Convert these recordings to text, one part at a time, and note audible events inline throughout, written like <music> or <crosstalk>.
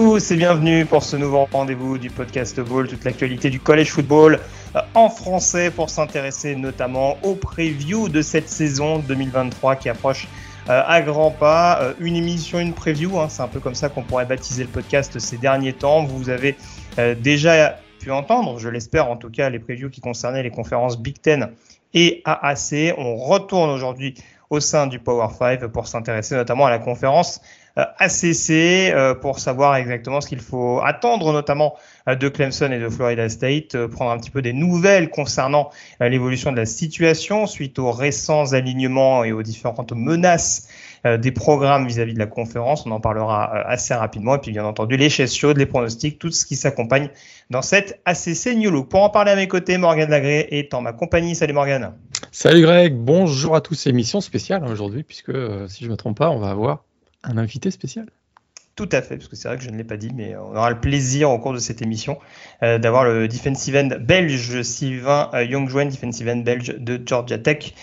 tous et bienvenue pour ce nouveau rendez-vous du podcast Ball, toute l'actualité du college football euh, en français pour s'intéresser notamment aux previews de cette saison 2023 qui approche euh, à grands pas. Euh, une émission, une preview, hein, c'est un peu comme ça qu'on pourrait baptiser le podcast ces derniers temps. Vous avez déjà pu entendre, je l'espère en tout cas, les previews qui concernaient les conférences Big Ten et AAC. On retourne aujourd'hui au sein du Power 5 pour s'intéresser notamment à la conférence ACC euh, pour savoir exactement ce qu'il faut attendre, notamment euh, de Clemson et de Florida State, prendre un petit peu des nouvelles concernant l'évolution de la situation suite aux récents alignements et aux différentes menaces des programmes vis-à-vis de la conférence. On en parlera assez rapidement. Et puis, bien entendu, les chaises chaudes, les pronostics, tout ce qui s'accompagne dans cette ACC New Look. Pour en parler à mes côtés, Morgane Lagré est en ma compagnie. Salut Morgane. Salut Greg, bonjour à tous. Émission spéciale hein, aujourd'hui, puisque si je ne me trompe pas, on va avoir un invité spécial. Tout à fait, parce que c'est vrai que je ne l'ai pas dit, mais on aura le plaisir au cours de cette émission euh, d'avoir le defensive end belge Sylvain euh, Youngjoen, defensive end belge de Georgia Tech,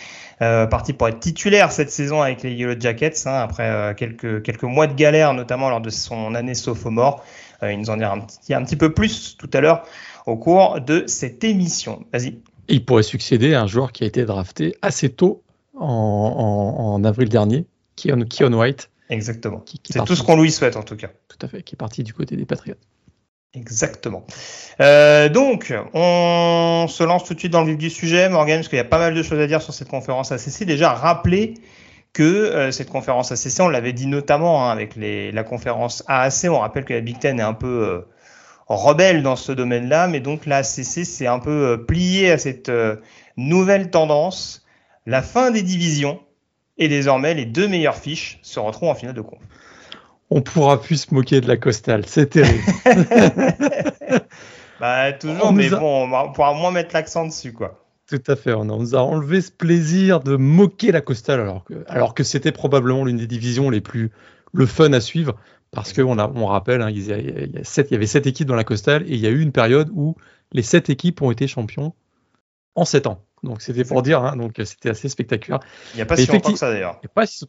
euh, parti pour être titulaire cette saison avec les Yellow Jackets, hein, après euh, quelques, quelques mois de galère, notamment lors de son année sophomore. Il nous en dira un petit, un petit peu plus tout à l'heure au cours de cette émission. Vas-y. Il pourrait succéder à un joueur qui a été drafté assez tôt en, en, en avril dernier, Keon, Keon White. Exactement. C'est tout ce qu'on lui souhaite en tout cas. Tout à fait, qui est parti du côté des Patriots. Exactement. Euh, donc, on se lance tout de suite dans le vif du sujet, Morgan, parce qu'il y a pas mal de choses à dire sur cette conférence ACC. Déjà, rappeler que euh, cette conférence ACC, on l'avait dit notamment hein, avec les, la conférence AAC, on rappelle que la Big Ten est un peu euh, rebelle dans ce domaine-là, mais donc la ACC s'est un peu euh, plié à cette nouvelle tendance, la fin des divisions, et désormais les deux meilleures fiches se retrouvent en finale de conf. On pourra plus se moquer de la costale, c'est terrible. <laughs> bah toujours, on mais a... bon, on pourra moins mettre l'accent dessus, quoi. Tout à fait, on nous a enlevé ce plaisir de moquer la costale, alors que, alors que c'était probablement l'une des divisions les plus le fun à suivre, parce qu'on on rappelle, hein, il, y a, il, y a sept, il y avait sept équipes dans la costale, et il y a eu une période où les sept équipes ont été champions en sept ans. Donc c'était pour dire, hein, donc c'était assez spectaculaire. Il n'y a pas si longtemps que ça d'ailleurs. Pas si,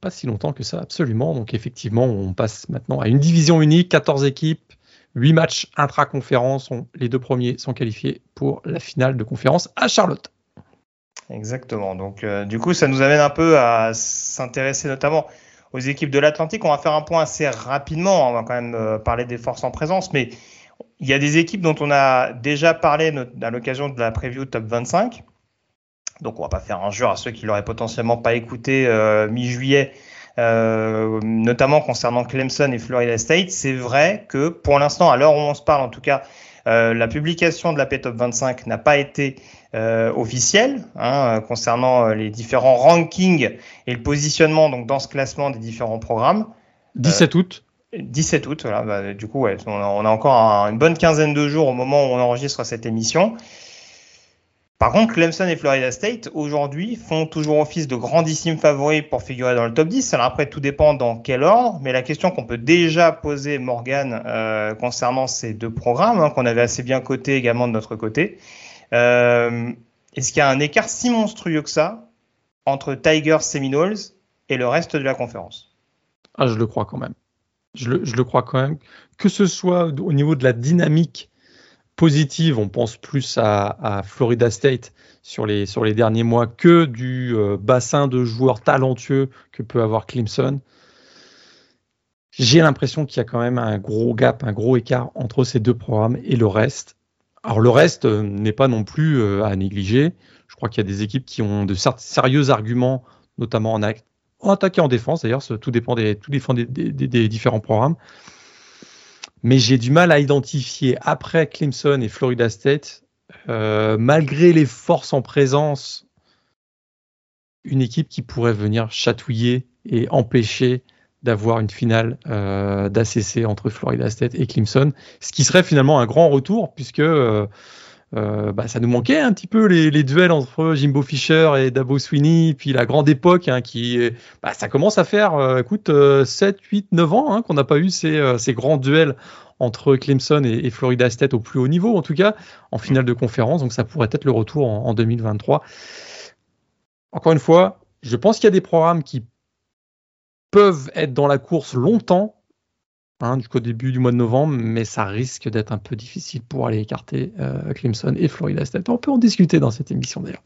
pas si longtemps que ça, absolument. Donc effectivement, on passe maintenant à une division unique, 14 équipes, 8 matchs intra-conférence. Les deux premiers sont qualifiés pour la finale de conférence à Charlotte. Exactement. Donc euh, du coup, ça nous amène un peu à s'intéresser notamment aux équipes de l'Atlantique. On va faire un point assez rapidement. On va quand même euh, parler des forces en présence, mais il y a des équipes dont on a déjà parlé à l'occasion de la preview top 25. Donc on va pas faire un jeu à ceux qui l'auraient potentiellement pas écouté euh, mi-juillet, euh, notamment concernant Clemson et Florida State. C'est vrai que pour l'instant, à l'heure où on se parle en tout cas, euh, la publication de la P-Top 25 n'a pas été euh, officielle hein, concernant les différents rankings et le positionnement donc dans ce classement des différents programmes. 17 août. 17 août. Bah, du coup, on, a, encore un, une bonne quinzaine de jours au moment où on enregistre cette émission. Par contre, Clemson et Florida State, aujourd'hui, font toujours office de grandissimes favoris pour figurer dans le top 10. Alors après, tout dépend dans quel ordre, mais la question qu'on peut déjà poser, Morgan, euh, concernant ces deux programmes, hein, qu'on avait assez bien cotés également de notre côté, euh, est-ce qu'il y a un écart si monstrueux que ça entre Tigers Seminoles et le reste de la conférence? Ah, je le crois quand même. Je le, crois quand même. Que ce soit au niveau de la dynamique positive, on pense plus à, Florida State sur les, derniers mois que du euh, bassin de joueurs talentueux que peut avoir Clemson. J'ai l'impression qu'il y a quand même un gros gap, un gros écart entre ces deux programmes et le reste. Alors le reste euh, n'est pas non plus euh, à négliger. Je crois qu'il y a des équipes qui ont de sérieux arguments, notamment en, en attaque et en défense. D'ailleurs, tout dépend des différents programmes mais j'ai du mal à identifier après Clemson et Florida State, euh, malgré les forces en présence une équipe qui pourrait venir chatouiller et empêcher d'avoir une finale euh, d'ACC entre Florida State et Clemson, ce qui serait finalement un grand retour puisque euh, euh, bah, ça nous manquait un petit peu les, duels entre Jimbo Fisher et Dabo Sweeney, puis la grande époque hein, qui, bah, ça commence à faire, écoute, 7, 8, 9 ans hein, qu'on n'a pas eu ces, ces, grands duels entre Clemson et, Florida State au plus haut niveau, en tout cas en finale de conférence, donc ça pourrait être le retour en 2023. Encore une fois, je pense qu'il y a des programmes qui peuvent être dans la course longtemps, hein, jusqu'au début du mois de novembre, mais ça risque d'être un peu difficile pour aller écarter euh, Clemson et Florida State. On peut en discuter dans cette émission d'ailleurs.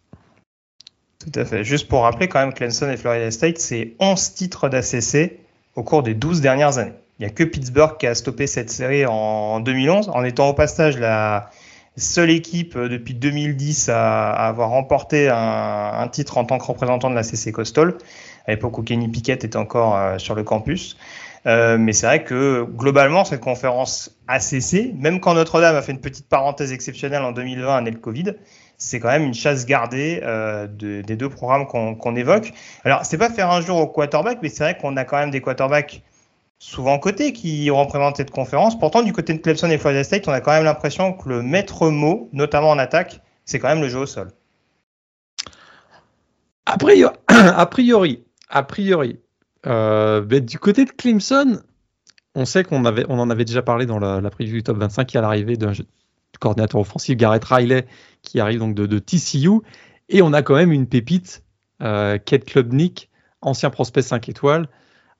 Tout à fait. Juste pour rappeler quand même, Clemson et Florida State, c'est 11 titres d'ACC au cours des 12 dernières années. Il n'y a que Pittsburgh qui a stoppé cette série en 2011, en étant au passage la seule équipe euh, depuis 2010 à, avoir remporté un, titre en tant que représentant de l'ACC Coastal à l'époque où Kenny Pickett était encore euh, sur le campus. Euh, mais c'est vrai que globalement, cette conférence ACC, même quand Notre-Dame a fait une petite parenthèse exceptionnelle en 2020 année de Covid, c'est quand même une chasse gardée euh, de, des deux programmes qu'on évoque. Alors, c'est pas faire un jour au quarterback, mais c'est vrai qu'on a quand même des quarterbacks souvent côté qui représentent cette conférence. Pourtant, du côté de Clemson et Florida State, on a quand même l'impression que le maître mot, notamment en attaque, c'est quand même le jeu au sol. A priori, <clears throat> a priori a priori. Euh, du côté de Clemson, on sait qu'on en avait déjà parlé dans la, preview du top 25 qui à l'arrivée d'un coordinateur offensif, Garrett Riley, qui arrive donc de, TCU. Et on a quand même une pépite, euh, Kate Klubnik, ancien prospect 5 étoiles,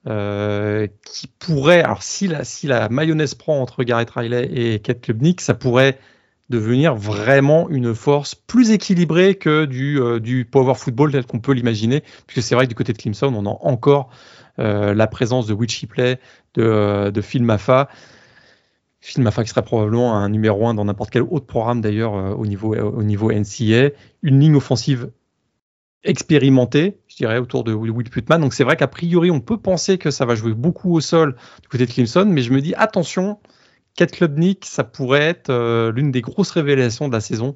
euh, qui pourrait, alors si la, si la mayonnaise prend entre Garrett Riley et Kate Klubnik, ça pourrait devenir vraiment une force plus équilibrée que du, euh, du power football tel qu'on peut l'imaginer, puisque c'est vrai que du côté de Clemson, on a encore euh, la présence de Witchy Play, de, euh, de Phil Maffa. Phil Maffa qui serait probablement un numéro un dans n'importe quel autre programme d'ailleurs au, niveau, au niveau NCA. Une ligne offensive expérimentée, je dirais, autour de Will Putman. Donc c'est vrai qu'a priori, on peut penser que ça va jouer beaucoup au sol du côté de Clemson, mais je me dis attention, Kat Klubnik, ça pourrait être euh, l'une des grosses révélations de la saison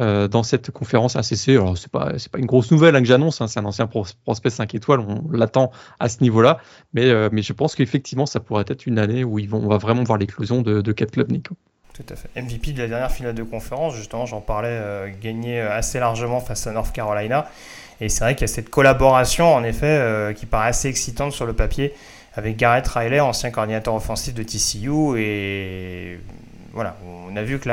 euh, dans cette conférence ACC. Alors, c'est pas, pas une grosse nouvelle hein, que j'annonce, hein, c'est un ancien prospect 5 étoiles, on l'attend à ce niveau-là, mais, euh, mais je pense qu'effectivement, ça pourrait être une année où on va vraiment voir l'éclosion de, de Kat Klubnik. Tout à fait. MVP de la dernière finale de conférence, justement, j'en parlais, gagné assez largement face à North Carolina. Et c'est vrai qu'il y a cette collaboration, en effet, qui paraît assez excitante sur le papier avec Garrett Riley, ancien coordinateur offensif de TCU. Et voilà, on a vu que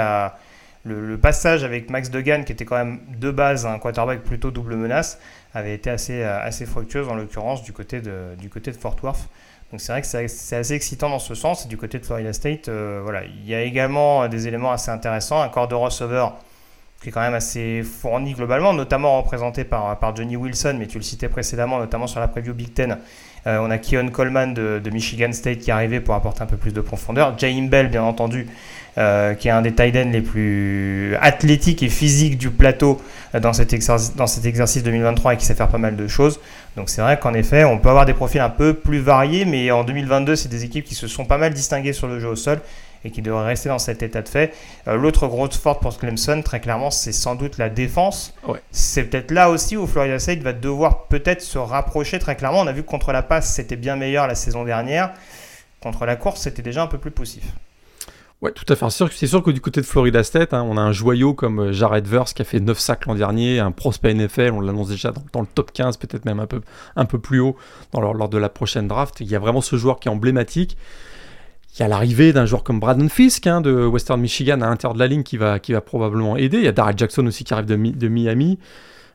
le, passage avec Max Degan, qui était quand même de base un quarterback plutôt double menace, avait été assez, assez fructueuse en l'occurrence du, côté de, Fort Worth. Donc c'est vrai que c'est assez excitant dans ce sens. du côté de Florida State, euh, voilà, il y a également des éléments assez intéressants. Un corps de receveur qui est quand même assez fourni globalement, notamment représenté par, par Johnny Wilson, mais tu le citais précédemment, notamment sur la preview Big Ten. Euh, on a Keon Coleman de, Michigan State qui est arrivé pour apporter un peu plus de profondeur. James Bell, bien entendu, euh, qui est un des tight ends les plus athlétiques et physiques du plateau euh, dans, cet dans cet exercice 2023 et qui sait faire pas mal de choses. Donc c'est vrai qu'en effet, on peut avoir des profils un peu plus variés, mais en 2022, c'est des équipes qui se sont pas mal distinguées sur le jeu au sol et qui devrait rester dans cet état de fait. Euh, l'autre grosse force pour Clemson, très clairement, c'est sans doute la défense. C'est peut-être là aussi où Florida State va devoir peut-être se rapprocher très clairement. On a vu que contre la passe, c'était bien meilleur la saison dernière. Contre la course, c'était déjà un peu plus poussif. Ouais, tout à fait. C'est sûr, que du côté de Florida State, hein, on a un joyau comme euh, Jared Verse qui a fait 9 sacs l'an dernier, un prospect NFL, on l'annonce déjà dans, le top 15, peut-être même un peu, un peu plus haut dans lors de la prochaine draft. Il y a vraiment ce joueur qui est emblématique. Il y a l'arrivée d'un joueur comme Braden Fisk hein, de Western Michigan à l'intérieur de la ligne qui va, qui va probablement aider. Il y a Darrell Jackson aussi qui arrive de, Miami.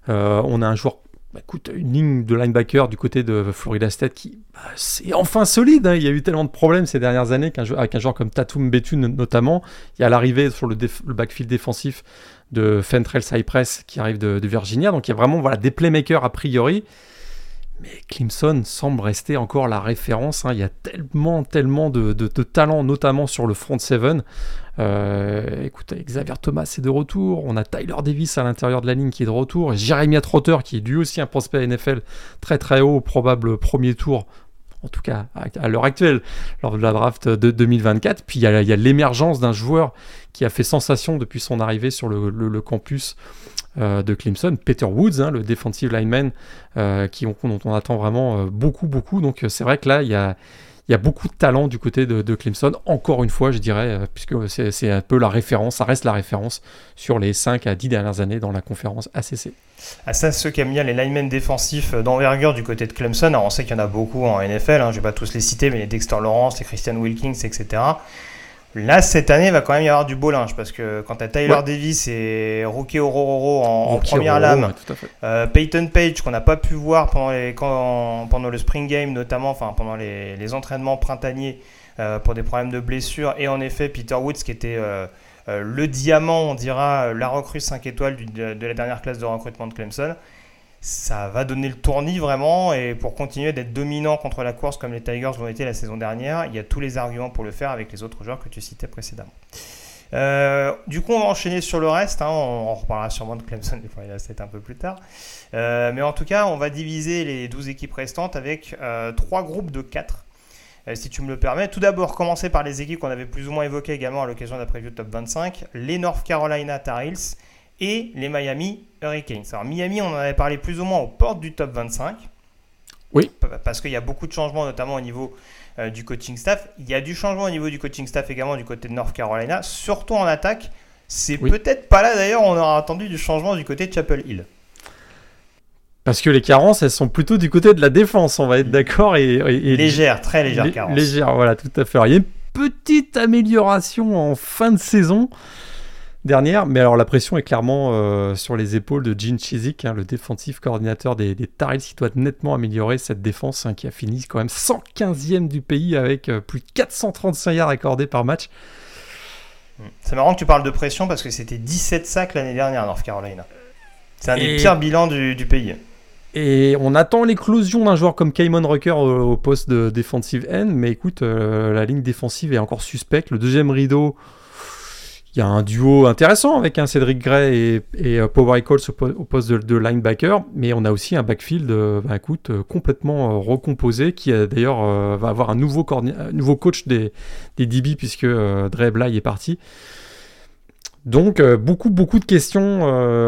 Euh, on a un joueur, bah, écoute, une ligne de linebacker du côté de Florida State qui bah, c'est enfin solide. Hein. Il y a eu tellement de problèmes ces dernières années avec un joueur comme Tatum Betune notamment. Il y a l'arrivée sur le, backfield défensif de Fentrell Cypress qui arrive de, de, Virginia. Donc il y a vraiment voilà, des playmakers a priori. Mais Clemson semble rester encore la référence. Hein. Il y a tellement, tellement de, de, talent, notamment sur le front seven. Euh, écoute, Xavier Thomas est de retour. On a Tyler Davis à l'intérieur de la ligne qui est de retour. Jeremiah Trotter qui est lui aussi un prospect NFL très très haut, probable premier tour. En tout cas, à l'heure actuelle, lors de la draft de 2024. Puis il y a, l'émergence d'un joueur qui a fait sensation depuis son arrivée sur le, campus de Clemson, Peter Woods, hein, le defensive lineman, qui, dont on attend vraiment beaucoup, beaucoup. Donc c'est vrai que là, il y a, y a beaucoup de talent du côté de, Clemson, encore une fois, je dirais, euh, puisque c'est un peu la référence, ça reste la référence sur les 5 à 10 dernières années dans la conférence ACC. Ah ça, ceux qui aiment bien les linemen défensifs d'envergure du côté de Clemson, alors on sait qu'il y en a beaucoup en NFL, hein, je ne vais pas tous les citer, mais les Dexter Lawrence, les Christian Wilkins, etc. Là, cette année, il va quand même y avoir du beau linge parce que quand tu as Tyler Davis et Rookie Ororo en, première lame, euh, Peyton Page qu'on n'a pas pu voir pendant, les, pendant le spring game, notamment enfin, pendant les, entraînements printaniers euh, pour des problèmes de blessure, et en effet, Peter Woods qui était euh, le diamant, on dira, la recrue 5 étoiles de la dernière classe de recrutement de Clemson ça va donner le tournis vraiment et pour continuer d'être dominant contre la course comme les Tigers l'ont été la saison dernière, il y a tous les arguments pour le faire avec les autres joueurs que tu citais précédemment. Euh, du coup, on va enchaîner sur le reste. Hein. on, reparlera sûrement de Clemson et Florida State un peu plus tard. Euh, mais en tout cas, on va diviser les 12 équipes restantes avec euh, trois groupes de 4. si tu me le permets, tout d'abord, commencer par les équipes qu'on avait plus ou moins évoquées également à l'occasion de la preview top 25. Les North Carolina Tar et les Miami Hurricanes. Alors Miami, on en avait parlé plus ou moins aux portes du top 25. Oui. Parce qu'il y a beaucoup de changements, notamment au niveau euh, du coaching staff. Il y a du changement au niveau du coaching staff également du côté de North Carolina, surtout en attaque. C'est peut-être pas là d'ailleurs, on aura attendu du changement du côté de Chapel Hill. Parce que les carences, elles sont plutôt du côté de la défense, on va être d'accord. Et, légère, très légère carence. Légère, voilà, tout à fait. il y a une petite amélioration en fin de saison dernière. Mais alors la pression est clairement euh, sur les épaules de Gene Chizik, hein, le défensif coordinateur des, des Tar qui doit nettement améliorer cette défense hein, qui a fini quand même 115e du pays avec euh, plus de 435 yards accordés par match. C'est marrant que tu parles de pression parce que c'était 17 sacs l'année dernière à North Carolina. C'est un des pires bilans du, pays. Et on attend l'éclosion d'un joueur comme Kaimon Rucker au, poste de defensive end, mais écoute, euh, la ligne défensive est encore suspecte. Le deuxième rideau, il y a un duo intéressant avec un Cédric Gray et, euh, Power Eccles au, poste de, linebacker, mais on a aussi un backfield euh, bah, euh, complètement recomposé qui d'ailleurs va avoir un nouveau, coach des, des DB puisque Dre Bly est parti. Donc beaucoup beaucoup de questions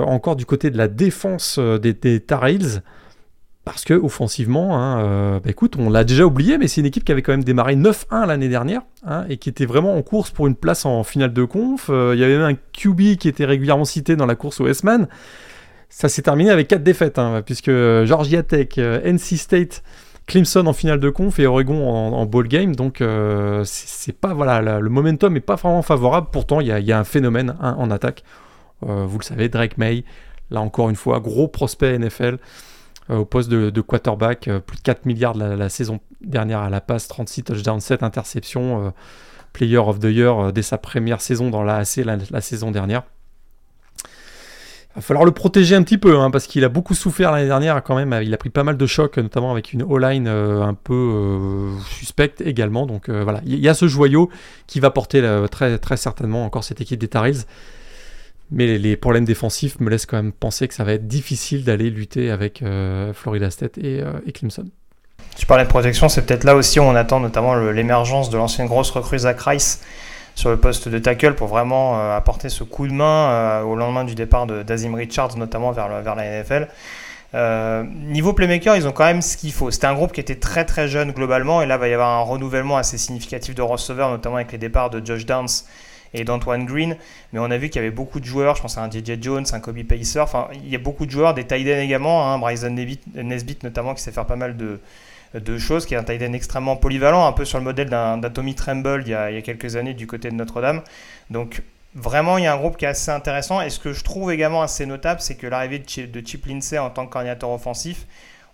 encore du côté de la défense des, des Tar Heels parce que offensivement, hein, euh, bah, écoute, on l'a déjà oublié, mais c'est une équipe qui avait quand même démarré 9-1 l'année dernière hein, et qui était vraiment en course pour une place en finale de conf. Euh, il y avait même un QB qui était régulièrement cité dans la course au S-Man. Ça s'est terminé avec 4 défaites, hein, puisque Georgia Tech, euh, NC State, Clemson en finale de conf et Oregon en, ball game. Donc c'est pas voilà, le momentum est pas vraiment favorable. Pourtant, il y, a un phénomène en attaque. vous le savez, Drake May, là encore une fois, gros prospect NFL. Euh, au poste de, quarterback, euh, plus de 4 milliards la, saison dernière à la passe, 36 touchdowns, 7 interceptions, euh, player of the year dès sa première saison dans l'AAC la, saison dernière. Il va falloir le protéger un petit peu, hein, parce qu'il a beaucoup souffert l'année dernière quand même. Il a pris pas mal de chocs, notamment avec une O-line un peu suspecte également. Donc voilà, il y a ce joyau qui va porter très, très certainement encore cette équipe des Tarils. Mais les, problèmes défensifs me laissent quand même penser que ça va être difficile d'aller lutter avec euh, Florida State euh, et, Clemson. Tu parlais de protection, c'est peut-être là aussi où on attend notamment l'émergence de l'ancienne grosse recrue Zach Rice sur le poste de tackle pour vraiment euh, apporter ce coup de main au lendemain du départ d'Azim Richards, notamment vers, la NFL. niveau playmaker, ils ont quand même ce qu'il faut. C'était un groupe qui était très très jeune globalement, et là va y avoir un renouvellement assez significatif de receveurs, notamment avec les départs de Josh Downs et d'Antoine Green. Mais on a vu qu'il y avait beaucoup de joueurs, je pense à un DJ Jones, un Kobe Pacer, enfin il y a beaucoup de joueurs, des tight également, hein, Bryson Nesbitt notamment qui sait faire pas mal de, de choses, qui est un tight extrêmement polyvalent, un peu sur le modèle d'un Tommy Tremble il y, a, quelques années du côté de Notre-Dame. Donc vraiment il y a un groupe qui est assez intéressant et ce que je trouve également assez notable c'est que l'arrivée de Chip Lindsay en tant que coordinateur offensif,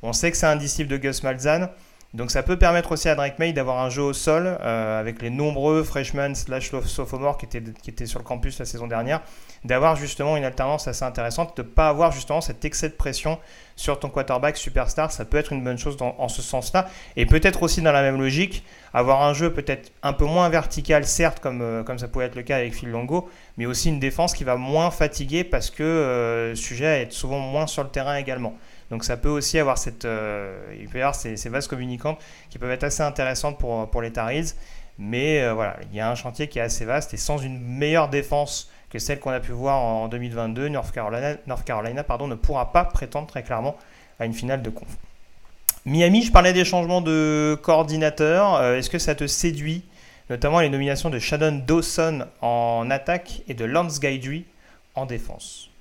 on sait que c'est un disciple de Gus Malzahn, donc ça peut permettre aussi à Drake May d'avoir un jeu au sol euh, avec les nombreux freshmen slash sophomores qui étaient, qui étaient sur le campus la saison dernière, d'avoir justement une alternance assez intéressante, de ne pas avoir justement cet excès de pression sur ton quarterback superstar. Ça peut être une bonne chose en ce sens-là. Et peut-être aussi dans la même logique, avoir un jeu peut-être un peu moins vertical, certes, comme, euh, ça pouvait être le cas avec Phil Longo, mais aussi une défense qui va moins fatiguer parce que euh, le sujet est souvent moins sur le terrain également. Donc ça peut aussi avoir cette, euh, il avoir ces, vases communicantes qui peuvent être assez intéressantes pour, les Tariz. Mais euh, voilà, il y a un chantier qui est assez vaste et sans une meilleure défense que celle qu'on a pu voir en 2022. North Carolina, North Carolina pardon, ne pourra pas prétendre très clairement à une finale de conf. Miami, je parlais des changements de coordinateur. Euh, est-ce que ça te séduit Notamment les nominations de Shannon Dawson en attaque et de Lance Guidry en défense?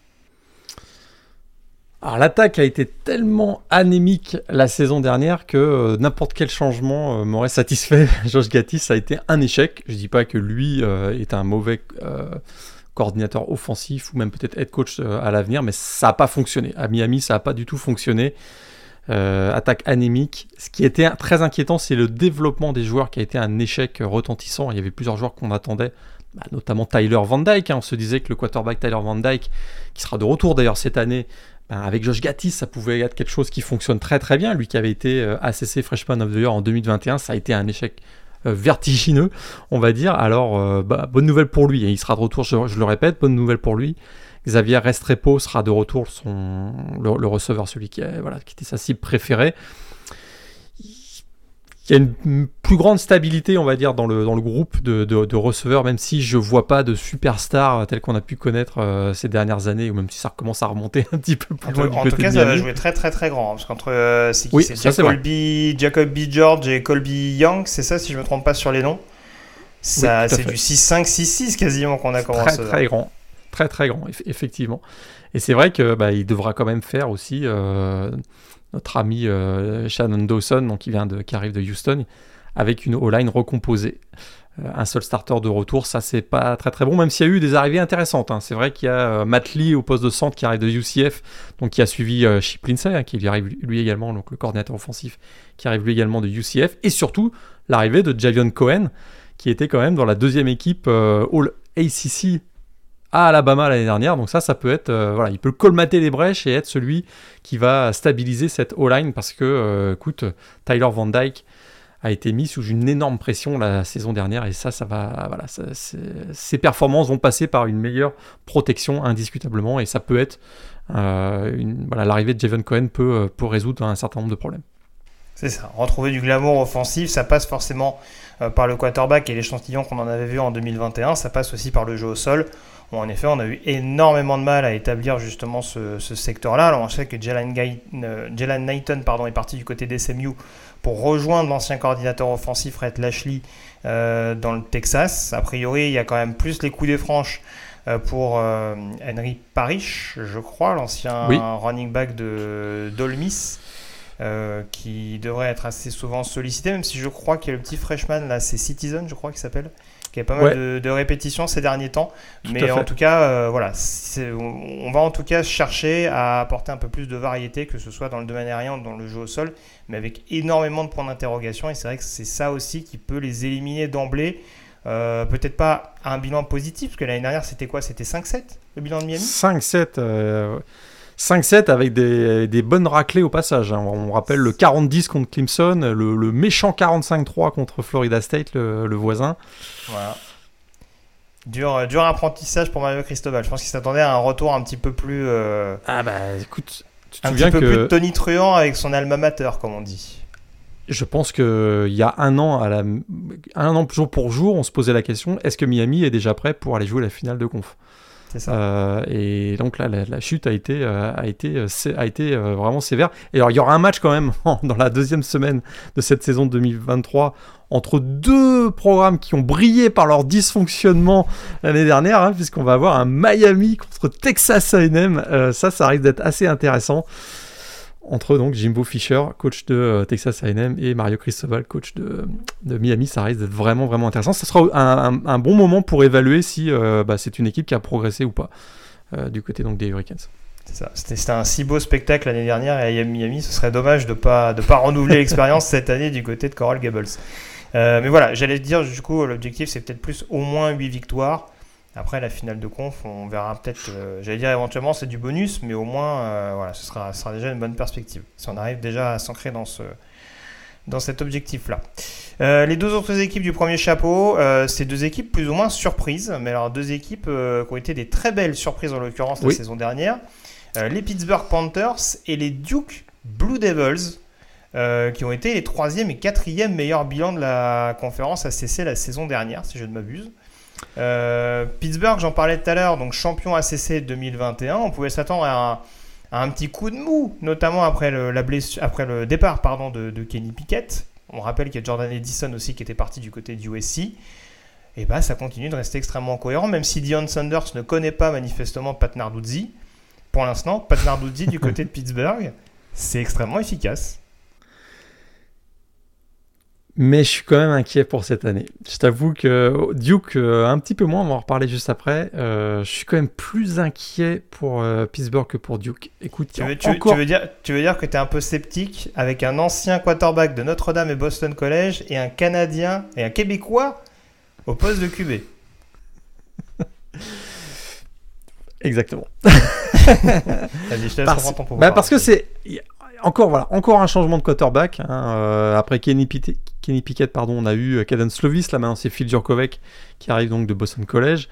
Alors l'attaque a été tellement anémique la saison dernière que euh, n'importe quel changement euh, m'aurait satisfait. <laughs> Josh Gattis a été un échec. Je dis pas que lui est un mauvais coordinateur offensif ou même peut-être head coach à l'avenir, mais ça n'a pas fonctionné. À Miami, ça n'a pas du tout fonctionné. Euh, attaque anémique. Ce qui était très inquiétant, c'est le développement des joueurs qui a été un échec retentissant. Il y avait plusieurs joueurs qu'on attendait, bah, notamment Tyler Van Dyke. Hein. On se disait que le quarterback Tyler Van Dyke, qui sera de retour d'ailleurs cette année, bah, avec Josh Gattis, ça pouvait être quelque chose qui fonctionne très très bien. Lui qui avait été euh, ACC Freshman of the Year en 2021, ça a été un échec euh, vertigineux, on va dire. Alors, bah, bonne nouvelle pour lui. Il sera de retour, je, le répète, bonne nouvelle pour lui. Xavier Restrepo sera de retour, le, receveur, celui qui était sa cible préférée. Il y a une plus grande stabilité, on va dire, dans le, dans le groupe de, de, receveurs, même si je ne vois pas de superstars tels qu'on a pu connaître euh, ces dernières années, ou même si ça recommence à remonter <laughs> un petit peu plus loin. En, tout cas, ça va jouer très très très grand, hein, parce qu'entre euh, Jacob B. George et Colby Young, c'est ça, si je ne me trompe pas sur les noms? Ça, c'est du 6-5, 6-6 quasiment qu'on a commencé. Très très grand très très grand, effectivement. Et c'est vrai que bah, il devra quand même faire aussi euh, notre ami euh, Shannon Dawson, donc qui vient de, qui arrive de Houston, avec une O-line recomposée. Euh, un seul starter de retour, ça c'est pas très très bon, même s'il y a eu des arrivées intéressantes. Hein. C'est vrai qu'il y a Matt Lee au poste de centre qui arrive de UCF, donc qui a suivi Chip Lindsay, hein, qui arrive lui également, donc le coordinateur offensif, qui arrive lui également de UCF, et surtout l'arrivée de Javion Cohen, qui était quand même dans la deuxième équipe All ACC à Alabama l'année dernière. Donc ça, ça peut être, euh, voilà, il peut colmater les brèches et être celui qui va stabiliser cette O-line parce que, euh, écoute, Tyler Van Dyke a été mis sous une énorme pression la saison dernière et ça, ça va, voilà, ses performances vont passer par une meilleure protection indiscutablement et ça peut être, euh, voilà, l'arrivée de Javon Cohen peut, peut résoudre un certain nombre de problèmes. C'est ça, retrouver du glamour offensif, ça passe forcément par le quarterback et l'échantillon qu'on en avait vu en 2021, ça passe aussi par le jeu au sol en effet, on a eu énormément de mal à établir justement ce, secteur-là. Alors, on sait que Jalen, euh, Knighton pardon, est parti du côté d'SMU pour rejoindre l'ancien coordinateur offensif Red Lashley euh, dans le Texas. A priori, il y a quand même plus les coups des franches euh, pour Henry Parrish, je crois, l'ancien running back de d'Olmis. qui devrait être assez souvent sollicité, même si je crois qu'il y a le petit freshman là, c'est Citizen, je crois qu'il s'appelle, qui a pas mal de, répétitions ces derniers temps. mais en tout cas, euh, voilà, on, va en tout cas chercher à apporter un peu plus de variété, que ce soit dans le domaine aérien ou dans le jeu au sol, mais avec énormément de points d'interrogation. Et c'est vrai que c'est ça aussi qui peut les éliminer d'emblée. Euh, peut-être pas un bilan positif, parce que l'année dernière, c'était quoi? C'était 5-7, le bilan de Miami? 5-7. 5-7 avec des, bonnes raclées au passage. Hein. On rappelle le 40-10 contre Clemson, le, méchant 45-3 contre Florida State, le, voisin. Voilà. Dur, dur apprentissage pour Mario Cristobal. Je pense qu'il s'attendait à un retour un petit peu plus. Euh, ah bah écoute, tu un petit peu plus de Tony Truant avec son alma mater, comme on dit. Je pense qu'il y a un an, à la... un an jour pour jour, on se posait la question est-ce que Miami est déjà prêt pour aller jouer la finale de conf? Euh, et donc là, la, chute a été, euh, a été, euh, a été vraiment sévère. Et alors, il y aura un match quand même <laughs> dans la deuxième semaine de cette saison 2023 entre deux programmes qui ont brillé par leur dysfonctionnement l'année dernière, hein, puisqu'on va avoir un Miami contre Texas A&M. ça, ça risque d'être assez intéressant entre donc Jimbo Fisher, coach de euh, Texas A&M, et Mario Cristobal, coach de, Miami. Ça risque d'être vraiment vraiment intéressant. Ce sera un, bon moment pour évaluer si euh, bah, c'est une équipe qui a progressé ou pas euh, du côté donc des Hurricanes. C'était un si beau spectacle l'année dernière et à Miami, ce serait dommage de ne pas, de pas renouveler <laughs> l'expérience cette année du côté de Coral Gables. mais voilà, j'allais dire, du coup, l'objectif c'est peut-être plus au moins 8 victoires. Après la finale de conf, on verra peut-être, euh, j'allais dire éventuellement c'est du bonus, mais au moins euh, voilà, ce sera, sera, déjà une bonne perspective. Si on arrive déjà à s'ancrer dans, ce, dans cet objectif-là. Euh, les deux autres équipes du premier chapeau, c'est deux équipes plus ou moins surprises, mais alors deux équipes qui ont été des très belles surprises en l'occurrence la saison dernière. les Pittsburgh Panthers et les Duke Blue Devils. qui ont été les troisième et quatrième meilleurs bilans de la conférence ACC la saison dernière, si je ne m'abuse. Pittsburgh, j'en parlais tout à l'heure, donc champion ACC 2021. On pouvait s'attendre à, un petit coup de mou, notamment après le, la après le départ pardon, de, Kenny Pickett. On rappelle qu'il y a Jordan Edison aussi qui était parti du côté du USC. Et bah, ça continue de rester extrêmement cohérent, même si Dion Sanders ne connaît pas manifestement Pat Narduzzi. Pour l'instant, Pat Narduzzi du côté de Pittsburgh, c'est extrêmement efficace mais je suis quand même inquiet pour cette année. Je t'avoue que Duke, euh, un petit peu moins, on va en reparler juste après. Euh, je suis quand même plus inquiet pour euh, Pittsburgh que pour Duke. Écoute, tu veux, tu, veux dire, tu veux dire que tu es un peu sceptique avec un ancien quarterback de Notre-Dame et Boston College et un Canadien et un Québécois au poste de QB. <laughs> Exactement. <laughs> Vas-y, je te laisse parce, ton bah parce que c'est encore voilà, encore un changement de quarterback. Hein, euh, après Kenny, Pickett, pardon, on a eu Caden Slovis. Là maintenant, c'est Phil Jurkovec qui arrive donc de Boston College.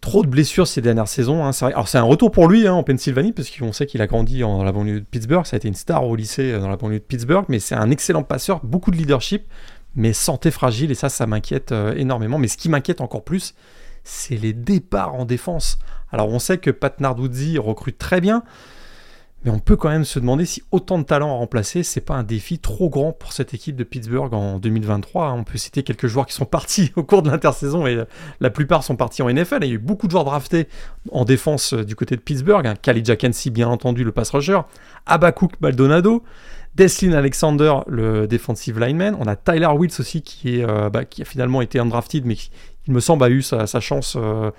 Trop de blessures ces dernières saisons. Hein, Alors c'est un retour pour lui hein, en Pennsylvanie parce qu'on sait qu'il a grandi dans la banlieue de Pittsburgh. Ça a été une star au lycée euh, dans la banlieue de Pittsburgh, mais c'est un excellent passeur, beaucoup de leadership, mais santé fragile et ça, ça m'inquiète euh, énormément. Mais ce qui m'inquiète encore plus, c'est les départs en défense. Alors on sait que Pat Narduzzi recrute très bien. Mais on peut quand même se demander si autant de talents à remplacer, c'est pas un défi trop grand pour cette équipe de Pittsburgh en 2023. On peut citer quelques joueurs qui sont partis <laughs> au cours de l'intersaison et la plupart sont partis en NFL. il y a eu beaucoup de joueurs draftés en défense euh, du côté de Pittsburgh. Hein. Khalid bien entendu, le pass rusher. Abakouk Baldonado. Deslin Alexander, le defensive lineman. On a Tyler Wills aussi qui, est, euh, bah, qui a finalement été undrafted, mais qui, il me semble, a eu sa, chance. Euh,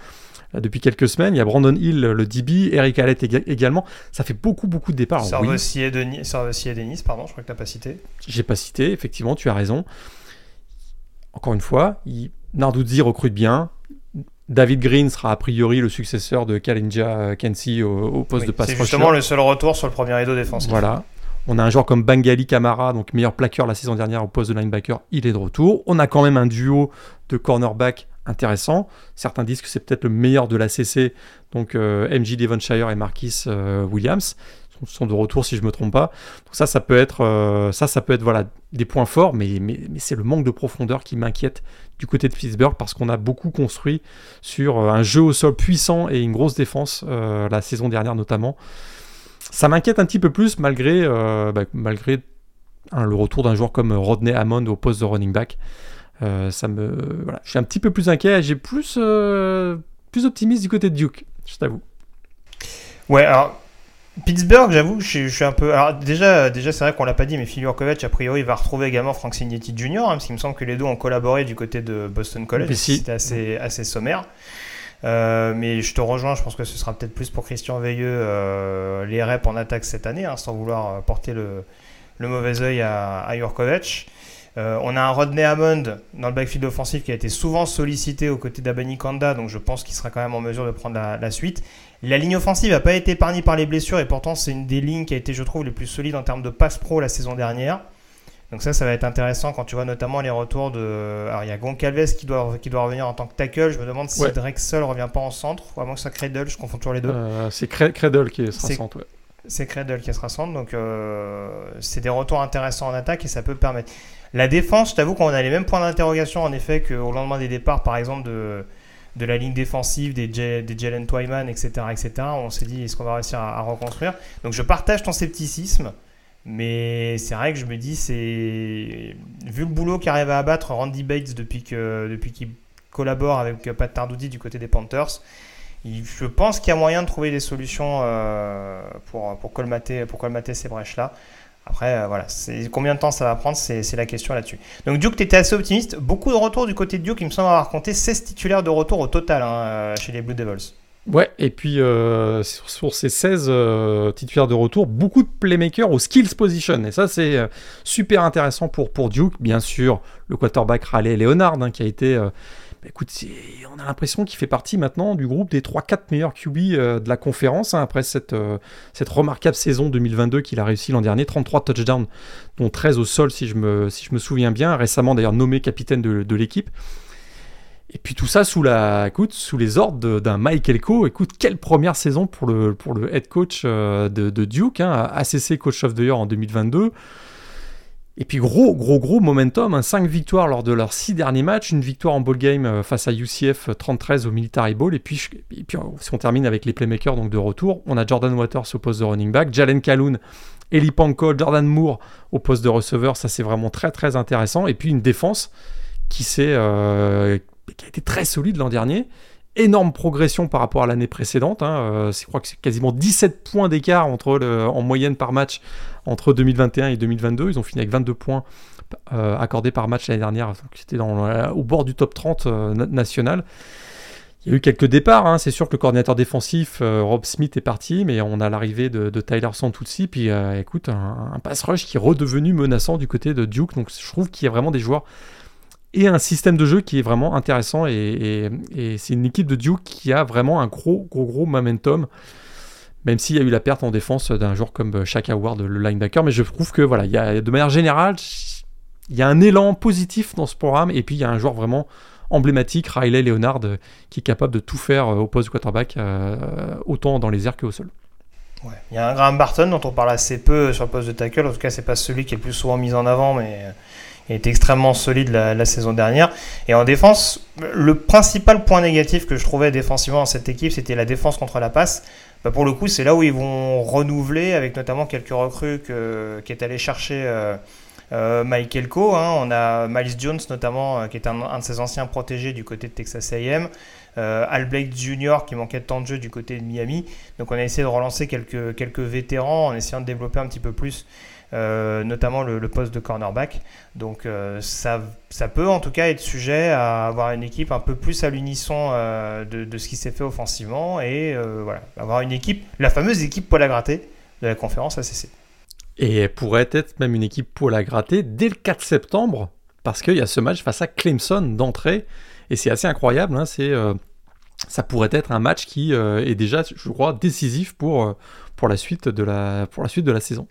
depuis quelques semaines. Il y a Brandon Hill, le DB, Eric Allett également. Ça fait beaucoup, beaucoup de départs. Sarvesier oui. Denis, pardon, je crois que tu n'as pas cité. J'ai pas cité, effectivement, tu as raison. Encore une fois, il... Narduzzi recrute bien. David Green sera a priori le successeur de Kalinja Kensi au, poste de pass C'est justement le seul retour sur le premier rideau défensif. Voilà. On a un joueur comme Bangali Kamara, donc meilleur plaqueur la saison dernière au poste de linebacker, il est de retour. On a quand même un duo de cornerback intéressant. Certains disent que c'est peut-être le meilleur de la CC, donc euh, MJ Devonshire et Marquis euh, Williams sont de retour si je me trompe pas. Donc ça, ça peut être, euh, ça, ça peut être voilà des points forts, mais, mais, c'est le manque de profondeur qui m'inquiète du côté de Pittsburgh parce qu'on a beaucoup construit sur un jeu au sol puissant et une grosse défense la saison dernière notamment. Ça m'inquiète un petit peu plus malgré, bah, malgré le retour d'un joueur comme Rodney Hammond au poste de running back. Euh, ça me, voilà. Je suis un petit peu plus inquiet. J'ai plus, euh, plus optimiste du côté de Duke, je t'avoue. Ouais, alors Pittsburgh, j'avoue, je, suis un peu. Alors déjà, déjà c'est vrai qu'on l'a pas dit, mais Kovac, a priori, va retrouver également Frank Signetti Jr., hein, parce qu'il me semble que les deux ont collaboré du côté de Boston College. C'était assez, assez sommaire. Euh, mais je te rejoins, je pense que ce sera peut-être plus pour Christian Veilleux les reps en attaque cette année, hein, sans vouloir porter le, le mauvais œil à, à Jurkovic. Euh, on a un Rodney Hammond dans le backfield offensif qui a été souvent sollicité aux côtés d'Abani Kanda, donc je pense qu'il sera quand même en mesure de prendre la, suite. La ligne offensive n'a pas été épargnée par les blessures et pourtant c'est une des lignes qui a été, je trouve, les plus solides en termes de passe pro la saison dernière. Donc ça, ça va être intéressant quand tu vois notamment les retours de... Alors il y a Goncalves qui doit, qui doit revenir en tant que tackle. Je me demande si Drexel revient pas en centre, ou à moins que ça Cradle, je confonds toujours les deux. Euh, c'est Cradle qui sera centre, ouais. C'est Cradle qui sera centre, donc euh, c'est des retours intéressants en attaque et ça peut permettre. La défense, je t'avoue qu'on a les mêmes points d'interrogation en effet qu'au lendemain des départs, par exemple, de, de la ligne défensive des, des Jalen Twyman, etc., etc. On s'est dit, est-ce qu'on va réussir à, reconstruire? Donc je partage ton scepticisme, mais c'est vrai que je me dis, c'est vu le boulot qu'arrive à abattre Randy Bates depuis qu'il depuis collabore avec Pat Tardoudi du côté des Panthers, je pense qu'il y a moyen de trouver des solutions euh, pour, pour, colmater, pour colmater ces brèches-là. Après, euh, voilà, combien de temps ça va prendre, c'est la question là-dessus. Donc Duke, tu assez optimiste. Beaucoup de retours du côté de Duke, il me semble avoir compté 16 titulaires de retour au total hein, euh, chez les Blue Devils. Ouais, et puis euh, sur, ces 16 titulaires de retour, beaucoup de playmakers au skills position. Et ça, c'est super intéressant pour, pour Duke. Bien sûr, le quarterback Raleigh Leonard, hein, qui a été bah, on a l'impression qu'il fait partie maintenant du groupe des 3-4 meilleurs QB euh, de la conférence, hein, après cette, euh, cette remarquable saison 2022 qu'il a réussi l'an dernier, 33 touchdowns, dont 13 au sol si je me, souviens bien, récemment d'ailleurs nommé capitaine de, l'équipe. Et puis tout ça sous, les ordres d'un Mike Elko. Écoute, quelle première saison pour le, pour le head coach euh, de, Duke, hein, ACC Coach of the Year en 2022 Et puis gros, gros, gros momentum, 5 hein. victoires lors de leurs 6 derniers matchs, une victoire en ball game euh, face à UCF 33 au Military Ball, et puis, puis si on termine avec les playmakers donc de retour, on a Jordan Waters au poste de running back, Jalen Calhoun, Eli Panko, Jordan Moore au poste de receveur, ça c'est vraiment très très intéressant, et puis une défense qui, euh, qui a été très solide l'an dernier, énorme progression par rapport à l'année précédente. Hein. Euh, je crois que c'est quasiment 17 points d'écart en moyenne par match entre 2021 et 2022. Ils ont fini avec 22 points euh, accordés par match l'année dernière. C'était au bord du top 30 euh, national. Il y a eu quelques départs. Hein. C'est sûr que le coordinateur défensif, Rob Smith, est parti, mais on a l'arrivée de, Tyler Santuzzi. Puis écoute, un, pass rush qui est redevenu menaçant du côté de Duke. Donc je trouve qu'il y a vraiment des joueurs et un système de jeu qui est vraiment intéressant. Et, c'est une équipe de Duke qui a vraiment un gros, gros, gros momentum. Même s'il y a eu la perte en défense d'un joueur comme Shaq Howard, le linebacker. Mais je trouve que, voilà, il y a, de manière générale, il y a un élan positif dans ce programme. Et puis, il y a un joueur vraiment emblématique, Riley Leonard, qui est capable de tout faire au poste de quarterback, euh, autant dans les airs qu'au sol. Il y a un Graham Barton dont on parle assez peu sur le poste de tackle. En tout cas, c'est pas celui qui est le plus souvent mis en avant, mais est extrêmement solide la, saison dernière. Et en défense, le principal point négatif que je trouvais défensivement dans cette équipe, c'était la défense contre la passe. Bah, pour le coup, c'est là où ils vont renouveler, avec notamment quelques recrues qui est allé chercher euh, euh, Michael Coe. Hein. On a Miles Jones notamment, euh, qui est un, de ses anciens protégés du côté de Texas A&M. Al Blake Jr. qui manquait de temps de jeu du côté de Miami. Donc on a essayé de relancer quelques, quelques vétérans en essayant de développer un petit peu plus euh, notamment le, poste de cornerback. Donc euh, ça, ça peut en tout cas être sujet à avoir une équipe un peu plus à l'unisson euh, de, ce qui s'est fait offensivement et voilà, avoir une équipe, la fameuse équipe poil à gratter de la conférence ACC. Et elle pourrait être même une équipe poil à gratter dès le 4 septembre parce qu'il y a ce match face à Clemson d'entrée et c'est assez incroyable. Hein, c'est ça pourrait être un match qui est déjà, je crois, décisif pour, pour, la suite de la, pour la suite de la saison.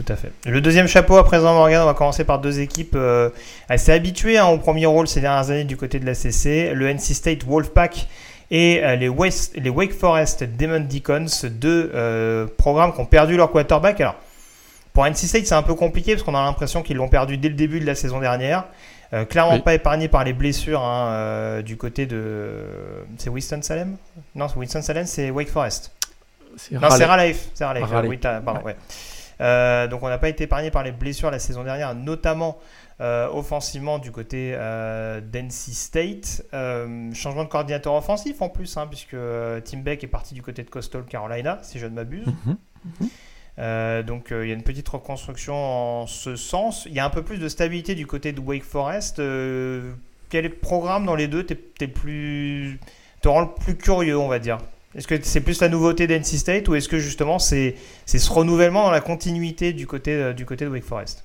Tout à fait. Le deuxième chapeau à présent, Morgan, on va commencer par deux équipes euh, assez habituées hein, au premier rôle ces dernières années du côté de la CC. Le NC State Wolfpack et euh, les, Wake Forest Demon Deacons, deux euh, programmes qui ont perdu leur quarterback. Alors, pour NC State, c'est un peu compliqué parce qu'on a l'impression qu'ils l'ont perdu dès le début de la saison dernière. clairement pas épargné par les blessures hein, du côté de. C'est Winston-Salem Non, Winston-Salem, c'est Wake Forest. Non, c'est Raleigh. C'est Raleigh. Oui, pardon, ouais. Euh, donc on n'a pas été épargné par les blessures la saison dernière, notamment euh, offensivement du côté euh, d'NC State. changement de coordinateur offensif en plus, hein, puisque Tim Beck est parti du côté de Coastal Carolina, si je ne m'abuse. Mhm. Mhm. donc il y a une petite reconstruction en ce sens. Il y a un peu plus de stabilité du côté de Wake Forest. quel programme dans les deux? Plus te rend le plus curieux, on va dire est-ce que c'est plus la nouveauté d'NC State ou est-ce que justement c'est ce renouvellement dans la continuité du côté, euh, du côté de Wake Forest?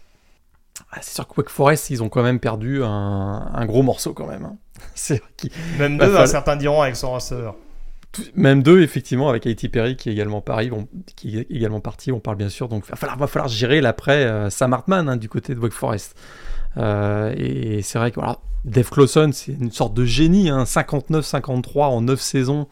Ah, C'est sûr que Wake Forest, ils ont quand même perdu un, gros morceau quand même. Hein. <laughs> Même deux, hein, certains diront, avec son receveur. Même deux, effectivement, avec A.T. Perry qui est également, Paris, qui est également parti. On parle bien sûr. Donc, il va falloir, va falloir gérer l'après euh, Sam Hartman hein, du côté de Wake Forest. Euh, et c'est vrai que voilà, Dave Clawson, c'est une sorte de génie. 59-53 en 9 saisons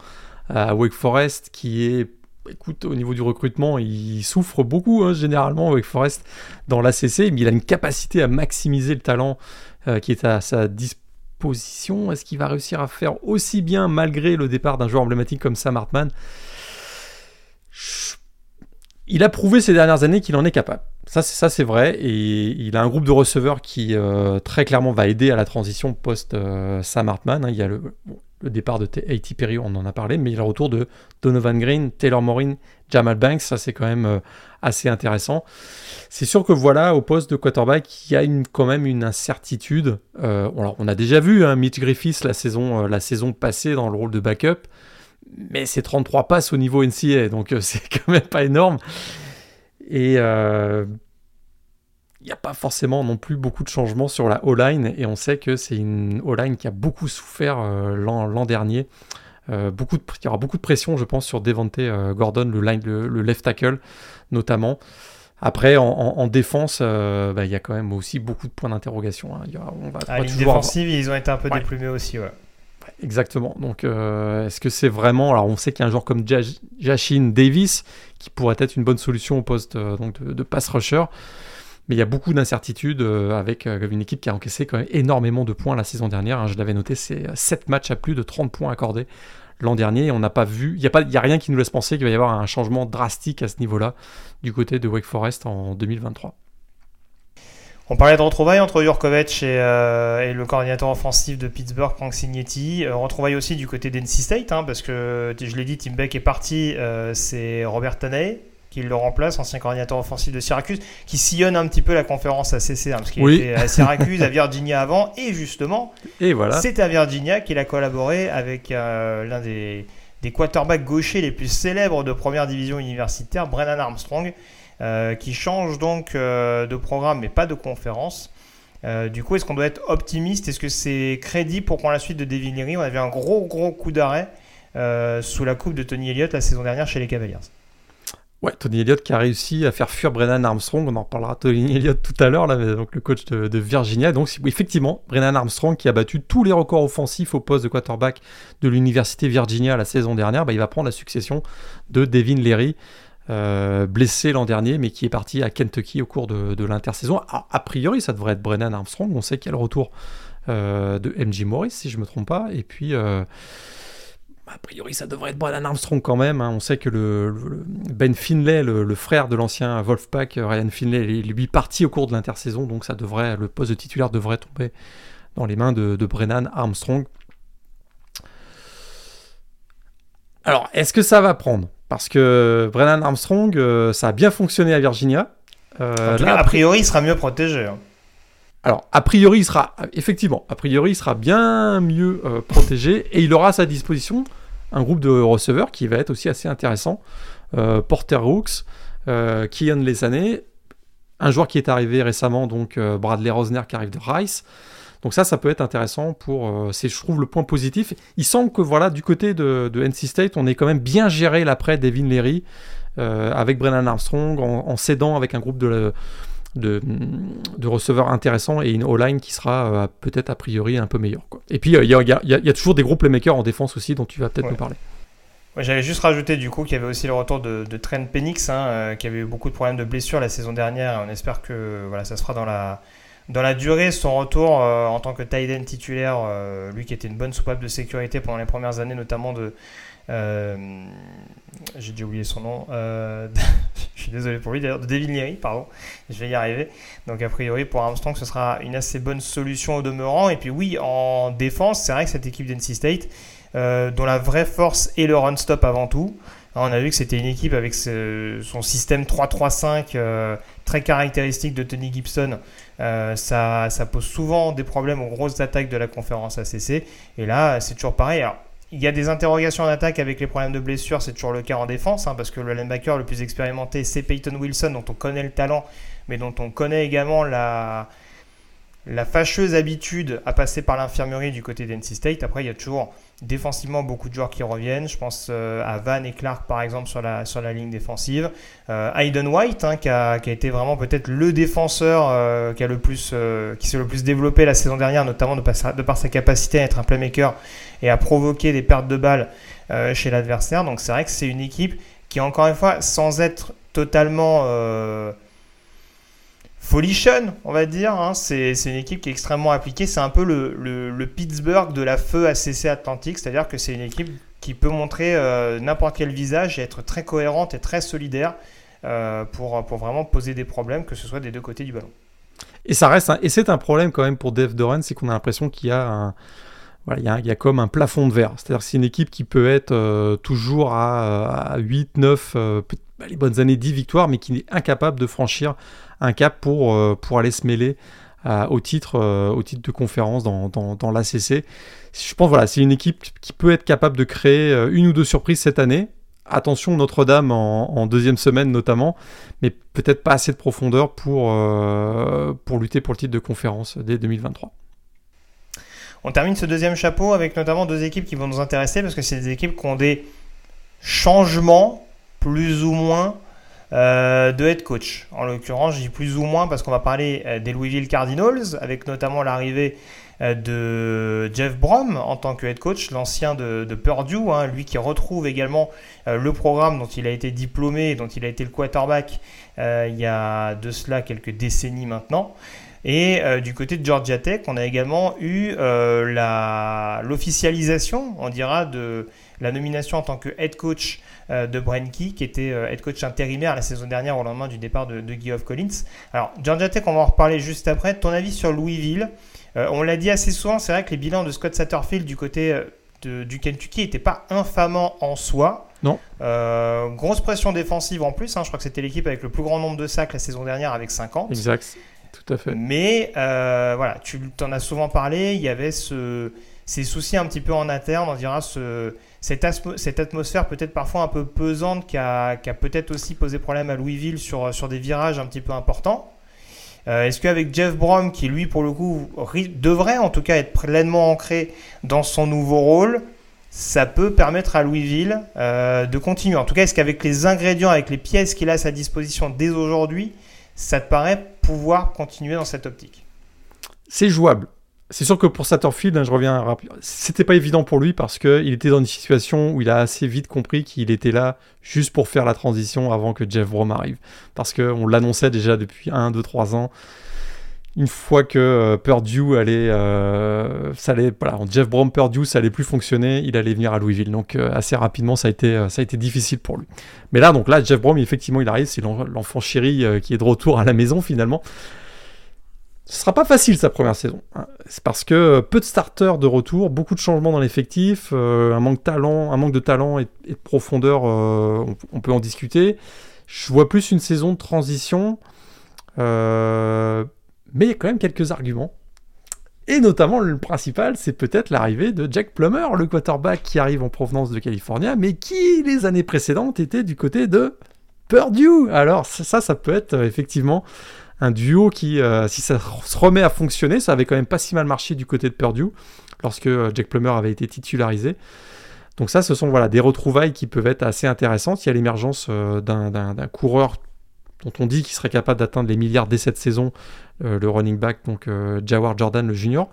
Wake Forest qui est écoute, au niveau du recrutement, il souffre beaucoup, hein, généralement, Wake Forest, dans l'ACC, mais il a une capacité à maximiser le talent euh, qui est à sa disposition. Est-ce qu'il va réussir à faire aussi bien malgré le départ d'un joueur emblématique comme Sam Hartman? Il a prouvé ces dernières années qu'il en est capable. Ça, ça c'est vrai. Et il a un groupe de receveurs qui euh, très clairement va aider à la transition post-Sam euh, Hartman. Hein. Il y a le, le départ de A.T. Perry, on en a parlé, mais le retour de Donovan Green, Taylor Morin, Jamal Banks, ça c'est quand même euh, assez intéressant. C'est sûr que voilà, au poste de quarterback, il y a quand même une incertitude. Euh, on a déjà vu hein, Mitch Griffiths la saison, euh, la saison passée dans le rôle de backup, mais c'est 33 passes au niveau NCA, donc <laughs> c'est quand même pas énorme. Et il n'y a pas forcément non plus beaucoup de changements sur la O-line et on sait que c'est une O-line qui a beaucoup souffert euh, l'an dernier. Euh, beaucoup de, il y aura beaucoup de pression, je pense, sur Devante euh, Gordon, le, line, le, left tackle notamment. Après, en, défense, bah, il y a quand même aussi beaucoup de points d'interrogation. Hein. Ah, défensive, ils ont été un peu déplumés aussi. Exactement. Donc, est-ce que c'est vraiment. Alors, on sait qu'il y a un joueur comme Jashin Davis qui pourrait être une bonne solution au poste donc de, de pass rusher. Mais il y a beaucoup d'incertitudes avec une équipe qui a encaissé quand même énormément de points la saison dernière. Hein. je l'avais noté, c'est 7 matchs à plus de 30 points accordés l'an dernier. On n'a pas vu, il n'y a, a rien qui nous laisse penser qu'il va y avoir un changement drastique à ce niveau-là du côté de Wake Forest en 2023. On parlait de retrouvailles entre Jurkovic euh, et, le coordinateur offensif de Pittsburgh, Frank Signetti. Euh, retrouvailles aussi du côté d'NC State, hein, parce que je l'ai dit, Tim Beck est parti, euh, c'est Robert Taney qui le remplace, ancien coordinateur offensif de Syracuse, qui sillonne un petit peu la conférence ACC, hein, parce qu'il était à Syracuse, à Virginia avant, et justement, et voilà. c'est à Virginia qu'il a collaboré avec l'un des, des quarterbacks gauchers les plus célèbres de première division universitaire, Brennan Armstrong. Euh, qui change donc euh, de programme mais pas de conférence. Euh, du coup, est-ce qu'on doit être optimiste? Est-ce que c'est crédit pour prendre la suite de Devin Leary? On avait un gros gros coup d'arrêt sous la coupe de Tony Elliott la saison dernière chez les Cavaliers. Ouais, Tony Elliott qui a réussi à faire fuir Brennan Armstrong. On en parlera Tony Elliott tout à l'heure, donc le coach de, Virginia. Donc effectivement, Brennan Armstrong qui a battu tous les records offensifs au poste de quarterback de l'université Virginia la saison dernière, bah, il va prendre la succession de Devin Leary. Euh, blessé l'an dernier, mais qui est parti à Kentucky au cours de, l'intersaison. A, priori, ça devrait être Brennan Armstrong. On sait qu'il y a le retour euh, de MJ Morris, si je ne me trompe pas. Et puis, euh, a priori, ça devrait être Brennan Armstrong quand même. Hein. On sait que le, Ben Finlay, le, frère de l'ancien Wolfpack, Ryan Finlay, est lui parti au cours de l'intersaison. Donc, ça devrait, le poste de titulaire devrait tomber dans les mains de, de Brennan Armstrong. Alors, est-ce que ça va prendre? Parce que Brennan Armstrong, euh, ça a bien fonctionné à Virginia. Euh, là, a priori, il sera mieux protégé. Hein. Alors, a priori, il sera effectivement, a priori, il sera bien mieux euh, protégé et il aura à sa disposition un groupe de receveurs qui va être aussi assez intéressant. Porter Hooks, Kian Lesané, un joueur qui est arrivé récemment, donc Bradley Rosner qui arrive de Rice. Donc ça, ça peut être intéressant pour, euh, c'est je trouve le point positif. Il semble que voilà, du côté de, NC State, on est quand même bien géré l'après Devin Leary euh, avec Brennan Armstrong en, s'aidant avec un groupe de, de, receveurs intéressants et une O-line qui sera euh, peut-être a priori un peu meilleure. Et puis il y, a, toujours des groupes playmakers en défense aussi dont tu vas peut-être nous parler. J'avais juste rajouté du coup qu'il y avait aussi le retour de, Trent Penix, hein, qui avait eu beaucoup de problèmes de blessures la saison dernière. On espère que voilà, ça se fera dans la, dans la durée, son retour euh, en tant que tight end titulaire, euh, lui qui était une bonne soupape de sécurité pendant les premières années, notamment de. Euh, j'ai dû oublier son nom. <laughs> je suis désolé pour lui, d'ailleurs, de Devin Leary, pardon. Je vais y arriver. Donc, a priori, pour Armstrong, ce sera une assez bonne solution au demeurant. Et puis, oui, en défense, c'est vrai que cette équipe d'NC State, dont la vraie force est le run-stop avant tout. On a vu que c'était une équipe avec son système 3-3-5 très caractéristique de Tony Gibson. Euh, ça, pose souvent des problèmes aux grosses attaques de la conférence ACC. Et là, c'est toujours pareil. Il y a des interrogations en attaque avec les problèmes de blessure, c'est toujours le cas en défense, hein, parce que le linebacker le plus expérimenté, c'est Peyton Wilson, dont on connaît le talent, mais dont on connaît également la, la fâcheuse habitude à passer par l'infirmerie du côté d'NC State. Après, il y a toujours défensivement beaucoup de joueurs qui reviennent. Je pense euh, à Van et Clark par exemple sur la, sur la ligne défensive. Euh, Hayden White hein, qui, a, qui, a, été vraiment peut-être le défenseur euh, qui, a le plus, qui s'est le plus développé la saison dernière, notamment de par sa capacité à être un playmaker et à provoquer des pertes de balles chez l'adversaire. Donc c'est vrai que c'est une équipe qui encore une fois, sans être totalement Folichon, on va dire. Hein. C'est une équipe qui est extrêmement appliquée. C'est un peu le, Pittsburgh de la feu ACC Atlantique, c'est-à-dire que c'est une équipe qui peut montrer euh, n'importe quel visage et être très cohérente et très solidaire euh, pour, vraiment poser des problèmes, que ce soit des deux côtés du ballon. Et ça reste et c'est un problème quand même pour Dave Doran, c'est qu'on a l'impression qu'il y a il y, a, comme un plafond de verre. C'est-à-dire que c'est une équipe qui peut être euh, toujours à, à 8, 9, bah, les bonnes années 10 victoires, mais qui est incapable de franchir un cap pour, euh, pour aller se mêler euh, au, titre, euh, au titre de conférence dans, dans, l'ACC. Je pense voilà, c'est une équipe qui peut être capable de créer une ou deux surprises cette année. Attention Notre-Dame en, deuxième semaine notamment, mais peut-être pas assez de profondeur pour, pour lutter pour le titre de conférence dès 2023. On termine ce deuxième chapeau avec notamment deux équipes qui vont nous intéresser parce que c'est des équipes qui ont des changements plus ou moins euh, de head coach. En l'occurrence, je dis plus ou moins parce qu'on va parler euh, des Louisville Cardinals, avec notamment l'arrivée de Jeff Brom en tant que head coach, l'ancien de, Purdue, hein, lui qui retrouve également le programme dont il a été diplômé dont il a été le quarterback il y a de cela quelques décennies maintenant. Et du côté de Georgia Tech, on a également eu l'officialisation, on dira, de la nomination en tant que head coach euh, de Brenke, qui était euh, head coach intérimaire la saison dernière au lendemain du départ de, de Guy Collins. Alors, Georgia Tech, on va en reparler juste après. Ton avis sur Louisville? Euh, On l'a dit assez souvent, c'est vrai que les bilans de Scott Satterfield du côté du Kentucky n'étaient pas infamants en soi. Non. grosse pression défensive en plus. Hein. je crois que c'était l'équipe avec le plus grand nombre de sacs la saison dernière avec 50. Exact. Tout à fait. Mais voilà, tu en as souvent parlé. Il y avait ce, ces soucis un petit peu en interne, on dira ce, cette, atmosphère peut-être parfois un peu pesante qui a, peut-être aussi posé problème à Louisville sur, sur des virages un petit peu importants. Euh, est-ce qu'avec Jeff Brom, qui lui pour le coup devrait en tout cas être pleinement ancré dans son nouveau rôle, ça peut permettre à Louisville euh, de continuer? En tout cas, est-ce qu'avec les ingrédients, avec les pièces qu'il a à sa disposition dès aujourd'hui, ça te paraît pouvoir continuer dans cette optique? C'est jouable. C'est sûr que pour Satterfield, hein, je reviens rapidement, c'était pas évident pour lui parce qu'il était dans une situation où il a assez vite compris qu'il était là juste pour faire la transition avant que Jeff Brom arrive. Parce qu'on l'annonçait déjà depuis 1, 2, 3 ans. Une fois que euh, Purdue allait, euh, Jeff Brom Purdue, ça allait plus fonctionner, il allait venir à Louisville. Donc euh, assez rapidement, ça a été, ça a été difficile pour lui. Mais là, donc là, Jeff Brom, effectivement, il arrive, c'est l'enfant chéri qui est de retour à la maison finalement. Ce sera pas facile sa première saison. Hein. C'est parce que peu de starters de retour, beaucoup de changements dans l'effectif, euh, un manque de talent, et, de profondeur, euh, on, peut en discuter. Je vois plus une saison de transition, euh, mais il y a quand même quelques arguments. Et notamment le principal, c'est peut-être l'arrivée de Jack Plummer, le quarterback qui arrive en provenance de Californie, mais qui les années précédentes était du côté de Purdue. Alors ça, ça peut être effectivement un duo qui, euh, si ça se remet à fonctionner, ça avait quand même pas si mal marché du côté de Purdue lorsque euh, Jack Plummer avait été titularisé. Donc ça, ce sont voilà, des retrouvailles qui peuvent être assez intéressantes. Il y a l'émergence euh, d'un coureur dont on dit qu'il serait capable d'atteindre les milliards dès cette saison, le running back, donc Jawar Jordan, le junior.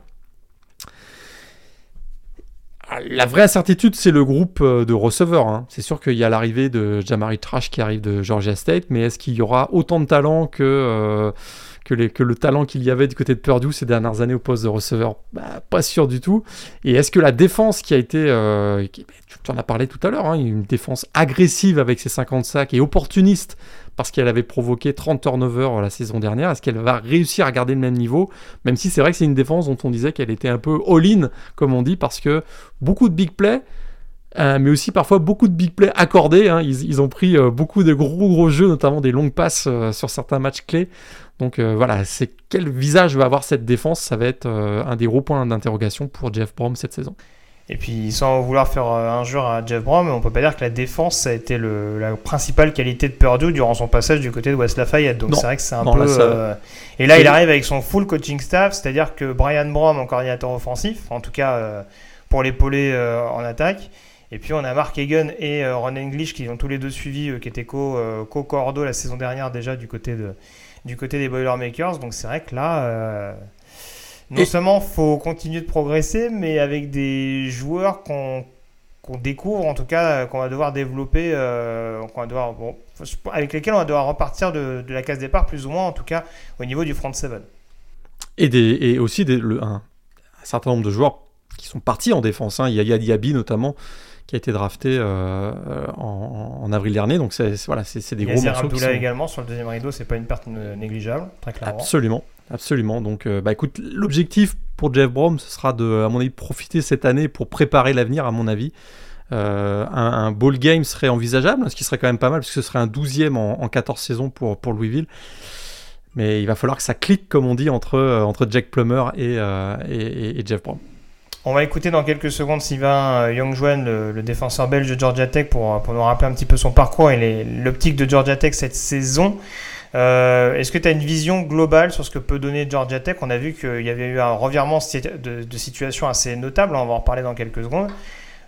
La vraie incertitude, c'est le groupe euh, de receveurs. Hein. C'est sûr qu'il y a l'arrivée de Jamari Trash qui arrive de Georgia State, mais est-ce qu'il y aura autant de talent que, euh, le talent qu'il y avait du côté de Purdue ces dernières années au poste de receveur? Bah, Pas sûr du tout. Et est-ce que la défense qui a été, euh, tu en as parlé tout à l'heure, hein, une défense agressive avec ses 50 sacs et opportuniste parce qu'elle avait provoqué 30 turnovers la saison dernière. Est-ce qu'elle va réussir à garder le même niveau Même si c'est vrai que c'est une défense dont on disait qu'elle était un peu all-in, comme on dit, parce que beaucoup de big plays. Euh, mais aussi parfois beaucoup de big plays accordés. Hein. Ils, ont pris euh, beaucoup de gros gros jeux, notamment des longues passes euh, sur certains matchs clés. Donc voilà, c'est quel visage va avoir cette défense? Ça va être un des gros points d'interrogation pour Jeff Brom cette saison. Et puis, sans vouloir faire euh, un jour à Jeff Brom, on peut pas dire que la défense ça a été le, la principale qualité de Purdue durant son passage du côté de West Lafayette. Donc c'est vrai que c'est un peu. Euh, et là, il arrive avec son full coaching staff, c'est-à-dire que Brian Brom en coordinateur offensif, en tout cas euh, pour l'épauler en attaque. Et puis on a Mark Hagen et Ron English qui ont tous les deux suivi, qui étaient co-cordo la saison dernière déjà du côté, de, du côté des Boilermakers. Donc c'est vrai que là non seulement faut continuer de progresser, mais avec des joueurs qu'on découvre, en tout cas, qu'on va devoir développer, euh, va devoir, avec lesquels on va devoir repartir de, la case départ, plus ou moins, en tout cas, au niveau du front 7. Et, des, et aussi des, le, un, certain nombre de joueurs qui sont partis en défense. Hein. Il y a notamment qui a été drafté euh, en, avril dernier. Donc c'est voilà, c'est des gros morceaux. Qui également sur le deuxième rideau, c'est pas une perte négligeable, très clairement. Absolument. Absolument. Donc, euh, bah écoute, l'objectif pour Jeff Brom, ce sera de, à mon avis, profiter cette année pour préparer l'avenir, à mon avis. Euh, un, ball game serait envisageable, ce qui serait quand même pas mal, parce que ce serait un 12e en, 14 saisons pour, Louisville. Mais il va falloir que ça clique, comme on dit, entre, euh, Jack Plummer et, Jeff Brom. On va écouter dans quelques secondes Sylvain Youngjuan, le, le, défenseur belge de Georgia Tech, pour, pour nous rappeler un petit peu son parcours et l'optique de Georgia Tech cette saison. Euh, est-ce que tu as une vision globale sur ce que peut donner Georgia Tech? On a vu qu'il y avait eu un revirement de, situation assez notable, on va en reparler dans quelques secondes.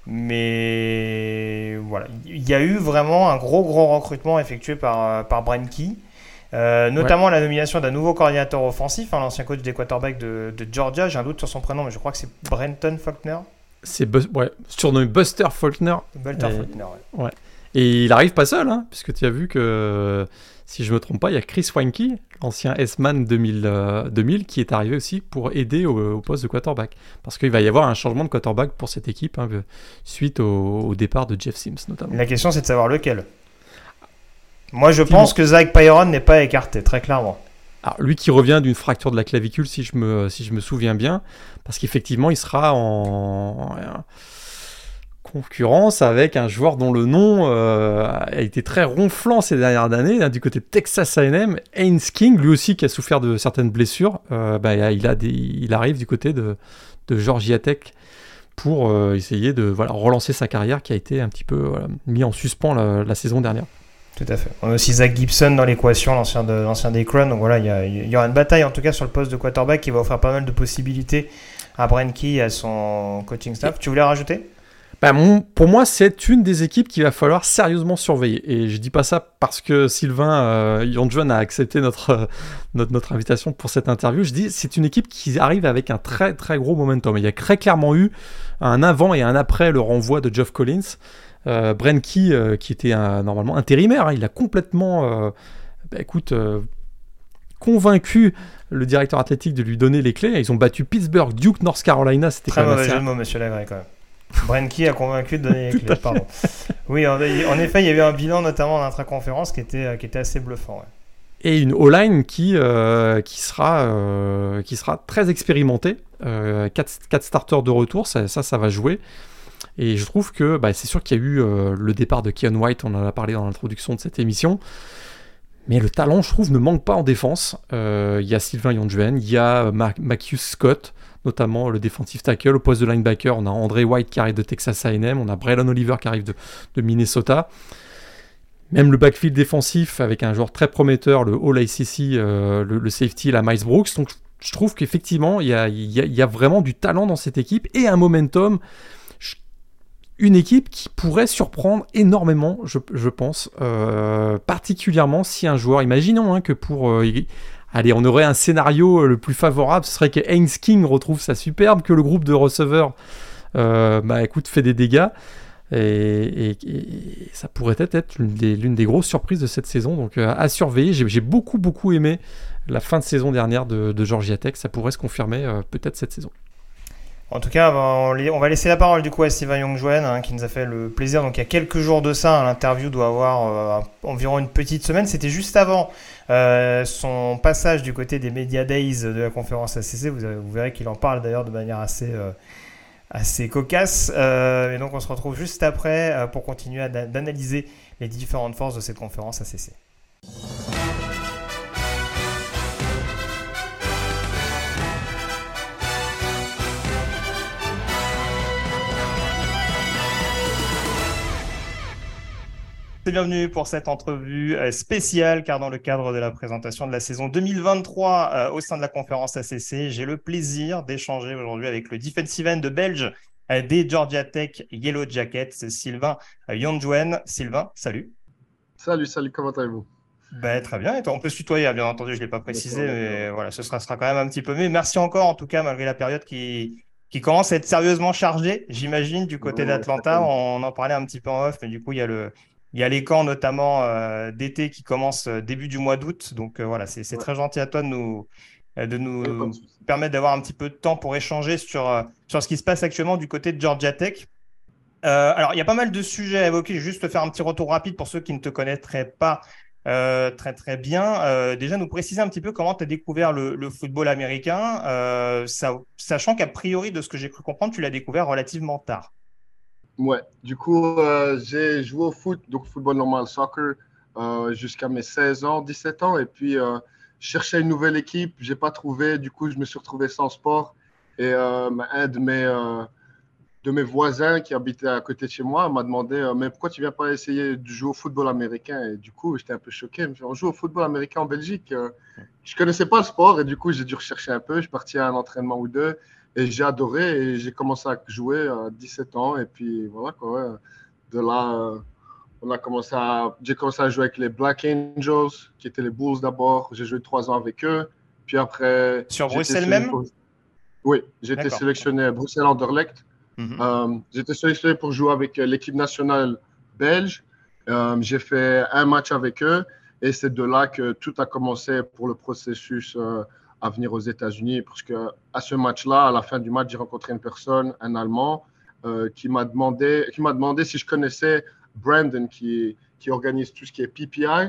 Mais voilà, il y a eu vraiment un gros gros recrutement effectué par, par Brenke. notamment la nomination d'un nouveau coordinateur offensif, hein, l'ancien coach des quarterbacks de, Georgia. J'ai un doute sur son prénom, mais je crois que c'est Brenton Faulkner. C'est ouais, surnommé Buster Faulkner. Buster Faulkner, ouais. Et il arrive pas seul, hein, puisque tu as vu que, si je me trompe pas, il y a Chris Wanky, ancien S-Man 2000, 2000, qui est arrivé aussi pour aider au, poste de quarterback. Parce qu'il va y avoir un changement de quarterback pour cette équipe, hein, suite au, départ de Jeff Sims notamment. La question c'est de savoir lequel. Moi je pense que Zach Pyron n'est pas écarté, très clairement. Alors, lui qui revient d'une fracture de la clavicule, si je me, si je me souviens bien, parce qu'effectivement, il sera en, concurrence avec un joueur dont le nom euh, a été très ronflant ces dernières années, hein, du côté de Texas A&M, Haynes King, lui aussi qui a souffert de certaines blessures, euh, bah, il, a des, il arrive du côté de, de Georgia Tech pour euh, essayer de voilà, relancer sa carrière qui a été un petit peu mis en suspens la, saison dernière. Tout à fait. On a aussi Zach Gibson dans l'équation, l'ancien, de, l'ancien des Crowns. Donc voilà, il y, aura une bataille en tout cas sur le poste de quarterback qui va offrir pas mal de possibilités à Brenky et à son coaching staff. Tu voulais rajouter? Bah, pour moi, c'est une des équipes qu'il va falloir sérieusement surveiller. Et je dis pas ça parce que Sylvain euh, a accepté notre, euh, notre, notre, invitation pour cette interview. Je dis c'est une équipe qui arrive avec un très très gros momentum. Il y a très clairement eu un avant et un après le renvoi de Geoff Collins. Euh, Brenky, euh, qui était normalement intérimaire, hein, il a complètement, bah, écoute, convaincu le directeur athlétique de lui donner les clés. Ils ont battu Pittsburgh, Duke, North Carolina. C'était jeu de mots, monsieur Lagré, quand même. Brenky a convaincu de donner les <laughs> clés, pardon. Oui, en, effet, il y avait un bilan notamment en intraconférence qui était, euh, qui était assez bluffant. Et une O-line qui, euh, qui, sera, euh, qui sera très expérimentée. 4, starters de retour, ça, ça, va jouer. Et je trouve que bah, c'est sûr qu'il y a eu le départ de Keon White, on en a parlé dans l'introduction de cette émission. Mais le talent, je trouve, ne manque pas en défense. Il y a Sylvain Yonjuen, il y a Macius Scott, notamment le défensif tackle. Au poste de linebacker, on a André White qui arrive de Texas A&M, on a Braylon Oliver qui arrive de, Minnesota. Même le backfield défensif avec un joueur très prometteur, le All ICC, euh, le, safety, la Miles Brooks. Donc je trouve qu'effectivement, il y a, vraiment du talent dans cette équipe et un momentum. Une équipe qui pourrait surprendre énormément, je, pense, euh, particulièrement si un joueur, imaginons hein, que pour euh, Allez, on aurait un scénario euh, le plus favorable, ce serait que Haynes King retrouve sa superbe, que le groupe de receveurs, euh, bah écoute, fait des dégâts. Et, ça pourrait être l'une des, grosses surprises de cette saison. Donc euh, à surveiller. J'ai beaucoup beaucoup aimé la fin de saison dernière de, Georgia Tech. Ça pourrait se confirmer peut-être cette saison. En tout cas, on va laisser la parole du coup à Steven Youngjoen hein, qui nous a fait le plaisir. Donc il y a quelques jours de ça, hein, l'interview doit avoir environ une petite semaine. C'était juste avant euh, son passage du côté des Media Days de la conférence ACC, vous, verrez qu'il en parle d'ailleurs de manière assez, euh, assez cocasse. Euh, et donc on se retrouve juste après pour continuer d'analyser les différentes forces de cette conférence ACC. Bienvenue pour cette entrevue euh, spéciale, car dans le cadre de la présentation de la saison 2023 euh, au sein de la conférence ACC, j'ai le plaisir d'échanger aujourd'hui avec le defensive end de Belge euh, des Georgia Tech Yellow Jackets, Sylvain Yonjouen. Sylvain, salut. Salut, salut, comment allez-vous? Ben, très bien, et toi, on peut se tutoyer, hein, bien entendu, je ne l'ai pas précisé, mais voilà, ce sera, sera, quand même un petit peu mieux. Merci encore, en tout cas, malgré la période qui, qui commence à être sérieusement chargée, j'imagine, du côté d'Atlanta. On en parlait un petit peu en off, mais du coup, il y a le, il y a les camps notamment euh, d'été qui commencent euh, début du mois d'août. Donc euh, voilà, c'est très gentil à toi de nous, de nous permettre d'avoir un petit peu de temps pour échanger sur, sur ce qui se passe actuellement du côté de Georgia Tech. alors, il y a pas mal de sujets à évoquer. Je vais juste faire un petit retour rapide pour ceux qui ne te connaîtraient pas très très bien. déjà, nous préciser un petit peu comment tu as découvert le, football américain, sachant qu'a priori, de ce que j'ai cru comprendre, tu l'as découvert relativement tard. Ouais, du coup, euh, j'ai joué au foot, donc football normal, soccer, euh, jusqu'à mes 16 ans, 17 ans. Et puis, euh, je cherchais une nouvelle équipe, j'ai pas trouvé. Du coup, je me suis retrouvé sans sport. Et un de mes, voisins qui habitait à côté de chez moi m'a demandé Mais pourquoi tu viens pas essayer de jouer au football américain? Et du coup, j'étais un peu choqué. On joue au football américain en Belgique. je connaissais pas le sport et du coup, j'ai dû rechercher un peu. Je suis parti à un entraînement ou deux. Et j'ai adoré et j'ai commencé à jouer à 17 ans. Et puis voilà, quoi, De là, on a commencé à, j'ai commencé à jouer avec les Black Angels, qui étaient les Bulls d'abord. J'ai joué trois ans avec eux. Puis après. Sur Bruxelles même? Oui, j'ai été sélectionné à Bruxelles-Anderlecht. Mhm. Euh, j'ai été sélectionné pour jouer avec euh, l'équipe nationale belge. Euh, j'ai fait un match avec eux et c'est de là que tout a commencé pour le processus à venir aux États-Unis. Parce que à ce match-là, à la fin du match, j'ai rencontré une personne, un Allemand, qui m'a demandé, qui m'a demandé si je connaissais Brandon qui, qui organise tout ce qui est PPI.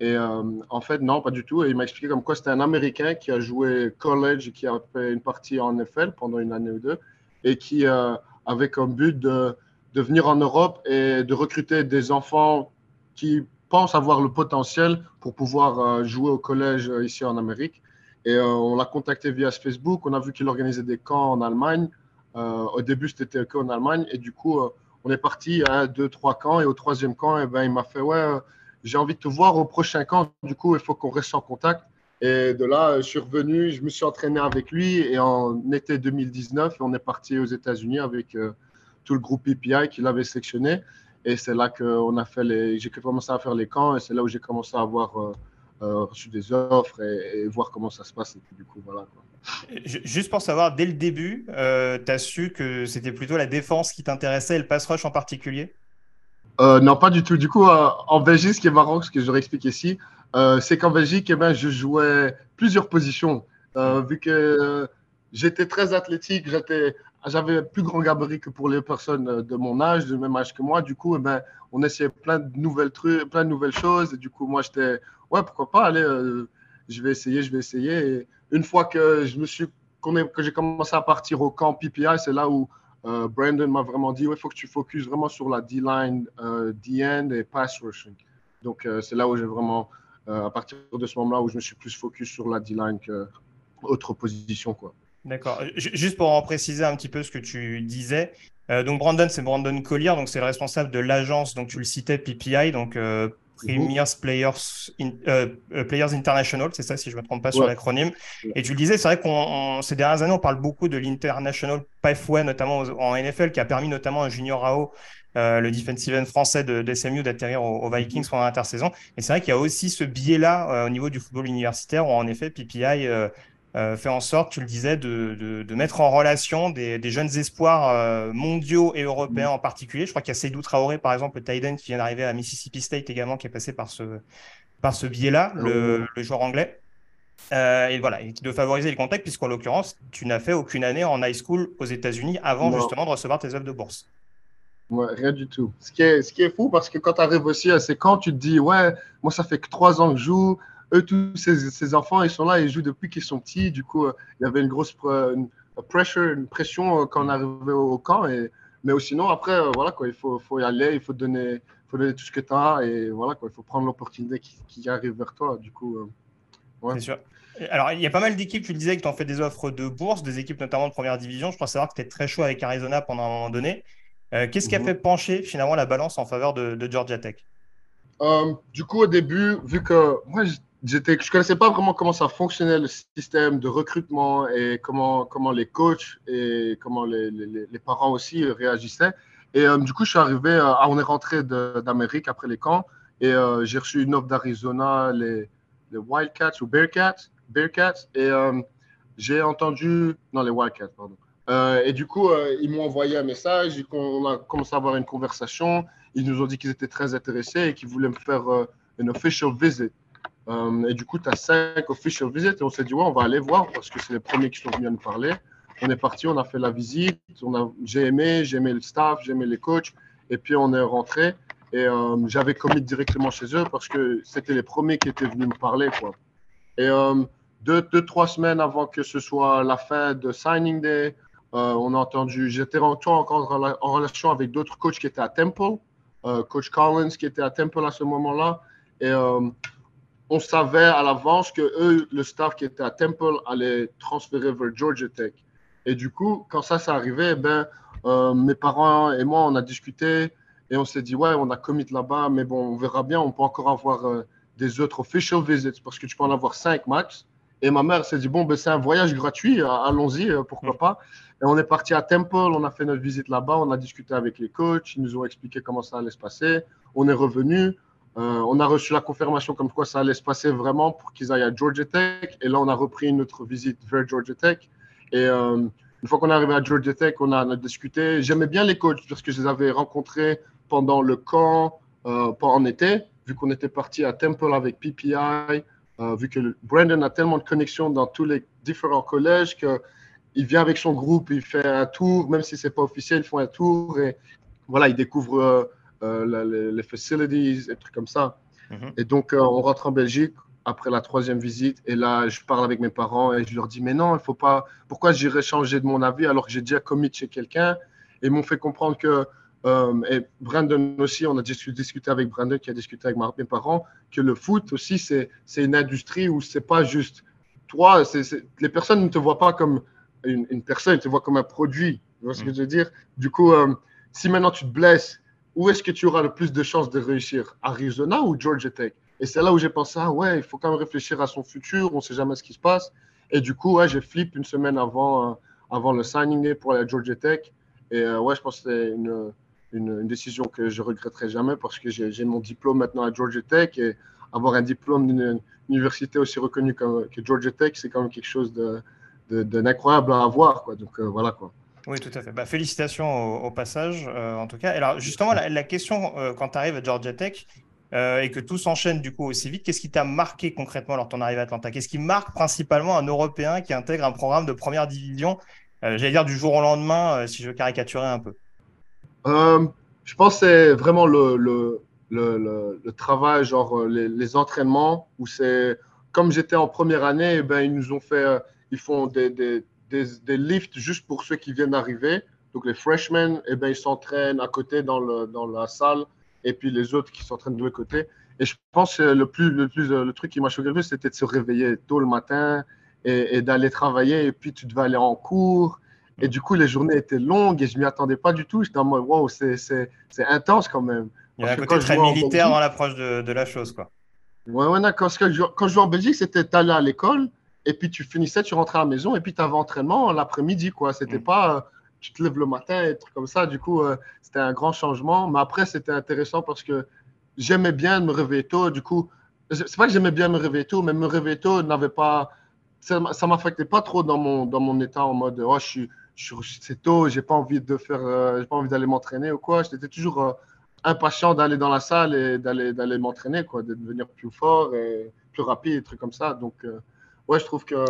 Et euh, en fait, non, pas du tout. Et il m'a expliqué comme quoi c'était un Américain qui a joué college et qui a fait une partie en NFL pendant une année ou deux et qui euh, avait comme but de, de, venir en Europe et de recruter des enfants qui pensent avoir le potentiel pour pouvoir euh, jouer au collège ici en Amérique. Et on l'a contacté via Facebook. On a vu qu'il organisait des camps en Allemagne. au début, c'était qu'en Allemagne. Et du coup, on est parti à deux, trois camps. Et au troisième camp, eh ben, il m'a fait Ouais, j'ai envie de te voir au prochain camp. Du coup, il faut qu'on reste en contact. Et de là, je suis revenu, je me suis entraîné avec lui. Et en été 2019, on est parti aux États-Unis avec euh, tout le groupe PPI qu'il avait sélectionné. Et c'est là que j'ai commencé à faire les camps. Et c'est là où j'ai commencé à avoir euh, euh, reçu des offres et, voir comment ça se passe. Et puis, du coup, voilà. Juste pour savoir, dès le début, tu as su que c'était plutôt la défense qui t'intéressait et le pass rush en particulier? Euh, non, pas du tout. Du coup, euh, en Belgique, ce qui est marrant, ce que je expliquer ici, euh, c'est qu'en Belgique, eh ben, je jouais plusieurs positions. vu que j'étais très athlétique, j'avais plus grand gabarit que pour les personnes de mon âge, du même âge que moi. Du coup, eh ben, on essayait plein de nouvelles trucs, plein de nouvelles choses. Du coup, moi, j'étais, ouais, pourquoi pas, allez, je vais essayer, je vais essayer. Une fois que je me suis, que j'ai commencé à partir au camp PPI, c'est là où euh, Brandon m'a vraiment dit il faut que tu focuses vraiment sur la D-line, euh, D-end et pass rushing. Donc, euh, c'est là où j'ai vraiment, à partir de ce moment-là, où je me suis plus focus sur la D-line qu'autre position. Quoi. D'accord. Juste pour en préciser un petit peu ce que tu disais. donc, Brandon, c'est Brandon Collier, donc c'est le responsable de l'agence, donc tu le citais, PPI, donc Premiers Players, euh, euh, Players International, c'est ça si je ne me trompe pas sur l'acronyme. Et tu le disais, c'est vrai qu'on ces dernières années, on parle beaucoup de l'International Pathway, notamment en NFL, qui a permis notamment à Junior Rao, euh, le defensive end français de, de SMU, d'atterrir aux, Vikings pendant l'intersaison. Et c'est vrai qu'il y a aussi ce biais-là au niveau du football universitaire, où en effet, PPI euh, fait en sorte, tu le disais, de, de, mettre en relation des, des jeunes espoirs euh, mondiaux et européens en particulier. Je crois qu'il y a Seydou Traoré, par exemple, le Tiden qui vient d'arriver à Mississippi State également, qui est passé par ce, par ce biais-là, le, le, joueur anglais. Euh, et voilà, et de favoriser le contact, puisqu'en l'occurrence, tu n'as fait aucune année en high school aux États-Unis avant justement de recevoir tes œuvres de bourse. Ouais, rien du tout. Ce qui est, ce qui est fou, parce que quand tu arrives aussi à ces camps, tu te dis, ouais, moi, ça fait que trois ans que je joue, eux, tous ces, enfants, ils sont là, ils jouent depuis qu'ils sont petits. Du coup, euh, il y avait une grosse une, pressure, une pression euh, quand on arrivait au, camp. Et, mais sinon, après, euh, voilà, quoi, il faut, faut, y aller, il faut donner, faut donner tout ce que tu as. Et voilà, quoi, il faut prendre l'opportunité qui, arrive vers toi. Du coup, C'est sûr. Alors, il y a pas mal d'équipes, tu le disais, qui t'ont fait des offres de bourse, des équipes notamment de première division. Je crois savoir que tu es très chaud avec Arizona pendant un moment donné. Qu'est-ce qui a mhm. fait pencher finalement la balance en faveur de, Georgia Tech? Du coup, au début, vu que moi, je connaissais pas vraiment comment ça fonctionnait le système de recrutement et comment, comment les coachs et comment les, les, les parents aussi réagissaient. Et euh, du coup, je suis arrivé, euh, on est rentré d'Amérique après les camps et euh, j'ai reçu une offre d'Arizona, les, les, Wildcats ou Bearcats, Bearcats et j'ai entendu, non les Wildcats, pardon. et du coup, ils m'ont envoyé un message, on a commencé à avoir une conversation. Ils nous ont dit qu'ils étaient très intéressés et qu'ils voulaient me faire une official visit. Euh, et du coup, tu as cinq official visits et on s'est dit, ouais, on va aller voir parce que c'est les premiers qui sont venus nous parler. On est parti, on a fait la visite, j'ai aimé, j'ai aimé le staff, j'ai aimé les coachs et puis on est rentré et euh, j'avais commis directement chez eux parce que c'était les premiers qui étaient venus me parler. Quoi. Et euh, deux, deux, trois semaines avant que ce soit la fin de signing day, on a entendu, j'étais encore en, en relation avec d'autres coachs qui étaient à Temple, coach Collins qui était à Temple à ce moment-là. Et on savait à l'avance que eux, le staff qui était à Temple allait transférer vers Georgia Tech. Et du coup, quand ça s'est arrivé, ben, euh, mes parents et moi, on a discuté et on s'est dit, ouais, on a commit là-bas, mais bon, on verra bien, on peut encore avoir euh, des autres official visits parce que tu peux en avoir cinq max. Et ma mère s'est dit, bon, ben, c'est un voyage gratuit, allons-y, euh, pourquoi mm. pas. Et on est parti à Temple, on a fait notre visite là-bas, on a discuté avec les coachs, ils nous ont expliqué comment ça allait se passer. on est revenu. On a reçu la confirmation comme quoi ça allait se passer vraiment pour qu'ils aillent à Georgia Tech. Et là, on a repris notre visite vers Georgia Tech. Et une fois qu'on est arrivé à Georgia Tech, on a, discuté. J'aimais bien les coachs parce que je les avais rencontrés pendant le camp, euh, en été, vu qu'on était parti à Temple avec PPI, euh, vu que Brandon a tellement de connexions dans tous les différents collèges qu'il vient avec son groupe, il fait un tour, même si ce n'est pas officiel, ils font un tour et voilà, il découvre euh, euh, les, facilities, des trucs comme ça. Mm-hmm. Et donc, on rentre en Belgique, après la troisième visite. Et là, je parle avec mes parents et je leur dis, mais non, il faut pas. Pourquoi j'irais changer de mon avis alors que j'ai déjà commis chez quelqu'un? Et ils m'ont fait comprendre que. Euh, et Brandon aussi, on a discuté avec Brandon qui a discuté avec mes parents, que le foot aussi, c'est une industrie où c'est pas juste. Toi, les personnes ne te voient pas comme une, personne, ils te voient comme un produit. Tu vois ce que mm. je veux dire? Du coup, euh, si maintenant tu te blesses, où est-ce que tu auras le plus de chances de réussir? Arizona ou Georgia Tech? Et c'est là où j'ai pensé, ah ouais, il faut quand même réfléchir à son futur, on ne sait jamais ce qui se passe. Et du coup, ouais, j'ai flip une semaine avant, euh, avant le signing day pour la Georgia Tech. Et euh, ouais, je pense que c'est une, une, décision que je regretterai jamais parce que j'ai mon diplôme maintenant à Georgia Tech et avoir un diplôme d'une université aussi reconnue que Georgia Tech, c'est quand même quelque chose d'incroyable à avoir. Quoi. Donc euh, voilà quoi. Oui, tout à fait. Bah, félicitations au, passage, en tout cas. Alors, justement, la, question, quand tu arrives à Georgia Tech, euh, et que tout s'enchaîne du coup aussi vite, qu'est-ce qui t'a marqué concrètement? Lors de ton arrivée à Atlanta Qu'est-ce qui marque principalement un Européen qui intègre un programme de première division, euh, j'allais dire du jour au lendemain, euh, si je veux caricaturer un peu? Je pense que c'est vraiment le, travail, genre les, entraînements, où c'est comme j'étais en première année, eh ben, ils nous ont fait, ils font des, des, lifts juste pour ceux qui viennent d'arriver. Donc les freshmen, eh ben, ils s'entraînent à côté dans, le, dans la salle et puis les autres qui s'entraînent de l'autre côté. Et je pense que le, plus, le, plus, le truc qui m'a choqué le plus, c'était de se réveiller tôt le matin et, d'aller travailler. Et puis tu devais aller en cours. Et du coup, les journées étaient longues et je ne m'y attendais pas du tout. J'étais en mode, wow, c'est intense quand même. Il y a un côté très militaire dans l'approche de, de, la chose. Quoi. Ouais, ouais, Quand, quand je jouais en Belgique, c'était d'aller à l'école et puis tu finissais, tu rentrais à la maison et puis tu avais entraînement l'après-midi. quoi. C'était mm. pas tu te lèves le matin et trucs comme ça. Du coup, euh, c'était un grand changement. Mais après, c'était intéressant parce que j'aimais bien me réveiller tôt. Du coup, c'est pas que j'aimais bien me réveiller tôt, mais me réveiller tôt n'avait pas. Ça ne m'affectait pas trop dans mon, dans mon état en mode oh, je suis, je c'est tôt, j'ai pas envie de faire, euh, j'ai pas envie d'aller m'entraîner ou quoi. J'étais toujours euh, impatient d'aller dans la salle et d'aller, d'aller m'entraîner, quoi, de devenir plus fort et plus rapide, des trucs comme ça. Donc, ouais, je trouve que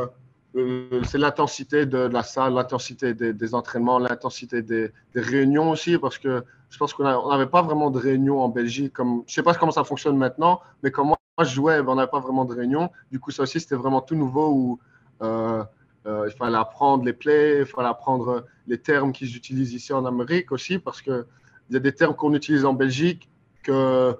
euh, c'est l'intensité de, la salle, l'intensité des, entraînements, l'intensité des, réunions aussi, parce que je pense qu'on n'avait pas vraiment de réunions en Belgique. Comme, je ne sais pas comment ça fonctionne maintenant, mais comme moi, je jouais, ben, on n'avait pas vraiment de réunions. Du coup, ça aussi, c'était vraiment tout nouveau où euh, euh, il fallait apprendre les plays, il fallait apprendre les termes qu'ils utilisent ici en Amérique aussi, parce qu'il y a des termes qu'on utilise en Belgique que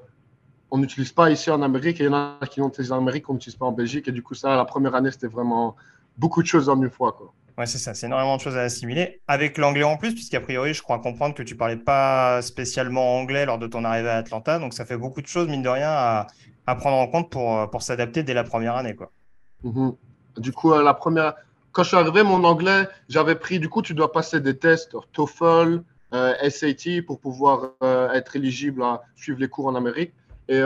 on n'utilise pas ici en Amérique, et il y en a qui utilisent en Amérique qu'on n'utilise pas en Belgique. Et du coup, ça, la première année, c'était vraiment beaucoup de choses en une fois. Quoi. Ouais, c'est ça, c'est énormément de choses à assimiler. Avec l'anglais en plus, puisqu'a priori, je crois comprendre que tu parlais pas spécialement anglais lors de ton arrivée à Atlanta. Donc, ça fait beaucoup de choses, mine de rien, à, à prendre en compte pour, pour s'adapter dès la première année. Quoi. Mm-hmm. Du coup, euh, la première... quand je suis arrivé, mon anglais, j'avais pris, du coup, tu dois passer des tests TOEFL, euh, SAT pour pouvoir euh, être éligible à suivre les cours en Amérique. Et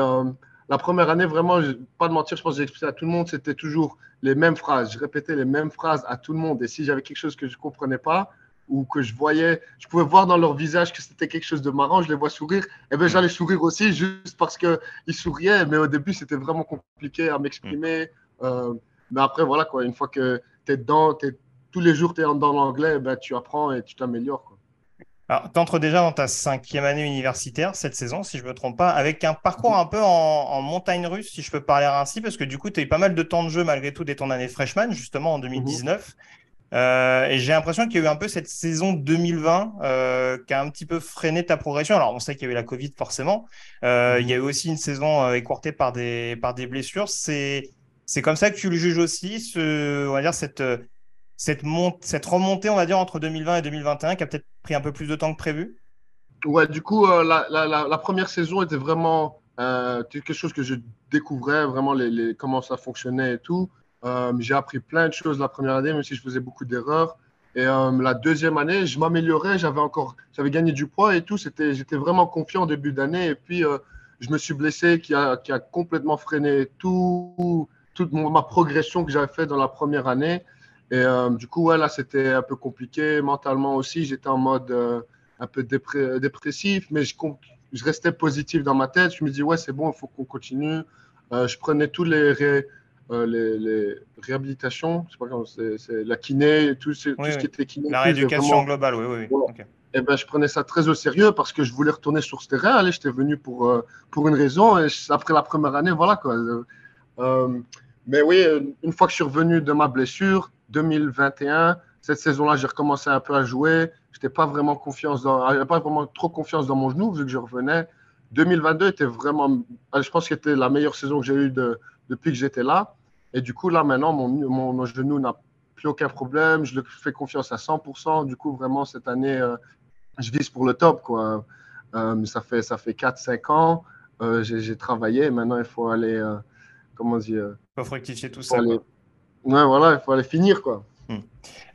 la première année, vraiment, pas de mentir, je pense que j'ai expliqué à tout le monde, c'était toujours les mêmes phrases. Je répétais les mêmes phrases à tout le monde. Et si j'avais quelque chose que je ne comprenais pas ou que je voyais, je pouvais voir dans leur visage que c'était quelque chose de marrant, je les vois sourire, et eh bien j'allais sourire aussi juste parce qu'ils souriaient. Mais au début, c'était vraiment compliqué à m'exprimer. Euh, mais après, voilà, quoi, une fois que tu es dedans, tous les jours, tu es dans l'anglais, ben, tu apprends et tu t'améliores. Alors, tu entres déjà dans ta cinquième année universitaire cette saison, si je ne me trompe pas, avec un parcours un peu en, montagne russe, si je peux parler ainsi, parce que du coup, tu as eu pas mal de temps de jeu malgré tout dès ton année freshman, justement en 2019. Euh, et j'ai l'impression qu'il y a eu un peu cette saison 2020 euh, qui a un petit peu freiné ta progression. Alors, on sait qu'il y a eu la Covid forcément. Euh, il y a eu aussi une saison écourtée par des, par des blessures. C'est, c'est comme ça que tu le juges aussi, ce, on va dire, cette cette, remontée, on va dire, entre 2020 et 2021 qui a peut-être pris un peu plus de temps que prévu? Ouais, du coup, euh, la, première saison était vraiment euh, quelque chose que je découvrais, vraiment comment ça fonctionnait et tout. Euh, j'ai appris plein de choses la première année, même si je faisais beaucoup d'erreurs. Et la deuxième année, je m'améliorais, j'avais encore, j'avais gagné du poids et tout. C'était, j'étais vraiment confiant au début d'année. Et puis, je me suis blessé, qui a, qui a complètement freiné tout, toute ma progression que j'avais fait dans la première année. Et euh, du coup, ouais, là, c'était un peu compliqué mentalement aussi. J'étais en mode euh, un peu dépressif, mais je, je, restais positif dans ma tête. Je me dis, ouais, c'est bon, il faut qu'on continue. Euh, je prenais tous les, les, les, réhabilitations, je sais pas c'est la kiné, tout, ce, tout ce qui était kiné. La rééducation globale, oui, oui. Et ben, je prenais ça très au sérieux parce que je voulais retourner sur ce terrain. J'étais venu pour, pour une raison. Et après la première année, voilà quoi. mais oui, une fois que je suis revenu de ma blessure, 2021, cette saison-là, j'ai recommencé un peu à jouer. Je n'avais pas vraiment confiance dans, pas vraiment trop confiance dans mon genou vu que je revenais. 2022 était vraiment, je pense que c'était la meilleure saison que j'ai eue depuis que j'étais là. Et du coup, là, maintenant, mon, mon, genou n'a plus aucun problème. Je le fais confiance à 100%. Du coup, vraiment, cette année, euh, je vise pour le top. Quoi. Euh, ça fait, ça fait 4-5 ans. Euh, j'ai travaillé. Maintenant, il faut aller, comment dire Il faut rectifier tout ça. Ouais, voilà, il faut aller finir, quoi. Hmm.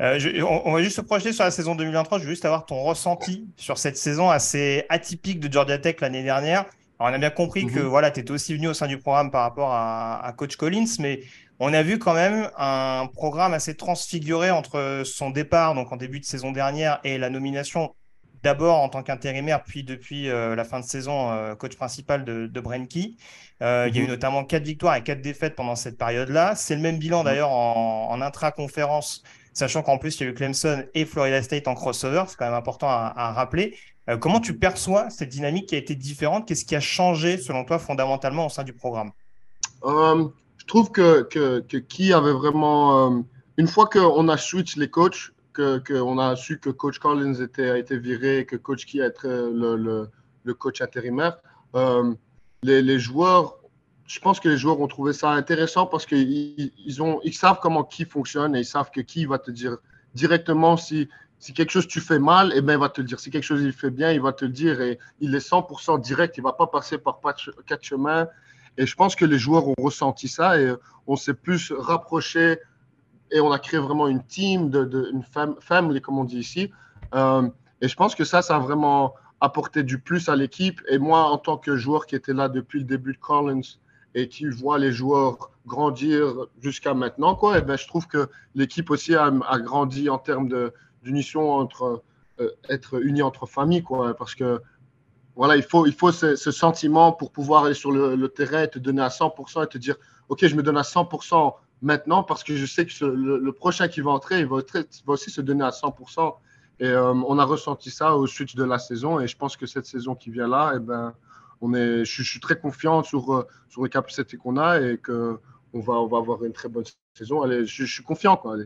Euh, on, va juste se projeter sur la saison 2023. Je veux juste avoir ton ressenti sur cette saison assez atypique de Georgia Tech l'année dernière. Alors, on a bien compris que mhm. voilà, tu étais aussi venu au sein du programme par rapport à, Coach Collins, mais on a vu quand même un programme assez transfiguré entre son départ, donc en début de saison dernière, et la nomination d'abord en tant qu'intérimaire, puis depuis euh, la fin de saison, euh, coach principal de, de Brenke. Euh, il y a eu mhm. notamment quatre victoires et quatre défaites pendant cette période-là. C'est le même bilan mhm. d'ailleurs en, intra-conférence, sachant qu'en plus, il y a eu Clemson et Florida State en crossover. C'est quand même important à, rappeler. comment tu perçois cette dynamique qui a été différente? Qu'est-ce qui a changé, selon toi, fondamentalement au sein du programme? Je trouve que, que, qui avait vraiment. une fois qu'on a switch les coachs, qu'on a su que Coach Collins était, a été viré, que Coach Key a été le, le, coach intérimaire, euh, les, les, joueurs, je pense que les joueurs ont trouvé ça intéressant parce qu'ils ils ont, ils savent comment qui fonctionne et ils savent que qui va te dire directement si, si quelque chose tu fais mal, et eh ben, il va te le dire. Si quelque chose il fait bien, il va te le dire et il est 100% direct, il ne va pas passer par quatre chemins. Et je pense que les joueurs ont ressenti ça et on s'est plus rapproché et on a créé vraiment une team, de, une family, comme on dit ici. Euh, et je pense que ça, ça a vraiment apporté du plus à l'équipe. Et moi, en tant que joueur qui était là depuis le début de Collins et qui voit les joueurs grandir jusqu'à maintenant, quoi, et ben, je trouve que l'équipe aussi a, grandi en termes d'unition entre euh, être unis entre familles, quoi, parce que voilà, il faut, il faut ce, sentiment pour pouvoir aller sur le, terrain et te donner à 100% et te dire, OK, je me donne à 100% maintenant parce que je sais que le, prochain qui va entrer, il va, aussi se donner à 100%. Et euh, on a ressenti ça au switch de la saison. Et je pense que cette saison qui vient là, eh ben, on est, je, suis très confiant sur, euh, sur les capacités qu'on a et qu'on va, on va avoir une très bonne saison. Allez, je, suis confiant. Quoi.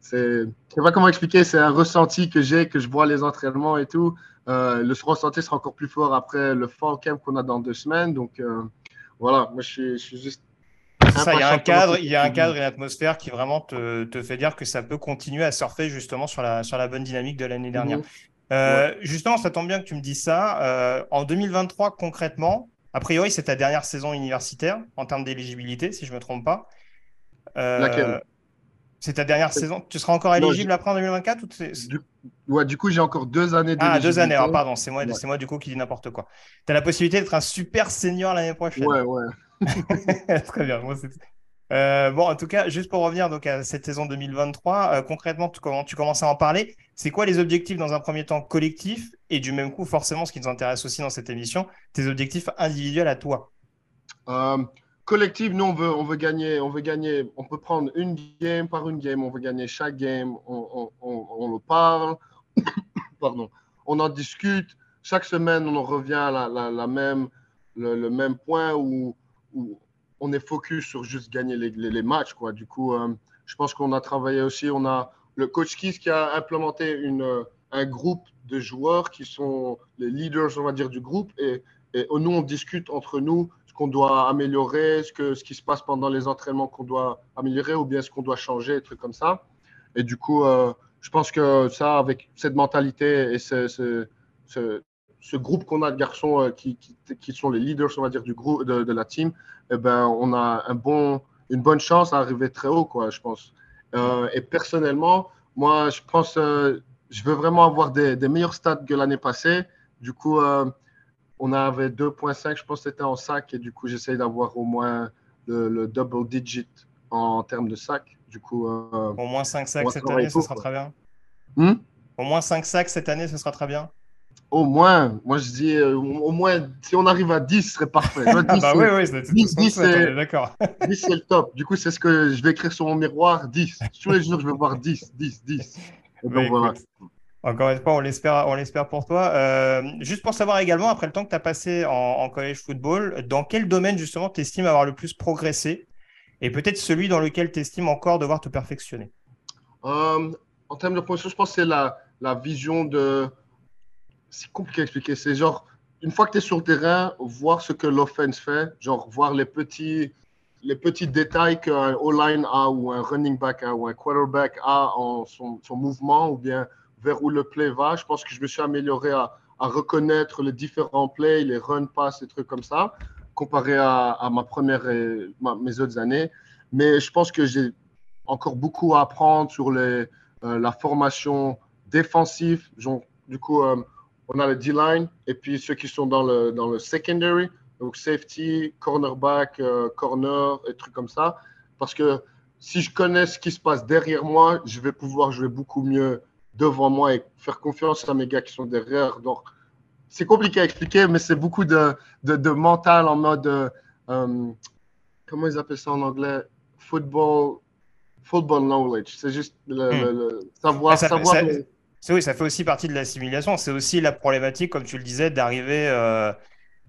C'est, je sais pas comment expliquer, c'est un ressenti que j'ai, que je vois les entraînements et tout. Euh, le ressenti sera encore plus fort après le fall camp qu'on a dans deux semaines. Donc voilà, moi je suis juste il y a un cadre, il y a un cadre et une atmosphère qui vraiment te, te, fait dire que ça peut continuer à surfer justement sur la, sur la bonne dynamique de l'année dernière. Mhm. Euh, justement, ça tombe bien que tu me dises ça. Euh, en 2023, concrètement, a priori, c'est ta dernière saison universitaire en termes d'éligibilité, si je ne me trompe pas. Euh, Laquelle? C'est ta dernière saison. Tu seras encore éligible après en 2024 ou du... Ouais, du coup, j'ai encore deux années Ah, deux années, ah, pardon, c'est moi, c'est moi du coup qui dis n'importe quoi. Tu as la possibilité d'être un super senior l'année prochaine. Ouais, ouais. <laughs> Très bien. Euh, bon, en tout cas, juste pour revenir donc, à cette saison 2023, euh, concrètement, tu, comment tu commences à en parler. C'est quoi les objectifs dans un premier temps collectif et du même coup, forcément, ce qui nous intéresse aussi dans cette émission, tes objectifs individuels à toi? Euh, Collectif, nous, on veut, on veut gagner. On veut gagner. On peut prendre une game par une game. On veut gagner chaque game. On, on, on, parle. <coughs> Pardon. On en discute. Chaque semaine, on en revient à la, même, le, le, même point où où on est focus sur juste gagner les, matchs. Quoi. Du coup, euh, je pense qu'on a travaillé aussi. On a le coach Kiss qui a implémenté une, euh, un groupe de joueurs qui sont les leaders, on va dire, du groupe. Et, et nous, on discute entre nous ce qu'on doit améliorer, ce, que, ce qui se passe pendant les entraînements qu'on doit améliorer ou bien ce qu'on doit changer, des trucs comme ça. Et du coup, euh, je pense que ça, avec cette mentalité et ce, groupe qu'on a de garçons euh, qui, qui, sont les leaders, on va dire, du groupe, de, la team, eh ben, on a un bon, une bonne chance à arriver très haut, quoi, je pense. Euh, et personnellement, moi, je pense, euh, je veux vraiment avoir des, des meilleurs stats que l'année passée. Du coup, on avait 2.5, je pense que c'était en sac, et du coup, j'essaye d'avoir au moins le, double digit en termes de sac. Du coup, euh, au moins 5 sacs cette année, ce sera très bien. Hmm? Au moins 5 sacs cette année, ce sera très bien. Au moins, moi je dis, euh, au moins, si on arrive à 10, ce serait parfait. 10, ah <laughs> bah oui, oui, c'est 10, 10 c'est <laughs> d'accord. 10, c'est le top. Du coup, c'est ce que je vais écrire sur mon miroir 10. Tous les jours, je vais voir 10, 10, 10. donc, voilà. Encore une fois, on l'espère, on l'espère pour toi. Euh, juste pour savoir également, après le temps que tu as passé en, en college football, dans quel domaine justement tu estimes avoir le plus progressé et peut-être celui dans lequel tu estimes encore devoir te perfectionner? Euh, En termes de progression, je pense que c'est la, la vision de. C'est compliqué à expliquer. C'est genre, une fois que tu es sur le terrain, voir ce que l'offense fait, genre voir les petits, les petits détails qu'un O-line a ou un running back a ou un quarterback a en son, mouvement ou bien vers où le play va. Je pense que je me suis amélioré à, reconnaître les différents plays, les run pass, des trucs comme ça, comparé à, ma première et mes autres années. Mais je pense que j'ai encore beaucoup à apprendre sur les, euh, la formation défensive. du coup, euh, on a le D-line et puis ceux qui sont dans le, dans le secondary, donc safety, cornerback, euh, corner et trucs comme ça. Parce que si je connais ce qui se passe derrière moi, je vais pouvoir jouer beaucoup mieux devant moi et faire confiance à mes gars qui sont derrière. Donc, c'est compliqué à expliquer, mais c'est beaucoup de, de, mental en mode, euh, comment ils appellent ça en anglais? Football, football knowledge. C'est juste le, hmm. savoir. Ça, savoir oui, ça fait aussi partie de l'assimilation. C'est aussi la problématique, comme tu le disais, d'arriver euh,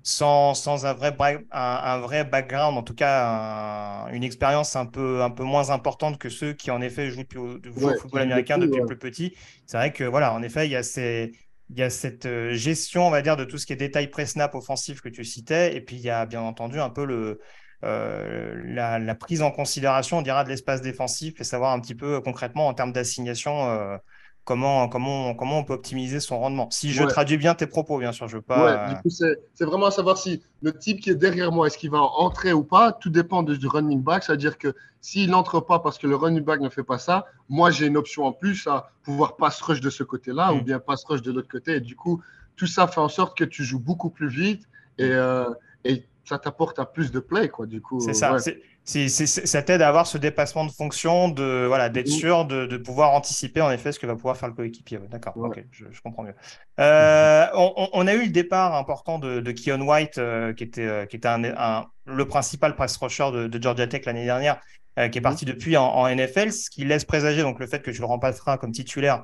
sans, sans un, vrai, un, vrai background, en tout cas une expérience un peu, un peu moins importante que ceux qui en effet jouent, au, football américain depuis plus petit. C'est vrai que voilà, en effet, il y a ces, il y a cette euh, gestion, on va dire, de tout ce qui est détail pré-snap offensif que tu citais, et puis il y a bien entendu un peu le, euh, la, prise en considération, on dira, de l'espace défensif et savoir un petit peu concrètement en termes d'assignation euh, comment, comment, comment on peut optimiser son rendement. Si je traduis bien tes propos, bien sûr, je veux pas. du coup, c'est vraiment à savoir si le type qui est derrière moi, est-ce qu'il va entrer ou pas? Tout dépend du running back. C'est-à-dire que s'il n'entre pas parce que le running back ne fait pas ça, moi, j'ai une option en plus à pouvoir pass rush de ce côté-là ou mm. bien pass rush de l'autre côté. Et du coup, tout ça fait en sorte que tu joues beaucoup plus vite et, euh, et ça t'apporte à plus de play, quoi, du coup. C'est ça. ça t'aide à avoir ce dépassement de fonction, de voilà, d'être mm. sûr de, pouvoir anticiper en effet ce que va pouvoir faire le coéquipier. D'accord, ok, je, comprends mieux. Euh, on, a eu le départ important de, de Keon White, euh, qui était, euh, qui était un, le principal press rusher de, Georgia Tech l'année dernière, qui est mm. parti depuis en, NFL, ce qui laisse présager donc le fait que tu le remplaceras comme titulaire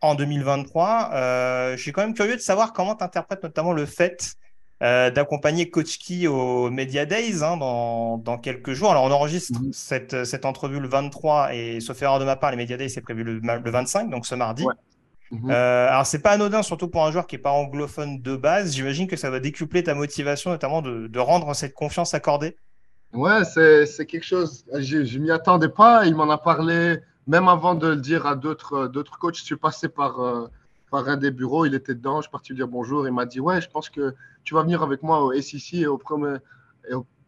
en 2023. je suis quand même curieux de savoir comment tu interprètes notamment le fait euh, d'accompagner Coach Key au Media Days hein, dans, dans, quelques jours. Alors, on enregistre mhm. cette, cette, entrevue le 23 et sauf erreur de ma part, les Media Days, c'est prévu le, le, 25, donc ce mardi. Mhm. Euh, alors, c'est pas anodin, surtout pour un joueur qui n'est pas anglophone de base. J'imagine que ça va décupler ta motivation, notamment de, de rendre cette confiance accordée. Ouais, c'est quelque chose. Je ne m'y attendais pas. Il m'en a parlé même avant de le dire à d'autres coachs. Je suis passé par. Euh, par un des bureaux, il était dedans, je suis parti lui dire bonjour, il m'a dit ouais, je pense que tu vas venir avec moi au SEC et au premier.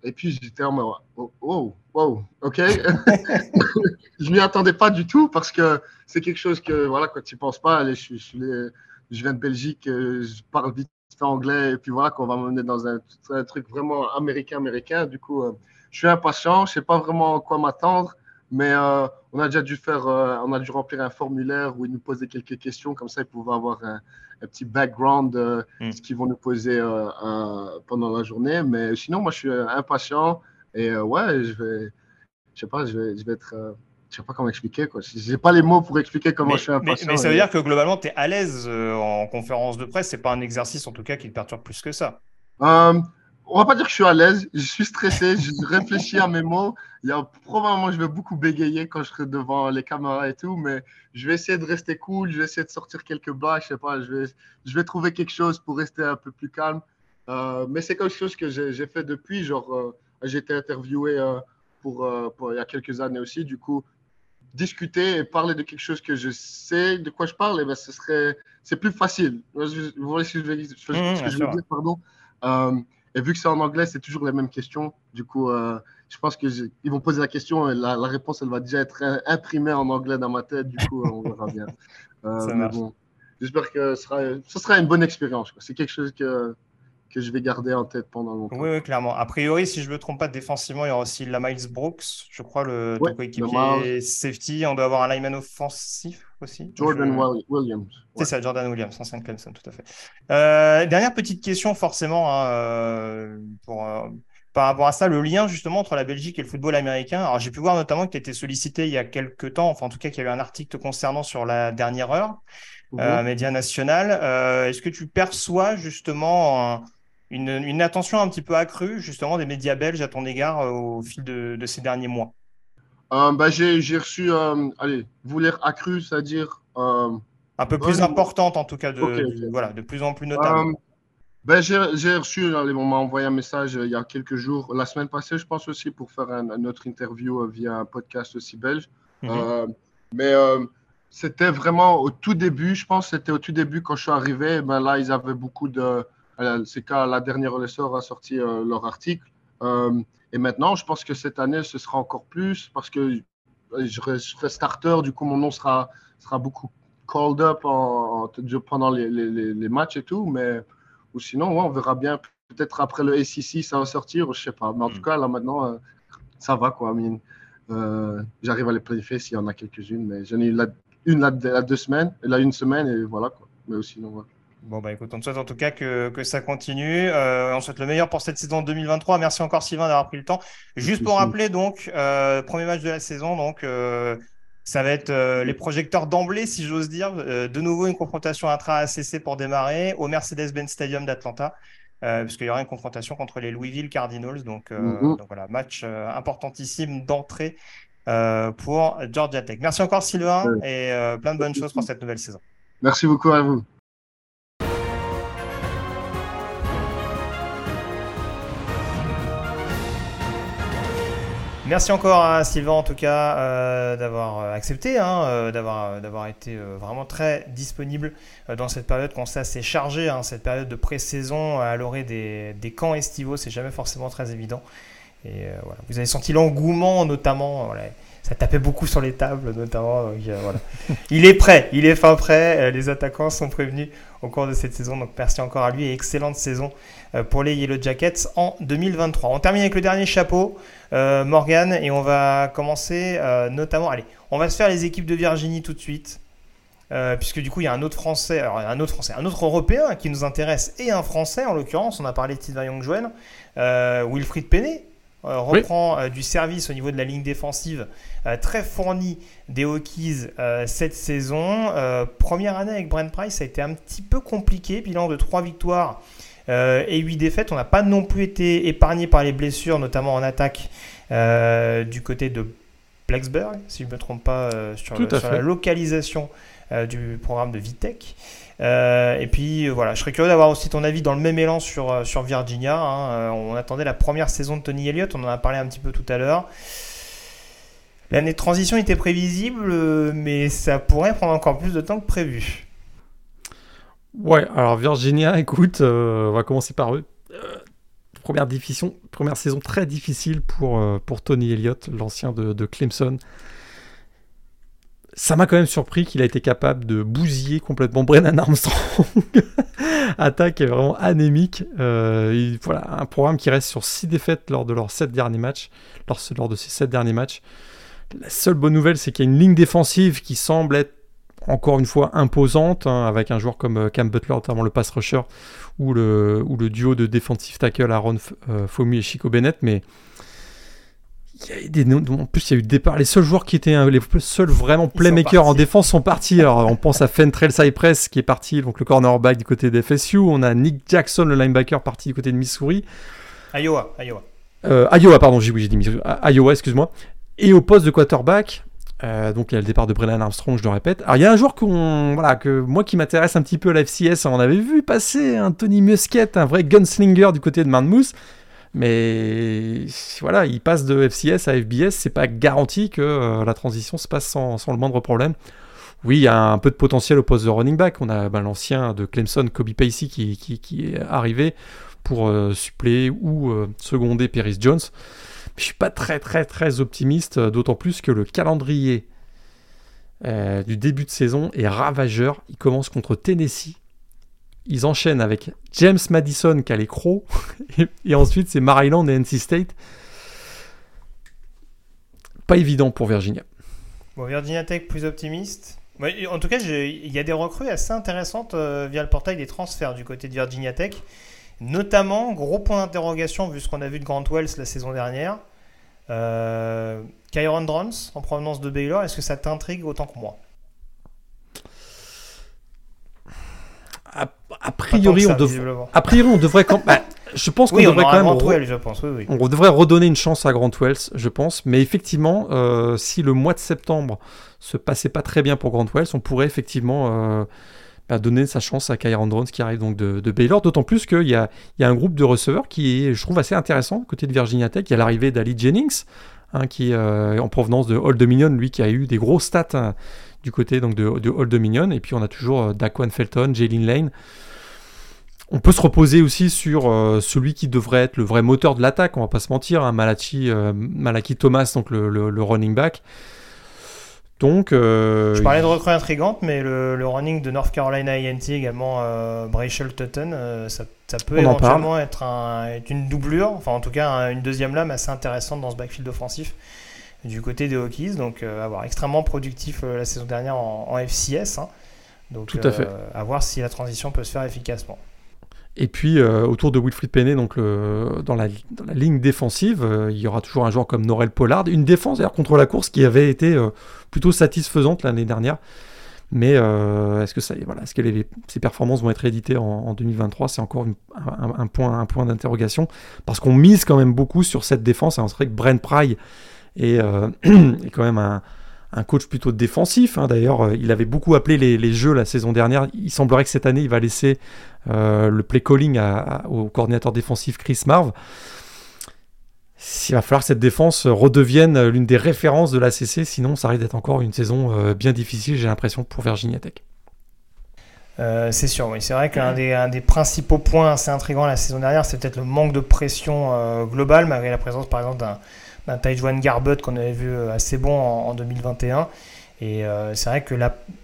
Et, puis j'étais en mode oh, oh, wow, ok. <laughs> je m'y attendais pas du tout parce que c'est quelque chose que voilà, quand tu penses pas, allez, je, viens de Belgique, euh, je parle vite anglais et puis voilà qu'on va m'emmener dans un, truc vraiment américain américain. Du coup, euh, je suis impatient, je sais pas vraiment quoi m'attendre. Mais euh, on a déjà dû faire, euh, on a dû remplir un formulaire où ils nous posaient quelques questions, comme ça ils pouvaient avoir un, petit background de hmm. ce qu'ils vont nous poser euh, pendant la journée. Mais sinon, moi je suis impatient et ouais, je vais, je sais pas, je vais, je vais être je sais pas comment expliquer. Quoi. Je n'ai pas les mots pour expliquer comment je suis impatient. Mais, ça veut dire que globalement, tu es à l'aise en conférence de presse. Ce n'est pas un exercice, en tout cas, qui te perturbe plus que ça on va pas dire que je suis à l'aise, je suis stressé, je <laughs> réfléchis à mes mots. Il y a probablement je vais beaucoup bégayer quand je serai devant les caméras et tout, mais je vais essayer de rester cool, je vais essayer de sortir quelques blagues, je sais pas, je vais, je vais trouver quelque chose pour rester un peu plus calme. Euh, mais c'est quelque chose que j'ai fait depuis, genre euh, j'ai été interviewé euh, pour, pour, il y a quelques années aussi, du coup discuter et parler de quelque chose que je sais de quoi je parle, et eh ben, ce serait c'est plus facile. Vous voyez ce que je veux, mmh, dire, pardon? Et vu que c'est en anglais, c'est toujours les mêmes questions. Du coup, euh, je pense qu'ils vont poser la question et la, réponse, elle va déjà être imprimée en anglais dans ma tête. Du coup, on verra bien. <laughs> Euh, bon, j'espère que ce sera, ce sera une bonne expérience. C'est quelque chose que, que je vais garder en tête pendant longtemps. Oui, oui, clairement. A priori, si je ne me trompe pas, défensivement, il y aura aussi la Miles Brooks, je crois, le coéquipier safety. On doit avoir un lineman offensif aussi. Jordan Williams. C'est ça, Jordan Williams, ancien Clemson, tout à fait. Euh, dernière petite question, forcément, hein, euh, pour, euh, par rapport à ça, le lien justement entre la Belgique et le football américain. Alors, j'ai pu voir notamment que tu été sollicité il y a quelques temps, enfin, en tout cas, qu'il y a eu un article concernant sur la dernière heure, mhm. média national. Est-ce que tu perçois justement une, attention un petit peu accrue justement des médias belges à ton égard au fil de ces derniers mois? Euh, bah, j'ai, reçu, euh, allez, vous l'air accru, c'est-à-dire. Euh, un peu plus importante en tout cas, de, voilà, de plus en plus notable. Ben, j'ai, reçu, on m'a envoyé un message il y a quelques jours, la semaine passée, je pense aussi, pour faire un, autre interview via un podcast aussi belge. Mhm. mais c'était vraiment au tout début, je pense, c'était au tout début quand je suis arrivé. Ben là, ils avaient beaucoup de. C'est quand la dernière ressort a sorti leur article. Et maintenant, je pense que cette année, ce sera encore plus parce que je serai starter. Du coup, mon nom sera, sera beaucoup called up en, pendant les, les, les, matchs et tout. Mais ou sinon, ouais, on verra bien. Peut-être après le SEC, ça va sortir, je sais pas. Mais en tout mm. cas, là maintenant, euh, ça va quoi. Euh, J'arrive à les planifier s'il y en a quelques-unes. Mais j'en ai eu une la, deux semaines, là une semaine et voilà quoi. Mais sinon, voilà. Bon, bah écoute, on te souhaite en tout cas que, que ça continue. Euh, on souhaite le meilleur pour cette saison 2023. Merci encore, Sylvain, d'avoir pris le temps. Juste pour rappeler, donc, euh, premier match de la saison, donc, euh, ça va être les projecteurs d'emblée, si j'ose dire. de nouveau, une confrontation intra-ACC pour démarrer au Mercedes-Benz Stadium d'Atlanta, puisqu'il y aura une confrontation contre les Louisville Cardinals. Donc, mm-hmm. donc voilà, match importantissime d'entrée pour Georgia Tech. Merci encore, Sylvain, et plein de bonnes choses pour cette nouvelle saison. Merci beaucoup à vous. Merci encore à Sylvain en tout cas euh, d'avoir euh, accepté, hein, euh, d'avoir, été vraiment très disponible dans cette période quand ça s'est chargé, hein, cette période de pré-saison à l'orée des, des, camps estivaux, c'est jamais forcément très évident. Et voilà, vous avez senti l'engouement notamment, ça tapait beaucoup sur les tables notamment. voilà. il est prêt, il est fin prêt, les attaquants sont prévenus au cours de cette saison, donc merci encore à lui et excellente saison pour les Yellow Jackets en 2023. On termine avec le dernier chapeau. Euh, Morgan, et on va commencer euh, notamment. Allez, on va se faire les équipes de Virginie tout de suite. Euh, puisque du coup il y a un autre français, un autre français, un autre européen qui nous intéresse et un français en l'occurrence, on a parlé de Tidva Young Wilfried Penet reprend du service au niveau de la ligne défensive, très fourni des Hokies cette saison. première année avec Brent Price, ça a été un petit peu compliqué, bilan de 3 victoires euh, et 8 défaites. On n'a pas non plus été épargné par les blessures, notamment en attaque euh, du côté de Plexburg, si je ne me trompe pas, euh, sur, la localisation du programme de Vitech. Et puis voilà, je serais curieux d'avoir aussi ton avis dans le même élan sur, sur Virginia. Hein. on attendait la première saison de Tony Elliott, on en a parlé un petit peu tout à l'heure. L'année de transition était prévisible, mais ça pourrait prendre encore plus de temps que prévu. Ouais, alors Virginia, écoute, euh, on va commencer par eux. Euh, première, première saison très difficile pour, euh, pour Tony Elliott, l'ancien de, Clemson. Ça m'a quand même surpris qu'il a été capable de bousiller complètement Brennan Armstrong. <laughs> Attaque est vraiment anémique. voilà, un programme qui reste sur 6 défaites lors de leurs 7 derniers matchs. Lors, de ces 7 derniers matchs. La seule bonne nouvelle, c'est qu'il y a une ligne défensive qui semble être encore une fois imposante, hein, avec un joueur comme euh, Cam Butler, notamment le pass rusher, ou le, duo de defensive tackle Aaron euh, Fomi et Chico Bennett, mais il y a des, en plus il y a eu départ. Les seuls joueurs qui étaient hein, les seuls vraiment playmakers en défense sont partis. Alors on pense à Fentrell Cypress qui est parti, donc le cornerback du côté des FSU. On a Nick Jackson, le linebacker, parti du côté de Missouri. Iowa, Iowa. Euh, Iowa, pardon, j'ai dit Missouri. Iowa, excuse-moi. Et au poste de quarterback, euh, donc il y a le départ de Brennan Armstrong, je le répète. Alors il y a un joueur voilà, que moi qui m'intéresse un petit peu à la FCS, on avait vu passer un Tony Musket, un vrai gunslinger du côté de Manmouth. Mais voilà, il passe de FCS à FBS, c'est pas garanti que euh, la transition se passe sans, le moindre problème. Oui, il y a un peu de potentiel au poste de running back. On a ben, l'ancien de Clemson, Kobe Pacey, qui, est arrivé pour euh, suppléer ou seconder Paris Jones. Je suis pas très très très optimiste, euh, d'autant plus que le calendrier euh, du début de saison est ravageur. Il commence contre Tennessee. Ils enchaînent avec James Madison qui a les crocs, <laughs> et, ensuite c'est Maryland et NC State. Pas évident pour Virginia. Bon, Virginia Tech plus optimiste. En tout cas, il y a des recrues assez intéressantes euh, via le portail des transferts du côté de Virginia Tech. Notamment, gros point d'interrogation vu ce qu'on a vu de Grant Wells la saison dernière. Euh, Kyron Drons en provenance de Baylor, est-ce que ça t'intrigue autant que moi? A, priori, on a priori, on devrait quand bah, je pense qu'on devrait quand même. je pense. On devrait redonner une chance à Grant Wells, je pense. Mais effectivement, euh, si le mois de septembre se passait pas très bien pour Grant Wells, on pourrait effectivement euh, bah, donner sa chance à Kyron Drones qui arrive donc de, Baylor. D'autant plus qu'il y a, y a un groupe de receveurs qui est, je trouve, assez intéressant côté de Virginia Tech. Il y a l'arrivée d'Ali Jennings, hein, qui est euh, en provenance de Old Dominion, lui qui a eu des gros stats hein, du côté donc, de, de Old Dominion. Et puis on a toujours Daquan Felton, Jalen Lane. On peut se reposer aussi sur euh, celui qui devrait être le vrai moteur de l'attaque, on va pas se mentir, hein, Malachi, euh, Malaki Thomas, donc le, running back. Donc, euh, je parlais de recrues intrigantes, mais le, running de North Carolina INT également, Brachel Tutton, ça, peut éventuellement être, une doublure, enfin en tout cas une deuxième lame assez intéressante dans ce backfield offensif du côté des Hokies. Donc, avoir extrêmement productif la saison dernière en, FCS. Hein. Donc, Tout à fait. à voir si la transition peut se faire efficacement. Et puis euh, autour de Wilfried Penney, donc dans, la, ligne défensive, euh, il y aura toujours un joueur comme Norel Pollard. Une défense contre la course qui avait été euh, plutôt satisfaisante l'année dernière. Mais est-ce que, ça, ces performances vont être éditées en, 2023 C'est encore un, point, d'interrogation. Parce qu'on mise quand même beaucoup sur cette défense. Et on serait que Brent Pry est <clears throat> quand même un, un coach plutôt défensif. Hein. D'ailleurs, euh, il avait beaucoup appelé les, jeux la saison dernière. Il semblerait que cette année, il va laisser euh, le play calling au coordinateur défensif Chris Marv. Il va falloir que cette défense redevienne l'une des références de la CC, sinon ça risque d'être encore une saison euh, bien difficile, j'ai l'impression, pour Virginia Tech. c'est sûr, oui. C'est vrai qu'un des, des, principaux points assez intrigants la saison dernière, c'est peut-être le manque de pression globale, malgré la présence, par exemple, d'un un Taïwan Garbut qu'on avait vu euh, assez bon en, 2021. Et euh, c'est vrai que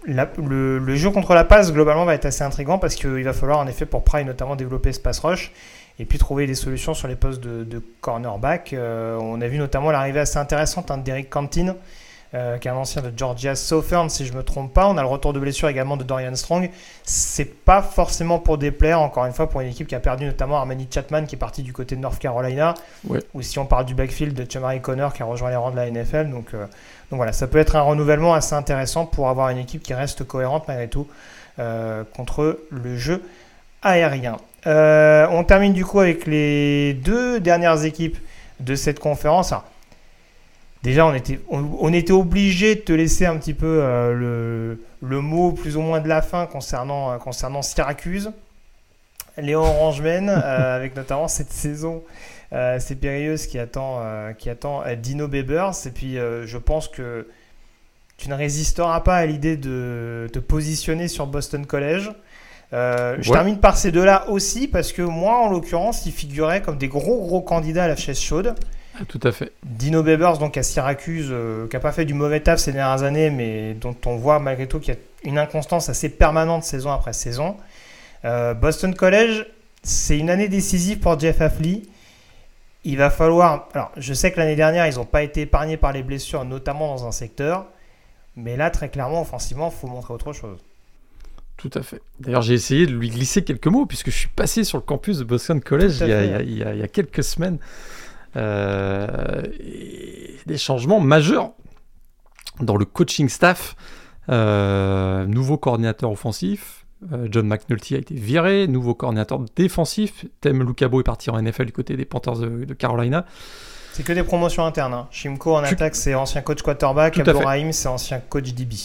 le, jeu contre la passe, globalement, va être assez intriguant parce qu'il va falloir, en effet, pour Pride notamment, développer ce pass rush et puis trouver des solutions sur les postes de, cornerback. Euh, on a vu notamment l'arrivée assez intéressante hein, d'Eric Cantine, euh, qui est un ancien de Georgia Southern, si je ne me trompe pas. On a le retour de blessure également de Dorian Strong. C'est pas forcément pour déplaire, encore une fois, pour une équipe qui a perdu notamment Armani Chapman, qui est parti du côté de North Carolina. Ou si on parle du backfield de Chamari Connor, qui a rejoint les rangs de la NFL. Donc, euh, donc voilà, ça peut être un renouvellement assez intéressant pour avoir une équipe qui reste cohérente malgré tout euh, contre le jeu aérien. on termine du coup avec les deux dernières équipes de cette conférence déjà, on était, on, était obligé de te laisser un petit peu euh, le, mot plus ou moins de la fin concernant, euh, concernant Syracuse. Les Orangemen, <laughs> euh, avec notamment cette saison c'est périlleuse qui attend, qui attend Dino Bebers. Et puis, je pense que tu ne résisteras pas à l'idée de te positionner sur Boston College. Je termine par ces deux-là aussi, parce que moi, en l'occurrence, ils figuraient comme des gros, gros candidats à la chaise chaude. Ah, tout à fait. Dino Bebers, donc à Syracuse, euh, qui n'a pas fait du mauvais taf ces dernières années, mais dont on voit malgré tout qu'il y a une inconstance assez permanente saison après saison. Euh, Boston College, c'est une année décisive pour Jeff Affley. Il va falloir. Alors, je sais que l'année dernière, ils n'ont pas été épargnés par les blessures, notamment dans un secteur. Mais là, très clairement, offensivement, il faut montrer autre chose. Tout à fait. D'ailleurs, j'ai essayé de lui glisser quelques mots, puisque je suis passé sur le campus de Boston College il y, a, quelques semaines. Euh, des changements majeurs dans le coaching staff. Euh, nouveau coordinateur offensif, euh, John McNulty a été viré, nouveau coordinateur défensif, Tem Lucabo est parti en NFL du côté des Panthers de, Carolina. C'est que des promotions internes. Hein. Shimko en attaque, c'est ancien coach quarterback. Abdourahim, c'est ancien coach DB.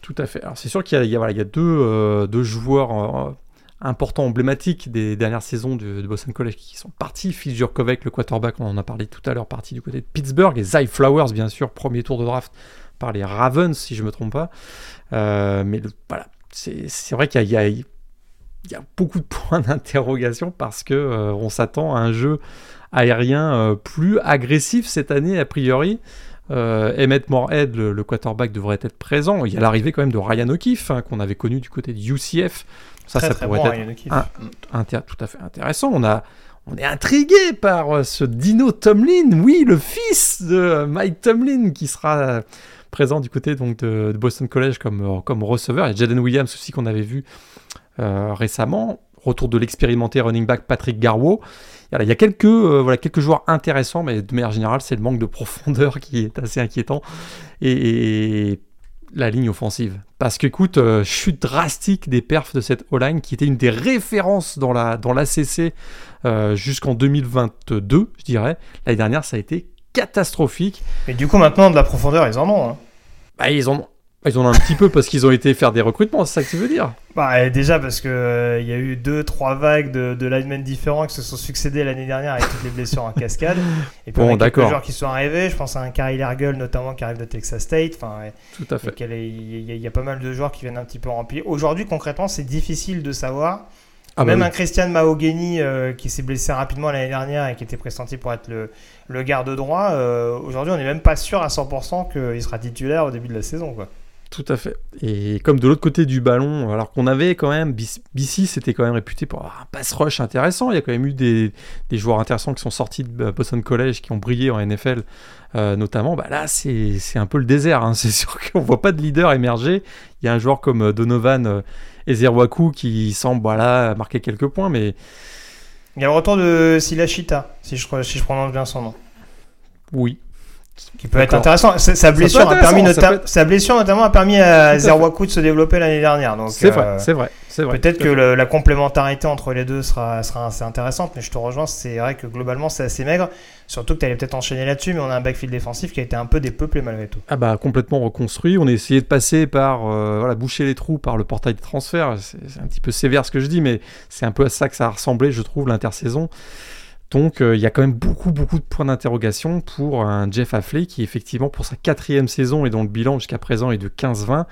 Tout à fait. Alors c'est sûr qu'il y, a, y a deux, deux joueurs importants, emblématiques des dernières saisons de, Boston College qui sont partis. Jurkovec, le quarterback, on en a parlé tout à l'heure, parti du côté de Pittsburgh. Et Zay Flowers, bien sûr, premier tour de draft par les Ravens, si je ne me trompe pas. Euh, mais voilà, c'est vrai qu'il y, a beaucoup de points <laughs> d'interrogation parce que euh, on s'attend à un jeu aérien euh, plus agressif cette année, a priori. Emmett Morehead, le, quarterback, devrait être présent. Il y a l'arrivée quand même de Ryan O'Keefe, hein, qu'on avait connu du côté de UCF. Ça, ça pourrait être tout à fait intéressant. On a on est intrigué par euh, ce Dino Tomlin, oui, le fils de Mike Tomlin, qui sera euh, présent du côté donc, de, Boston College comme, euh, comme receveur. Il y a Jaden Williams aussi qu'on avait vu récemment. Retour de l'expérimenté running back Patrick Garwo. il y a quelques, voilà, quelques joueurs intéressants, mais de manière générale, c'est le manque de profondeur <laughs> qui est assez inquiétant. et la ligne offensive. Parce qu'écoute, euh, chute drastique des perfs de cette O-line qui était une des références dans la dans l'ACC euh, jusqu'en 2022, je dirais. L'année dernière, ça a été catastrophique. Et du coup, maintenant, de la profondeur, ils en ont. Hein. Bah, ils en ont. Ils ont un petit peu parce qu'ils ont été faire des recrutements, c'est ça que tu veux dire bah, Déjà parce qu'il euh, y a eu deux, trois vagues de, de linemen différents qui se sont succédés l'année dernière avec toutes les blessures en cascade. <laughs> Et puis bon, quelques joueurs qui sont arrivés, je pense à un Kyle Ergel notamment qui arrive de Texas State. Enfin, Tout à fait. Il y, a pas mal de joueurs qui viennent un petit peu remplir. Aujourd'hui, concrètement, c'est difficile de savoir. Ah bah Même un Christian Mahogany euh, qui s'est blessé rapidement l'année dernière et qui était pressenti pour être le, le garde droit, euh, aujourd'hui on n'est même pas sûr à 100% qu'il sera titulaire au début de la saison. Quoi. Tout à fait. Et comme de l'autre côté du ballon, alors qu'on avait quand même, BC c'était quand même réputé pour avoir un pass rush intéressant. Il y a quand même eu des, joueurs intéressants qui sont sortis de Boston College, qui ont brillé en NFL euh, notamment. Bah là, c'est un peu le désert. Hein. <laughs> C'est sûr qu'on voit pas de leader émerger. Il y a un joueur comme euh, Donovan euh, Ezerwaku qui semble voilà, marquer quelques points, mais. Il y a le retour de Silachita, si je, si je prononce bien son nom. Oui, qui peut être intéressant. Sa, blessure a permis sa blessure notamment a permis à Zerwaku de se développer l'année dernière. C'est vrai, euh, c'est vrai, vrai. Peut-être que la complémentarité entre les deux sera, sera assez intéressante, mais je te rejoins, c'est vrai que globalement c'est assez maigre. Surtout que tu allais peut-être enchaîner là-dessus, mais on a un backfield défensif qui a été un peu dépeuplé malgré tout. Ah bah complètement reconstruit. On a essayé de passer par euh, voilà boucher les trous par le portail de transfert. C'est un petit peu sévère ce que je dis, mais c'est un peu à ça que ça a ressemblé, je trouve, l'intersaison. Donc euh, il y a quand même beaucoup beaucoup de points d'interrogation pour un Jeff Affley qui effectivement pour sa quatrième saison et dont le bilan jusqu'à présent est de 15-20.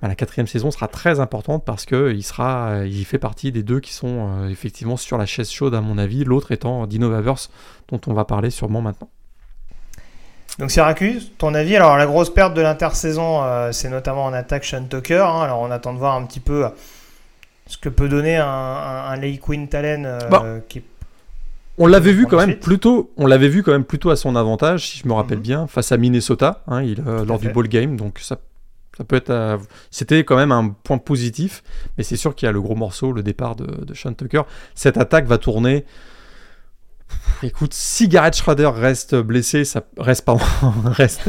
Bah, la quatrième saison sera très importante parce qu'il sera, il fait partie des deux qui sont euh, effectivement sur la chaise chaude à mon avis, l'autre étant Dino Bavers dont on va parler sûrement maintenant. Donc Syracuse, ton avis? Alors la grosse perte de l'intersaison, euh, c'est notamment en attaque Sean Tucker. Hein. alors on attend de voir un petit peu ce que peut donner un, un, Lay Quinn Talen qui est on l'avait vu quand même plutôt, on l'avait vu quand même plutôt à son avantage, si je me rappelle mhm. bien, face à Minnesota, hein, il, euh, lors du ball game. Donc ça, ça peut être, c'était quand même un point positif. Mais c'est sûr qu'il y a le gros morceau, le départ de, de Sean Tucker. Cette attaque va tourner Écoute, si Garrett Schrader reste blessé, ça reste, pas <laughs> reste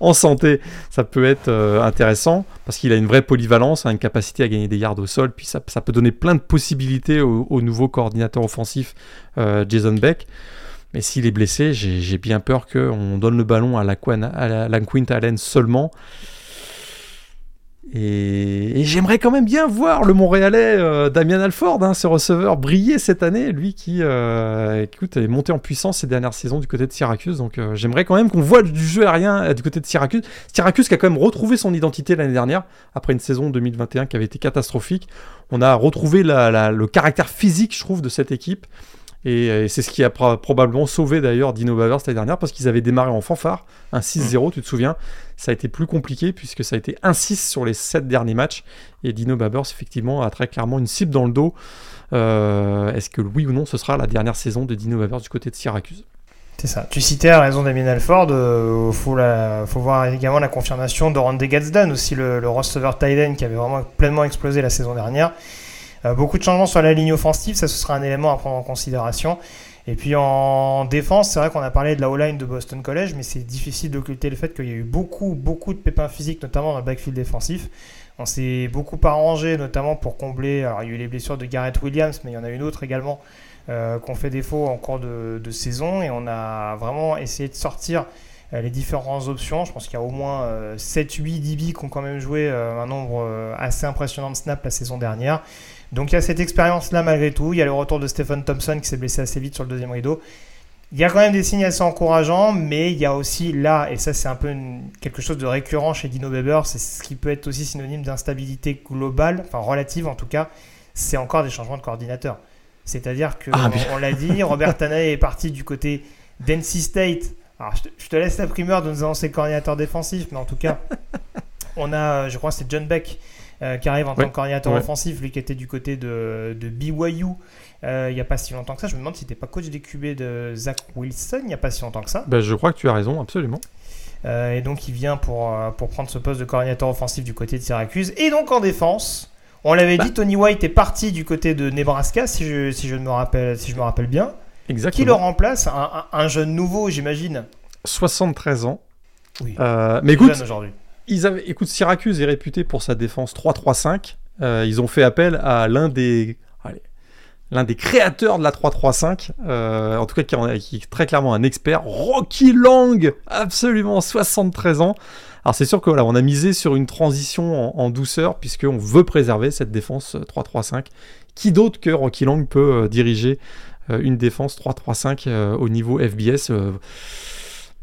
en santé, ça peut être euh, intéressant parce qu'il a une vraie polyvalence, une capacité à gagner des yards au sol, puis ça, peut donner plein de possibilités au, nouveau coordinateur offensif euh, Jason Beck. Mais s'il est blessé, j'ai bien peur qu'on donne le ballon à la, à la Allen seulement et, j'aimerais quand même bien voir le Montréalais euh, Damien Alford, hein, ce receveur, briller cette année, lui qui euh, écoute, est monté en puissance ces dernières saisons du côté de Syracuse. Donc euh, j'aimerais quand même qu'on voit du jeu aérien du côté de Syracuse. Syracuse qui a quand même retrouvé son identité l'année dernière, après une saison 2021 qui avait été catastrophique. On a retrouvé le caractère physique, je trouve, de cette équipe. Et, c'est ce qui a probablement sauvé d'ailleurs Dino Bavers l'année dernière parce qu'ils avaient démarré en fanfare, un 6-0, tu te souviens. Ça a été plus compliqué puisque ça a été 1-6 sur les 7 derniers matchs. Et Dino Bavers, effectivement, a très clairement une cible dans le dos. Euh, est-ce que oui ou non, ce sera la dernière saison de Dino Bavers du côté de Syracuse? C'est ça. Tu citais à raison Damien Alford, euh, faut, voir également la confirmation de Randy Gadsden, aussi le, le Tyden qui avait vraiment pleinement explosé la saison dernière. Euh, beaucoup de changements sur la ligne offensive, ça ce sera un élément à prendre en considération. Et puis en défense, c'est vrai qu'on a parlé de la O-line de Boston College, mais c'est difficile d'occulter le fait qu'il y a eu beaucoup, beaucoup de pépins physiques, notamment dans le backfield défensif. On s'est beaucoup arrangé, notamment pour combler. Alors, il y a eu les blessures de Garrett Williams, mais il y en a une autre également euh, qu'on fait défaut en cours de, saison. Et on a vraiment essayé de sortir euh, les différentes options. Je pense qu'il y a au moins 7-8 DB qui ont quand même joué un nombre assez impressionnant de snaps la saison dernière. Donc il y a cette expérience-là malgré tout. Il y a le retour de Stephen Thompson qui s'est blessé assez vite sur le deuxième rideau. Il y a quand même des signes assez encourageants, mais il y a aussi là, et ça c'est un peu quelque chose de récurrent chez Dino Weber, c'est ce qui peut être aussi synonyme d'instabilité globale, enfin relative en tout cas, c'est encore des changements de coordinateur. C'est-à-dire que, ah, on, l'a dit, <laughs> Robert Tanae est parti du côté d'NC State Alors, je te, laisse la primeur de nous annoncer le coordinateur défensif, mais en tout cas, <laughs> on a, je crois, c'est John Beck qui arrive en tant que coordinateur offensif, lui qui était du côté de, de BYU il n'y a pas si longtemps que ça. Je me demande si c'était pas coach des QB de Zach Wilson il n'y a pas si longtemps que ça. Ben, je crois que tu as raison, absolument. et donc, il vient pour, pour prendre ce poste de coordinateur offensif du côté de Syracuse. Et donc, en défense, on l'avait dit, bah. Tony White est parti du côté de Nebraska, si je, si je, me, rappelle, si je me rappelle bien. Exactement. Qui le remplace un, jeune nouveau, j'imagine 73 ans. Oui. Euh, mais écoute, ils avaient, écoute, Syracuse est réputé pour sa défense 3-3-5. Euh, ils ont fait appel à l'un des, l'un des créateurs de la 3-3-5, euh, en tout cas qui, est très clairement un expert, Rocky Long, absolument 73 ans. Alors c'est sûr que voilà, on a misé sur une transition en, douceur puisqu'on veut préserver cette défense 3-3-5. Euh, Qui d'autre que Rocky Long peut euh, diriger une défense 3-3-5 au niveau FBS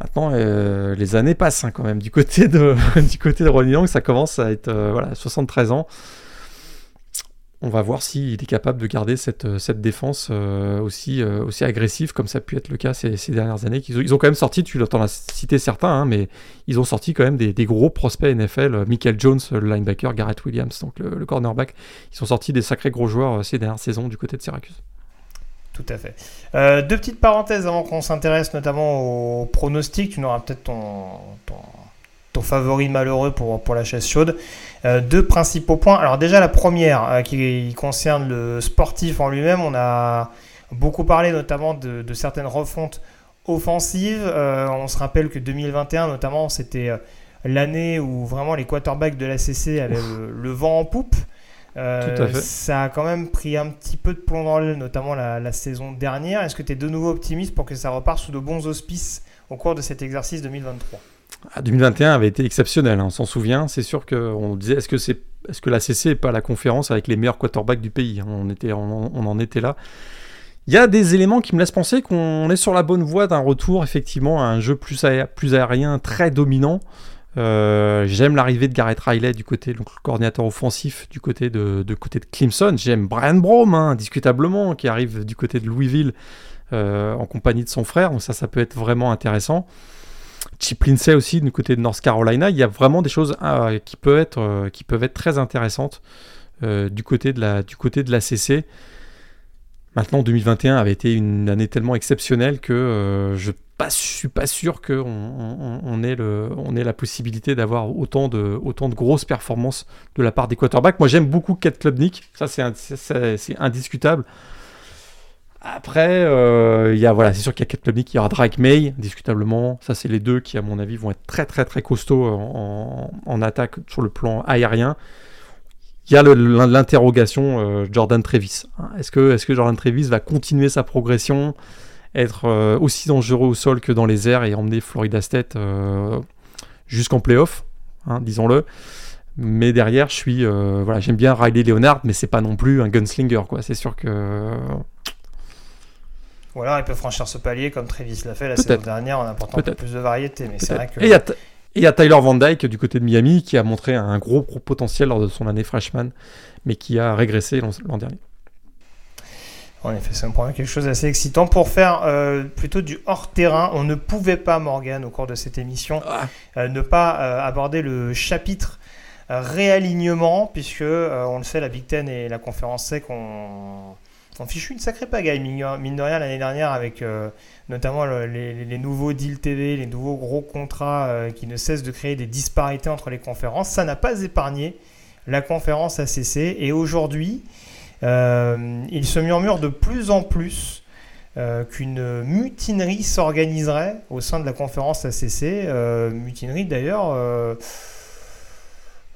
Maintenant, les années passent hein, quand même. Du côté de, <laughs> du côté de Ronnie Long, ça commence à être voilà, 73 ans on va voir s'il est capable de garder cette, euh, cette défense euh, aussi, euh, aussi agressive comme ça a pu être le cas ces, dernières années. Ils ont, ils ont, quand même sorti, tu en as cité certains, hein, mais ils ont sorti quand même des, gros prospects NFL, Michael Jones, le linebacker, Garrett Williams, donc le, cornerback. Ils ont sorti des sacrés gros joueurs ces dernières saisons du côté de Syracuse. Tout à fait. deux petites parenthèses avant qu'on s'intéresse notamment au pronostic. Tu n'auras peut-être ton, ton, favori malheureux pour, pour la chaise chaude. Euh, deux principaux points. Alors déjà la première euh, qui concerne le sportif en lui-même, on a beaucoup parlé notamment de, certaines refontes offensives. Euh, on se rappelle que 2021 notamment c'était l'année où vraiment les quarterbacks de la CC avaient le, vent en poupe. Ça a quand même pris un petit peu de plomb dans l'aile, notamment la, la, saison dernière. Est-ce que tu es de nouveau optimiste pour que ça reparte sous de bons auspices au cours de cet exercice 2023 2021 avait été exceptionnel, hein, on s'en souvient. C'est sûr qu'on disait est-ce que, c'est, est-ce que la CC n'est pas la conférence avec les meilleurs quarterbacks du pays on, était, on, en était là. Il y a des éléments qui me laissent penser qu'on est sur la bonne voie d'un retour effectivement à un jeu plus, plus aérien, très dominant. Euh, j'aime l'arrivée de Garrett Riley du côté, donc le coordinateur offensif du côté de, côté de Clemson. J'aime Brian Brom, hein, indiscutablement, qui arrive du côté de Louisville euh, en compagnie de son frère. Donc ça, ça peut être vraiment intéressant. Chip Lindsay aussi du côté de North Carolina. Il y a vraiment des choses euh, qui, peuvent être, qui peuvent être très intéressantes du, côté de la, du côté de la CC. Maintenant, 2021 avait été une année tellement exceptionnelle que je ne suis pas sûr qu'on on, ait, la possibilité d'avoir autant de, grosses performances de la part des quarterbacks. Moi, j'aime beaucoup Kate Klubnik, ça c'est indiscutable. Après, euh, voilà, c'est sûr qu'il y a quatre clubs il y aura Drake May, discutablement. Ça, c'est les deux qui, à mon avis, vont être très, très, très costauds en, attaque sur le plan aérien. Il y a l'interrogation euh, Jordan Trevis. Hein. Est-ce que, est que Jordan Trevis va continuer sa progression, être euh, aussi dangereux au sol que dans les airs et emmener Florida State euh, jusqu'en playoff, hein, disons-le mais derrière, je suis, voilà, j'aime bien Riley Leonard, mais c'est pas non plus un gunslinger, quoi. C'est sûr que ou alors il peut franchir ce palier comme Travis l'a fait la saison dernière en apportant plus de variété. Mais c'est vrai que... Et il y, a Tyler Van Dyke du côté de Miami qui a montré un gros potentiel lors de son année freshman, mais qui a régressé l'an dernier. En effet, ça me prend quelque chose d'assez excitant. Pour faire euh, plutôt du hors-terrain, on ne pouvait pas, Morgan, au cours de cette émission, ah. euh, ne pas euh, aborder le chapitre réalignement, puisque, on le sait, la Big Ten et la conférence SEC ont on fichu une sacrée pagaille, mine de rien, l'année dernière, avec notamment les, nouveaux deals TV, les nouveaux gros contrats qui ne cessent de créer des disparités entre les conférences. Ça n'a pas épargné la conférence ACC. Et aujourd'hui, il se murmure de plus en plus qu'une mutinerie s'organiserait au sein de la conférence ACC. mutinerie d'ailleurs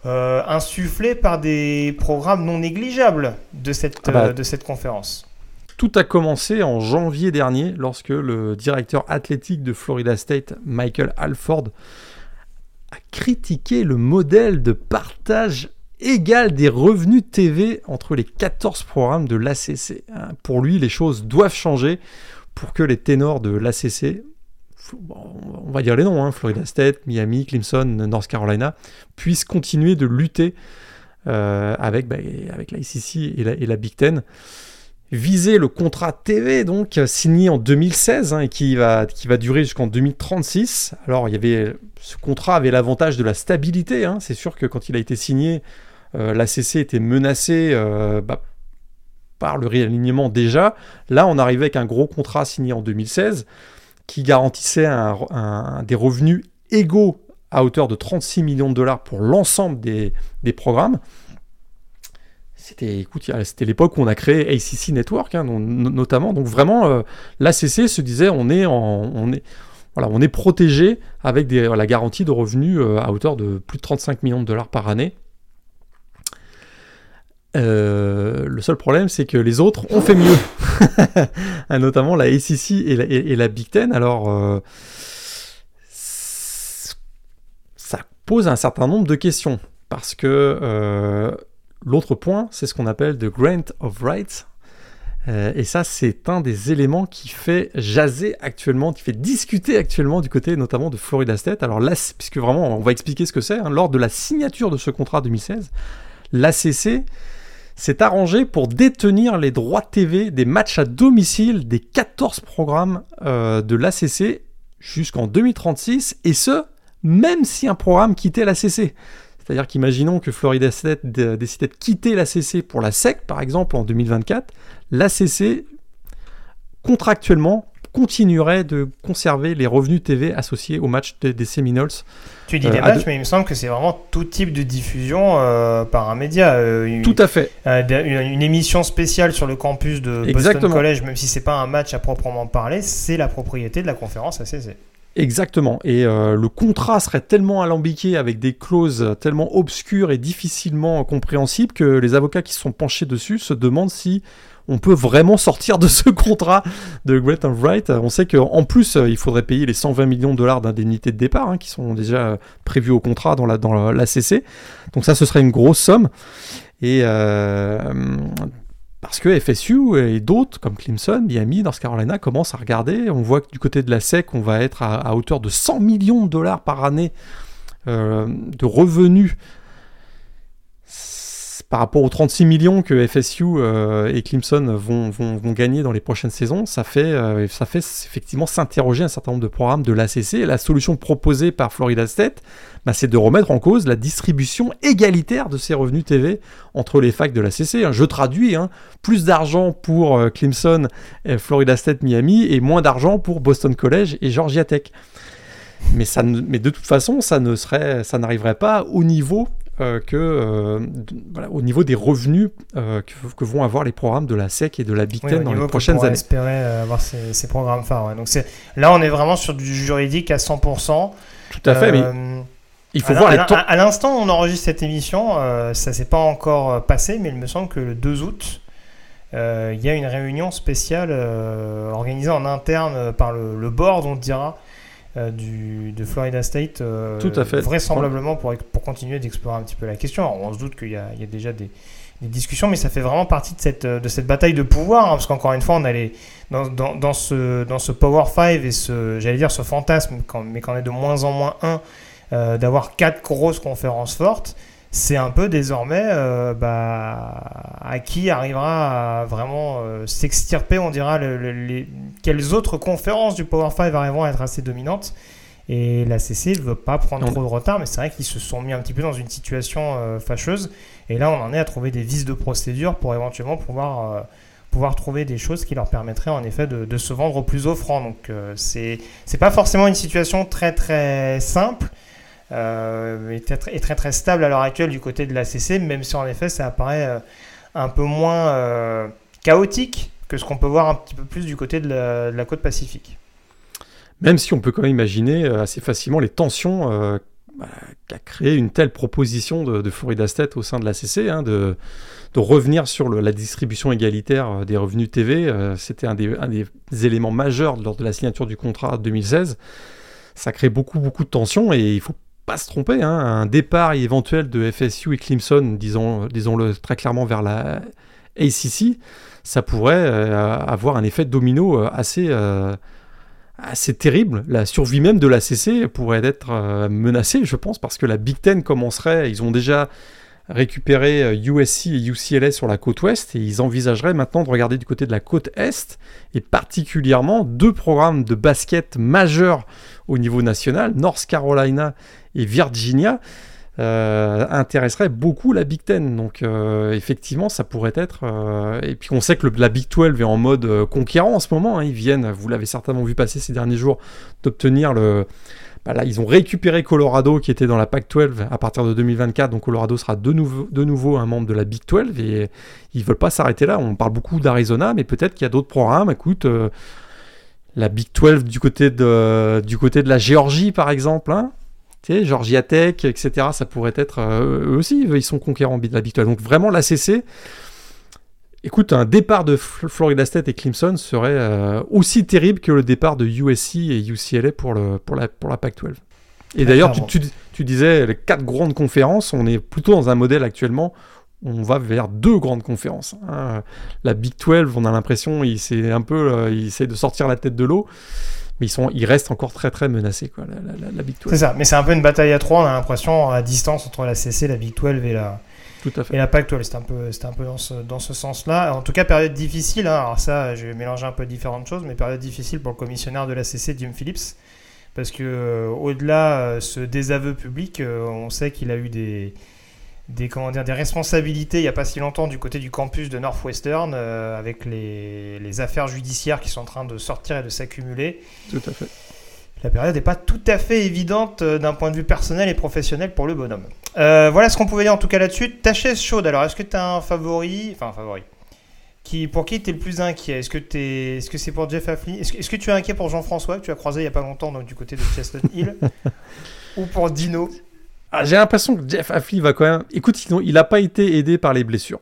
euh, insufflé par des programmes non négligeables de cette, ah bah. euh, de cette conférence. Tout a commencé en janvier dernier lorsque le directeur athlétique de Florida State, Michael Alford, a critiqué le modèle de partage égal des revenus TV entre les 14 programmes de l'ACC. Hein, pour lui, les choses doivent changer pour que les ténors de l'ACC on va dire les noms, hein, Florida State, Miami, Clemson, North Carolina, puissent continuer de lutter euh, avec, bah, avec la et la, Big Ten. visait le contrat TV, donc signé en 2016 hein, et qui va, durer jusqu'en 2036. Alors, ce contrat avait l'avantage de la stabilité. C'est sûr que quand il a été signé, euh, la CC était menacée euh, bah, par le réalignement déjà. Là, on arrivait avec un gros contrat signé en 2016 qui garantissait des revenus égaux à hauteur de 36 millions de dollars pour l'ensemble des, programmes. C'était, l'époque où on a créé ACC Network, hein, notamment. Donc vraiment, euh, l'ACC se disait, on est protégé avec la garantie de revenus euh, à hauteur de plus de 35 millions de dollars par année. Euh, le seul problème, c'est que les autres ont fait mieux, <laughs> notamment la ACC et la, Big Ten. Alors, pose un certain nombre de questions. Parce que euh, l'autre point, c'est ce qu'on appelle the grant of rights. Euh, et ça, c'est un des éléments qui fait jaser actuellement, qui fait discuter actuellement du côté notamment de Florida State. Alors là, puisque vraiment, on va expliquer ce que c'est. Hein. lors de la signature de ce contrat 2016, l'ACC s'est arrangé pour détenir les droits TV des matchs à domicile des 14 programmes euh, de l'ACC jusqu'en 2036, et ce, même si un programme quittait la CC. C'est-à-dire qu'imaginons que Florida State décidait de quitter la CC pour la SEC, par exemple, en 2024, la CC, contractuellement, continuerait de conserver les revenus TV associés aux matchs des Seminoles. Tu dis des euh, matchs, mais il me semble que c'est vraiment tout type de diffusion euh, par un média. Euh, tout à fait. Une, émission spéciale sur le campus de Boston College, même si c'est pas un match à proprement parler, c'est la propriété de la conférence ACC. Exactement. Et euh, le contrat serait tellement alambiqué avec des clauses tellement obscures et difficilement compréhensibles que les avocats qui se sont penchés dessus se demandent si on peut vraiment sortir de ce contrat de Great Wright. On sait qu'en plus, il faudrait payer les 120 millions de dollars d'indemnité de départ hein, qui sont déjà prévus au contrat dans la l'ACC. Donc ça, ce serait une grosse somme. Et euh, parce que FSU et d'autres, comme Clemson, Miami, North Carolina, commencent à regarder. On voit que du côté de la SEC, on va être à, hauteur de 100 millions de dollars par année euh, de revenus par rapport aux 36 millions que FSU euh, et Clemson vont, gagner dans les prochaines saisons, ça fait, euh, ça fait effectivement s'interroger un certain nombre de programmes de l'ACC. La solution proposée par Florida State, bah, c'est de remettre en cause la distribution égalitaire de ces revenus TV entre les facs de l'ACC. Hein. Je traduis, hein, plus d'argent pour euh, Clemson, Florida State, Miami, et moins d'argent pour Boston College et Georgia Tech. Mais, de toute façon, ça n'arriverait pas au niveau euh, que euh, au niveau des revenus euh, que, vont avoir les programmes de la SEC et de la Big Ten dans les prochaines années. espérer avoir ces, programmes phares. Donc là, on est vraiment sur du juridique à 100%. Tout à fait, mais il faut voir les temps. À, l'instant, on enregistre cette émission, ça s'est pas encore passé, mais il me semble que le 2 août, il y a une réunion spéciale organisée en interne par le, le board, on dira, du, de Florida State. Euh, Tout à fait. Vraisemblablement pour, pour continuer d'explorer un petit peu la question. on se doute qu'il y, y, a déjà des, des, discussions, mais ça fait vraiment partie de cette, de cette bataille de pouvoir, hein, parce qu'encore une fois, on a dans, dans, dans, ce, dans ce Power 5 et ce, j'allais dire, ce fantasme, quand, mais qu'on est de moins en moins un, euh, d'avoir quatre grosses conférences fortes c'est un peu désormais euh, bah, à qui arrivera à vraiment euh, s'extirper, on dira, les, quelles autres conférences du Power 5 arriveront à être assez dominantes. Et la CC ne veut pas prendre trop de retard, mais c'est vrai qu'ils se sont mis un petit peu dans une situation euh, fâcheuse. Et là, on en est à trouver des vices de procédure pour éventuellement pouvoir, pouvoir trouver des choses qui leur permettraient en effet de, de se vendre au plus offrant. Donc, c'est pas forcément une situation très très simple euh, est, très, très, stable à l'heure actuelle du côté de la CC, même si en effet ça apparaît euh, un peu moins euh, chaotique que ce qu'on peut voir un petit peu plus du côté de la, côte pacifique. Même si on peut quand même imaginer assez facilement les tensions bah, qu'a créé une telle proposition de, Florida State au sein de la CC, hein, de, de, revenir sur la distribution égalitaire des revenus TV. C'était un, un, des éléments majeurs lors de la signature du contrat 2016. Ça crée beaucoup, beaucoup de tensions et il faut pas se tromper, hein, un départ éventuel de FSU et Clemson, disons, disons-le très clairement vers la ACC, ça pourrait euh, avoir un effet domino euh, assez, euh, assez terrible. La survie même de la CC pourrait être menacée, je pense, parce que la Big Ten commencerait, ils ont déjà récupérer USC et UCLA sur la côte ouest et ils envisageraient maintenant de regarder du côté de la côte est et particulièrement deux programmes de basket majeurs au niveau national, North Carolina et Virginia. Euh, intéresserait beaucoup la Big Ten. Donc euh, effectivement, ça pourrait être. Euh, et puis on sait que la Big 12 est en mode conquérant en ce moment. Hein. Ils viennent, vous l'avez certainement vu passer ces derniers jours, d'obtenir le. Bah là, ils ont récupéré Colorado qui était dans la Pac-12 à partir de 2024. Donc Colorado sera de nouveau, de nouveau un membre de la Big 12 et ils veulent pas s'arrêter là. On parle beaucoup d'Arizona, mais peut-être qu'il y a d'autres programmes. Écoute, la Big 12 du côté de, du côté de la Géorgie par exemple. Hein Georgia Tech, etc. Ça pourrait être euh, eux aussi, ils sont conquérants de la Big Donc vraiment l'ACC. Écoute, un départ de Florida State et Clemson serait euh, aussi terrible que le départ de USC et UCLA pour, le, pour, la, pour la Pac-12. Et d'ailleurs, tu, disais les quatre grandes conférences, on est plutôt dans un modèle actuellement on va vers deux grandes conférences. Hein. La Big 12, on a l'impression, il, un peu, euh, il essaie de sortir la tête de l'eau mais ils, sont, ils restent encore très très menacés, quoi, la, la, la Big 12. C'est ça, mais c'est un peu une bataille à trois, on a l'impression, à distance entre la CC, la Big 12 et la, Tout à fait. Et la Pac-12. C'était un peu, un peu dans ce, dans ce sens-là. En tout cas, période difficile, hein. alors ça, je vais mélanger un peu différentes choses, mais période difficile pour le commissionnaire de la CC, Jim Phillips, parce que euh, au-delà euh, ce désaveu public, euh, on sait qu'il a eu des des, comment dire, des responsabilités il n'y a pas si longtemps du côté du campus de Northwestern euh, avec les, les, affaires judiciaires qui sont en train de sortir et de s'accumuler. Tout à fait. La période n'est pas tout à fait évidente euh, d'un point de vue personnel et professionnel pour le bonhomme. Euh, voilà ce qu'on pouvait dire en tout cas là-dessus. Ta chaise chaude, alors est-ce que tu as un favori Enfin, un favori. Qui, pour qui tu es le plus inquiet? Est-ce que c'est -ce c'est pour Jeff Affley Est-ce que, que, tu es inquiet pour Jean-François, que tu as croisé il n'y a pas longtemps donc, du côté de Chestnut <laughs> Hill? Ou pour Dino? Ah, j'ai l'impression que Jeff Affley va quand même. Écoute, il n'a pas été aidé par les blessures.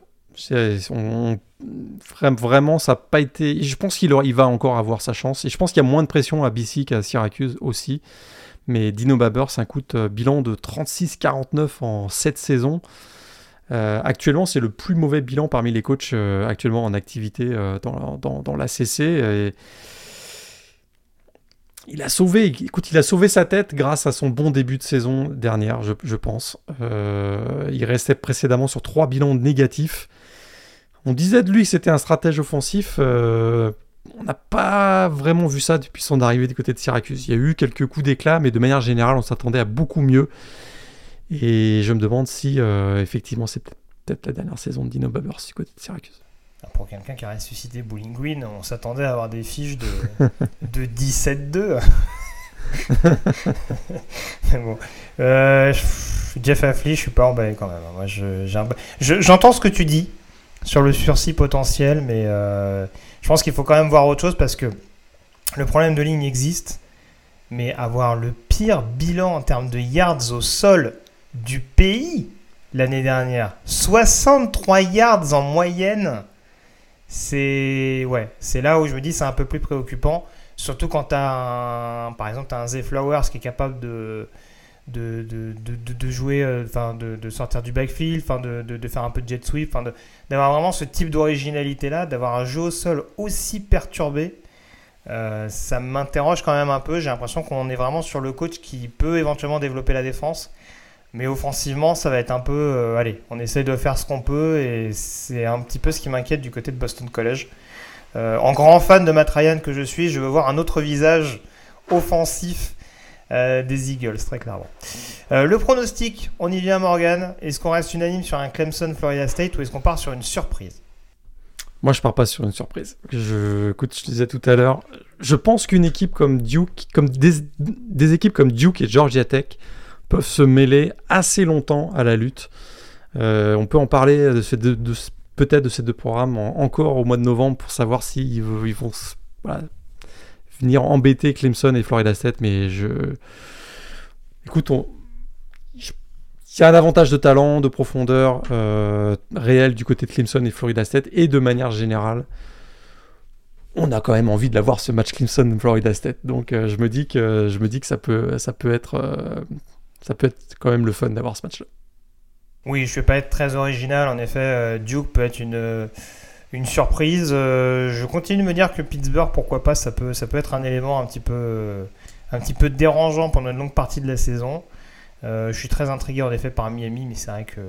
Vraiment, ça n'a pas été. Je pense qu'il il va encore avoir sa chance. Et je pense qu'il y a moins de pression à BC qu'à Syracuse aussi. Mais Dino Babers, un coût de bilan de 36-49 en 7 saisons. Euh, actuellement, c'est le plus mauvais bilan parmi les coachs euh, actuellement en activité euh, dans, dans, dans l'ACC. Il a sauvé, sa tête grâce à son bon début de saison dernière, je, pense. Euh, il restait précédemment sur trois bilans négatifs. On disait de lui que c'était un stratège offensif. Euh, on n'a pas vraiment vu ça depuis son arrivée du côté de Syracuse. Il y a eu quelques coups d'éclat, mais de manière générale, on s'attendait à beaucoup mieux. Et je me demande si, euh, effectivement, c'est peut-être la dernière saison de Dino Babers du côté de Syracuse pour quelqu'un qui a ressuscité Bowling Green, on s'attendait à avoir des fiches de, de <laughs> 17-2. <laughs> bon. Euh, Jeff Affley, je suis pas emballé quand même. Moi, j'entends ce que tu dis sur le sursis potentiel, mais euh, je pense qu'il faut quand même voir autre chose parce que le problème de ligne existe, mais avoir le pire bilan en termes de yards au sol du pays l'année dernière, 63 yards en moyenne c'est ouais, c'est là où je me dis c'est un peu plus préoccupant, surtout quand tu as un, par exemple as un Zay Flowers qui est capable de de, de, de, jouer, euh, enfin de, de, sortir du backfield, enfin de, faire un peu de jet sweep, d'avoir vraiment ce type d'originalité là, d'avoir un jeu au sol aussi perturbé. Euh, ça m'interroge quand même un peu. J'ai l'impression qu'on est vraiment sur le coach qui peut éventuellement développer la défense mais offensivement, ça va être un peu. Euh, allez, on essaye de faire ce qu'on peut et c'est un petit peu ce qui m'inquiète du côté de Boston College. Euh, en grand fan de Matt Ryan que je suis, je veux voir un autre visage offensif euh, des Eagles, très clairement. le pronostic, on y vient, Morgan. Est-ce qu'on reste unanime sur un Clemson Florida State ou est-ce qu'on part sur une surprise? Moi, je pars pas sur une surprise. Je, écoute, disais tout à l'heure, je pense qu'une équipe comme Duke, comme des, équipes comme Duke et Georgia Tech peuvent se mêler assez longtemps à la lutte. Euh, on peut en parler peut-être de ces deux programmes encore au mois de novembre pour savoir s'ils ils vont venir embêter Clemson et Florida State, mais je... Écoute, il y a un avantage de talent, de profondeur euh, réel du côté de Clemson et Florida State, et de manière générale, on a quand même envie de l'avoir ce match Clemson-Florida State. Donc euh, je me dis que je me dis que ça peut ça peut être ça peut être quand même le fun d'avoir ce match-là. Oui, je ne vais pas être très original. En effet, euh, Duke peut être une, euh, une surprise. Euh, je continue de me dire que Pittsburgh, pourquoi pas, ça peut, être un élément un petit peu, un petit peu dérangeant pendant une longue partie de la saison. je suis très intrigué en effet par Miami, mais c'est vrai que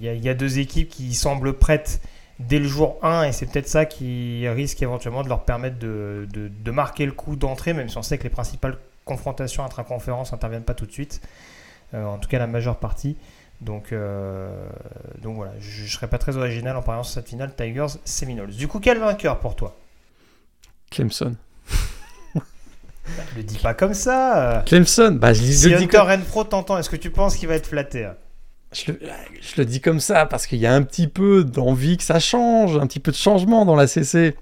il y, a deux équipes qui semblent prêtes dès le jour 1 et c'est peut-être ça qui risque éventuellement de leur permettre de, de, marquer le coup d'entrée, même si on sait que les principales confrontations intra-conférences n'interviennent pas tout de suite, en tout cas la majeure partie. Donc, donc voilà, je ne serais pas très original en parlant sur cette finale Tigers Seminoles. Du coup, quel vainqueur pour toi? Clemson. Bah, le dis pas comme ça. Clemson, bah, je, si le dis comme... Renfro t'entend, est-ce que tu penses qu'il va être flatté je le, je le, dis comme ça parce qu'il y a un petit peu d'envie que ça change, un petit peu de changement dans la CC.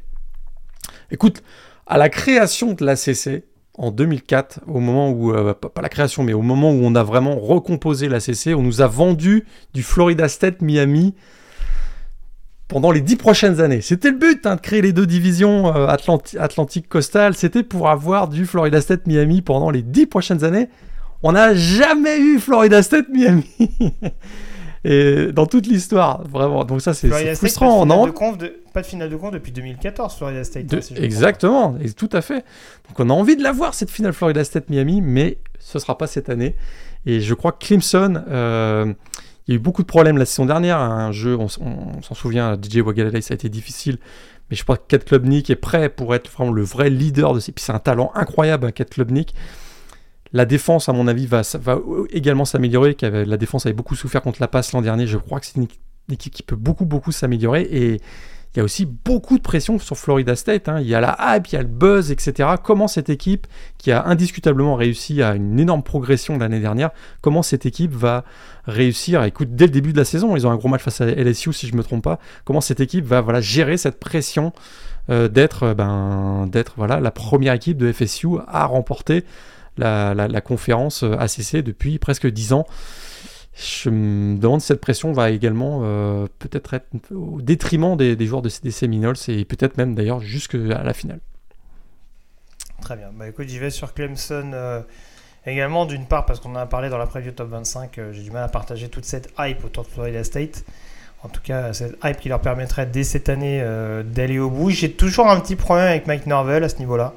Écoute, à la création de la CC en 2004, au moment où, euh, pas la création, mais au moment où on a vraiment recomposé la CC, on nous a vendu du Florida State Miami pendant les dix prochaines années. C'était le but hein, de créer les deux divisions euh, Atlantique Coastal. C'était pour avoir du Florida State Miami pendant les dix prochaines années. On n'a jamais eu Florida State Miami. <laughs> Et dans toute l'histoire, vraiment. Donc ça, c'est frustrant. Pas de, de, pas de finale de conf depuis 2014, Florida State. Hein, exactement, et tout à fait. Donc on a envie de la voir, cette finale Florida State Miami, mais ce ne sera pas cette année. Et je crois que Clemson, euh, il y a eu beaucoup de problèmes la saison dernière. Un jeu, on, s'en souvient, DJ Wagalalay, ça a été difficile. Mais je crois que Kat Klubnik est prêt pour être vraiment le vrai leader de ces. Puis c'est un talent incroyable, hein, Kat Klubnik. La défense, à mon avis, va, également s'améliorer. La défense avait beaucoup souffert contre la passe l'an dernier. Je crois que c'est une équipe qui peut beaucoup, beaucoup s'améliorer. Et il y a aussi beaucoup de pression sur Florida State. Hein. Il y a la hype, il y a le buzz, etc. Comment cette équipe, qui a indiscutablement réussi à une énorme progression l'année dernière, comment cette équipe va réussir Écoute, dès le début de la saison, ils ont un gros match face à LSU, si je ne me trompe pas. Comment cette équipe va gérer cette pression euh, d'être ben, la première équipe de FSU à remporter la, conférence ACC depuis presque 10 ans je me demande si cette pression va également euh, peut-être être au détriment des, joueurs de, des Seminoles et peut-être même d'ailleurs jusqu'à la finale. Très bien. Bah écoute, j'y vais sur Clemson euh, également, d'une part parce qu'on en a parlé dans la preview top 25, euh, j'ai du mal à partager toute cette hype autour de Florida State. En tout cas, cette hype qui leur permettrait dès cette année d'aller au bout. J'ai toujours un petit problème avec Mike Norvell à ce niveau-là.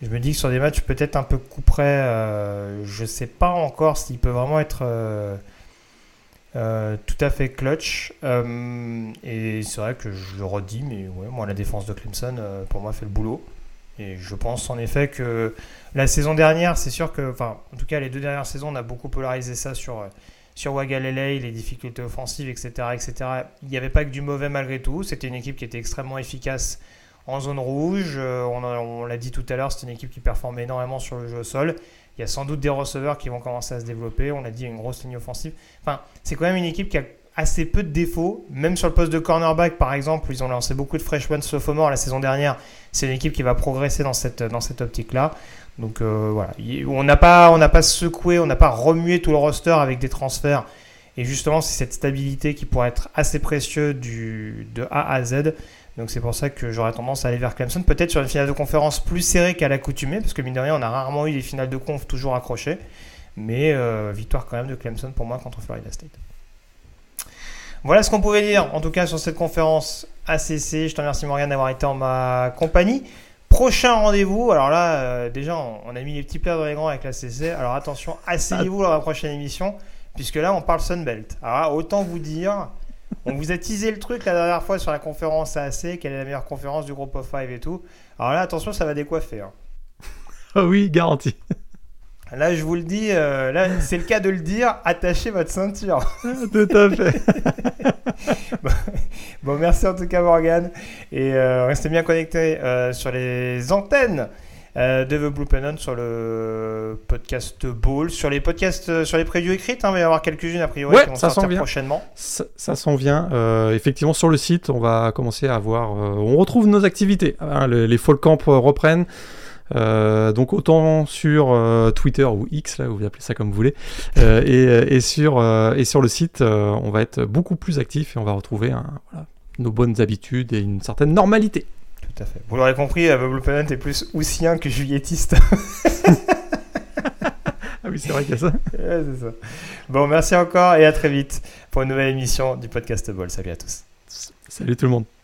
Je me dis que sur des matchs peut-être un peu coup près, je ne sais pas encore s'il peut vraiment être euh, tout à fait clutch. Euh, et c'est vrai que je le redis, mais ouais, moi, la défense de Clemson, euh, pour moi, fait le boulot. Et je pense en effet que la saison dernière, c'est sûr que, enfin, en tout cas, les deux dernières saisons, on a beaucoup polarisé ça sur, sur Wagalele, les difficultés offensives, etc. etc. Il n'y avait pas que du mauvais malgré tout. C'était une équipe qui était extrêmement efficace en zone rouge. on, on l'a dit tout à l'heure, c'est une équipe qui performe énormément sur le jeu au sol. Il y a sans doute des receveurs qui vont commencer à se développer. On a dit une grosse ligne offensive. Enfin, c'est quand même une équipe qui a assez peu de défauts. Même sur le poste de cornerback, par exemple, ils ont lancé beaucoup de freshmen sophomore la saison dernière. C'est une équipe qui va progresser dans cette, dans cette optique-là. Donc euh, voilà, on n'a pas, pas secoué, on n'a pas remué tout le roster avec des transferts. Et justement, c'est cette stabilité qui pourrait être assez précieuse du, de A à Z. Donc c'est pour ça que j'aurais tendance à aller vers Clemson, peut-être sur une finale de conférence plus serrée qu'à l'accoutumée, parce que mine de rien, on a rarement eu des finales de conf toujours accrochées. Mais euh, victoire quand même de Clemson pour moi contre Florida State. Voilà ce qu'on pouvait dire en tout cas sur cette conférence ACC. Je te remercie Morgan d'avoir été en ma compagnie. Prochain rendez-vous, alors là euh, déjà on a mis les petits plats dans les grands avec l'ACC. Alors attention, asseyez-vous dans la prochaine émission, puisque là on parle Sunbelt. Alors autant vous dire, on vous a teasé le truc la dernière fois sur la conférence AAC, quelle est la meilleure conférence du groupe of five et tout. Alors là, attention, ça va décoiffer. Hein. Ah oui, garanti. Là, je vous le dis, euh, là, c'est le cas de le dire, attachez votre ceinture. <laughs> Tout à fait. <laughs> bon, merci en tout cas, Morgan. Et euh, restez bien connectés euh, sur les antennes euh, Blue Pennon sur le podcast Ball, sur les podcasts, euh, sur les previews écrites. Hein, il va y avoir quelques-unes a priori qui vont ça sortir prochainement. Ça, ça s'en vient. Euh, effectivement, sur le site, on va commencer à voir. on retrouve nos activités. Hein, les, les, fall camps reprennent. donc autant sur Twitter ou X, là, vous appelez ça comme vous voulez, et, et, sur, et sur le site, on va être beaucoup plus actif et on va retrouver voilà, nos bonnes habitudes et une certaine normalité. Vous l'aurez compris, Bubble Planet est plus houssien que julietiste. <laughs> ah oui, c'est vrai qu'il y a ça. ça. Bon, merci encore et à très vite pour une nouvelle émission du podcast Ball. Salut à tous. Salut tout le monde.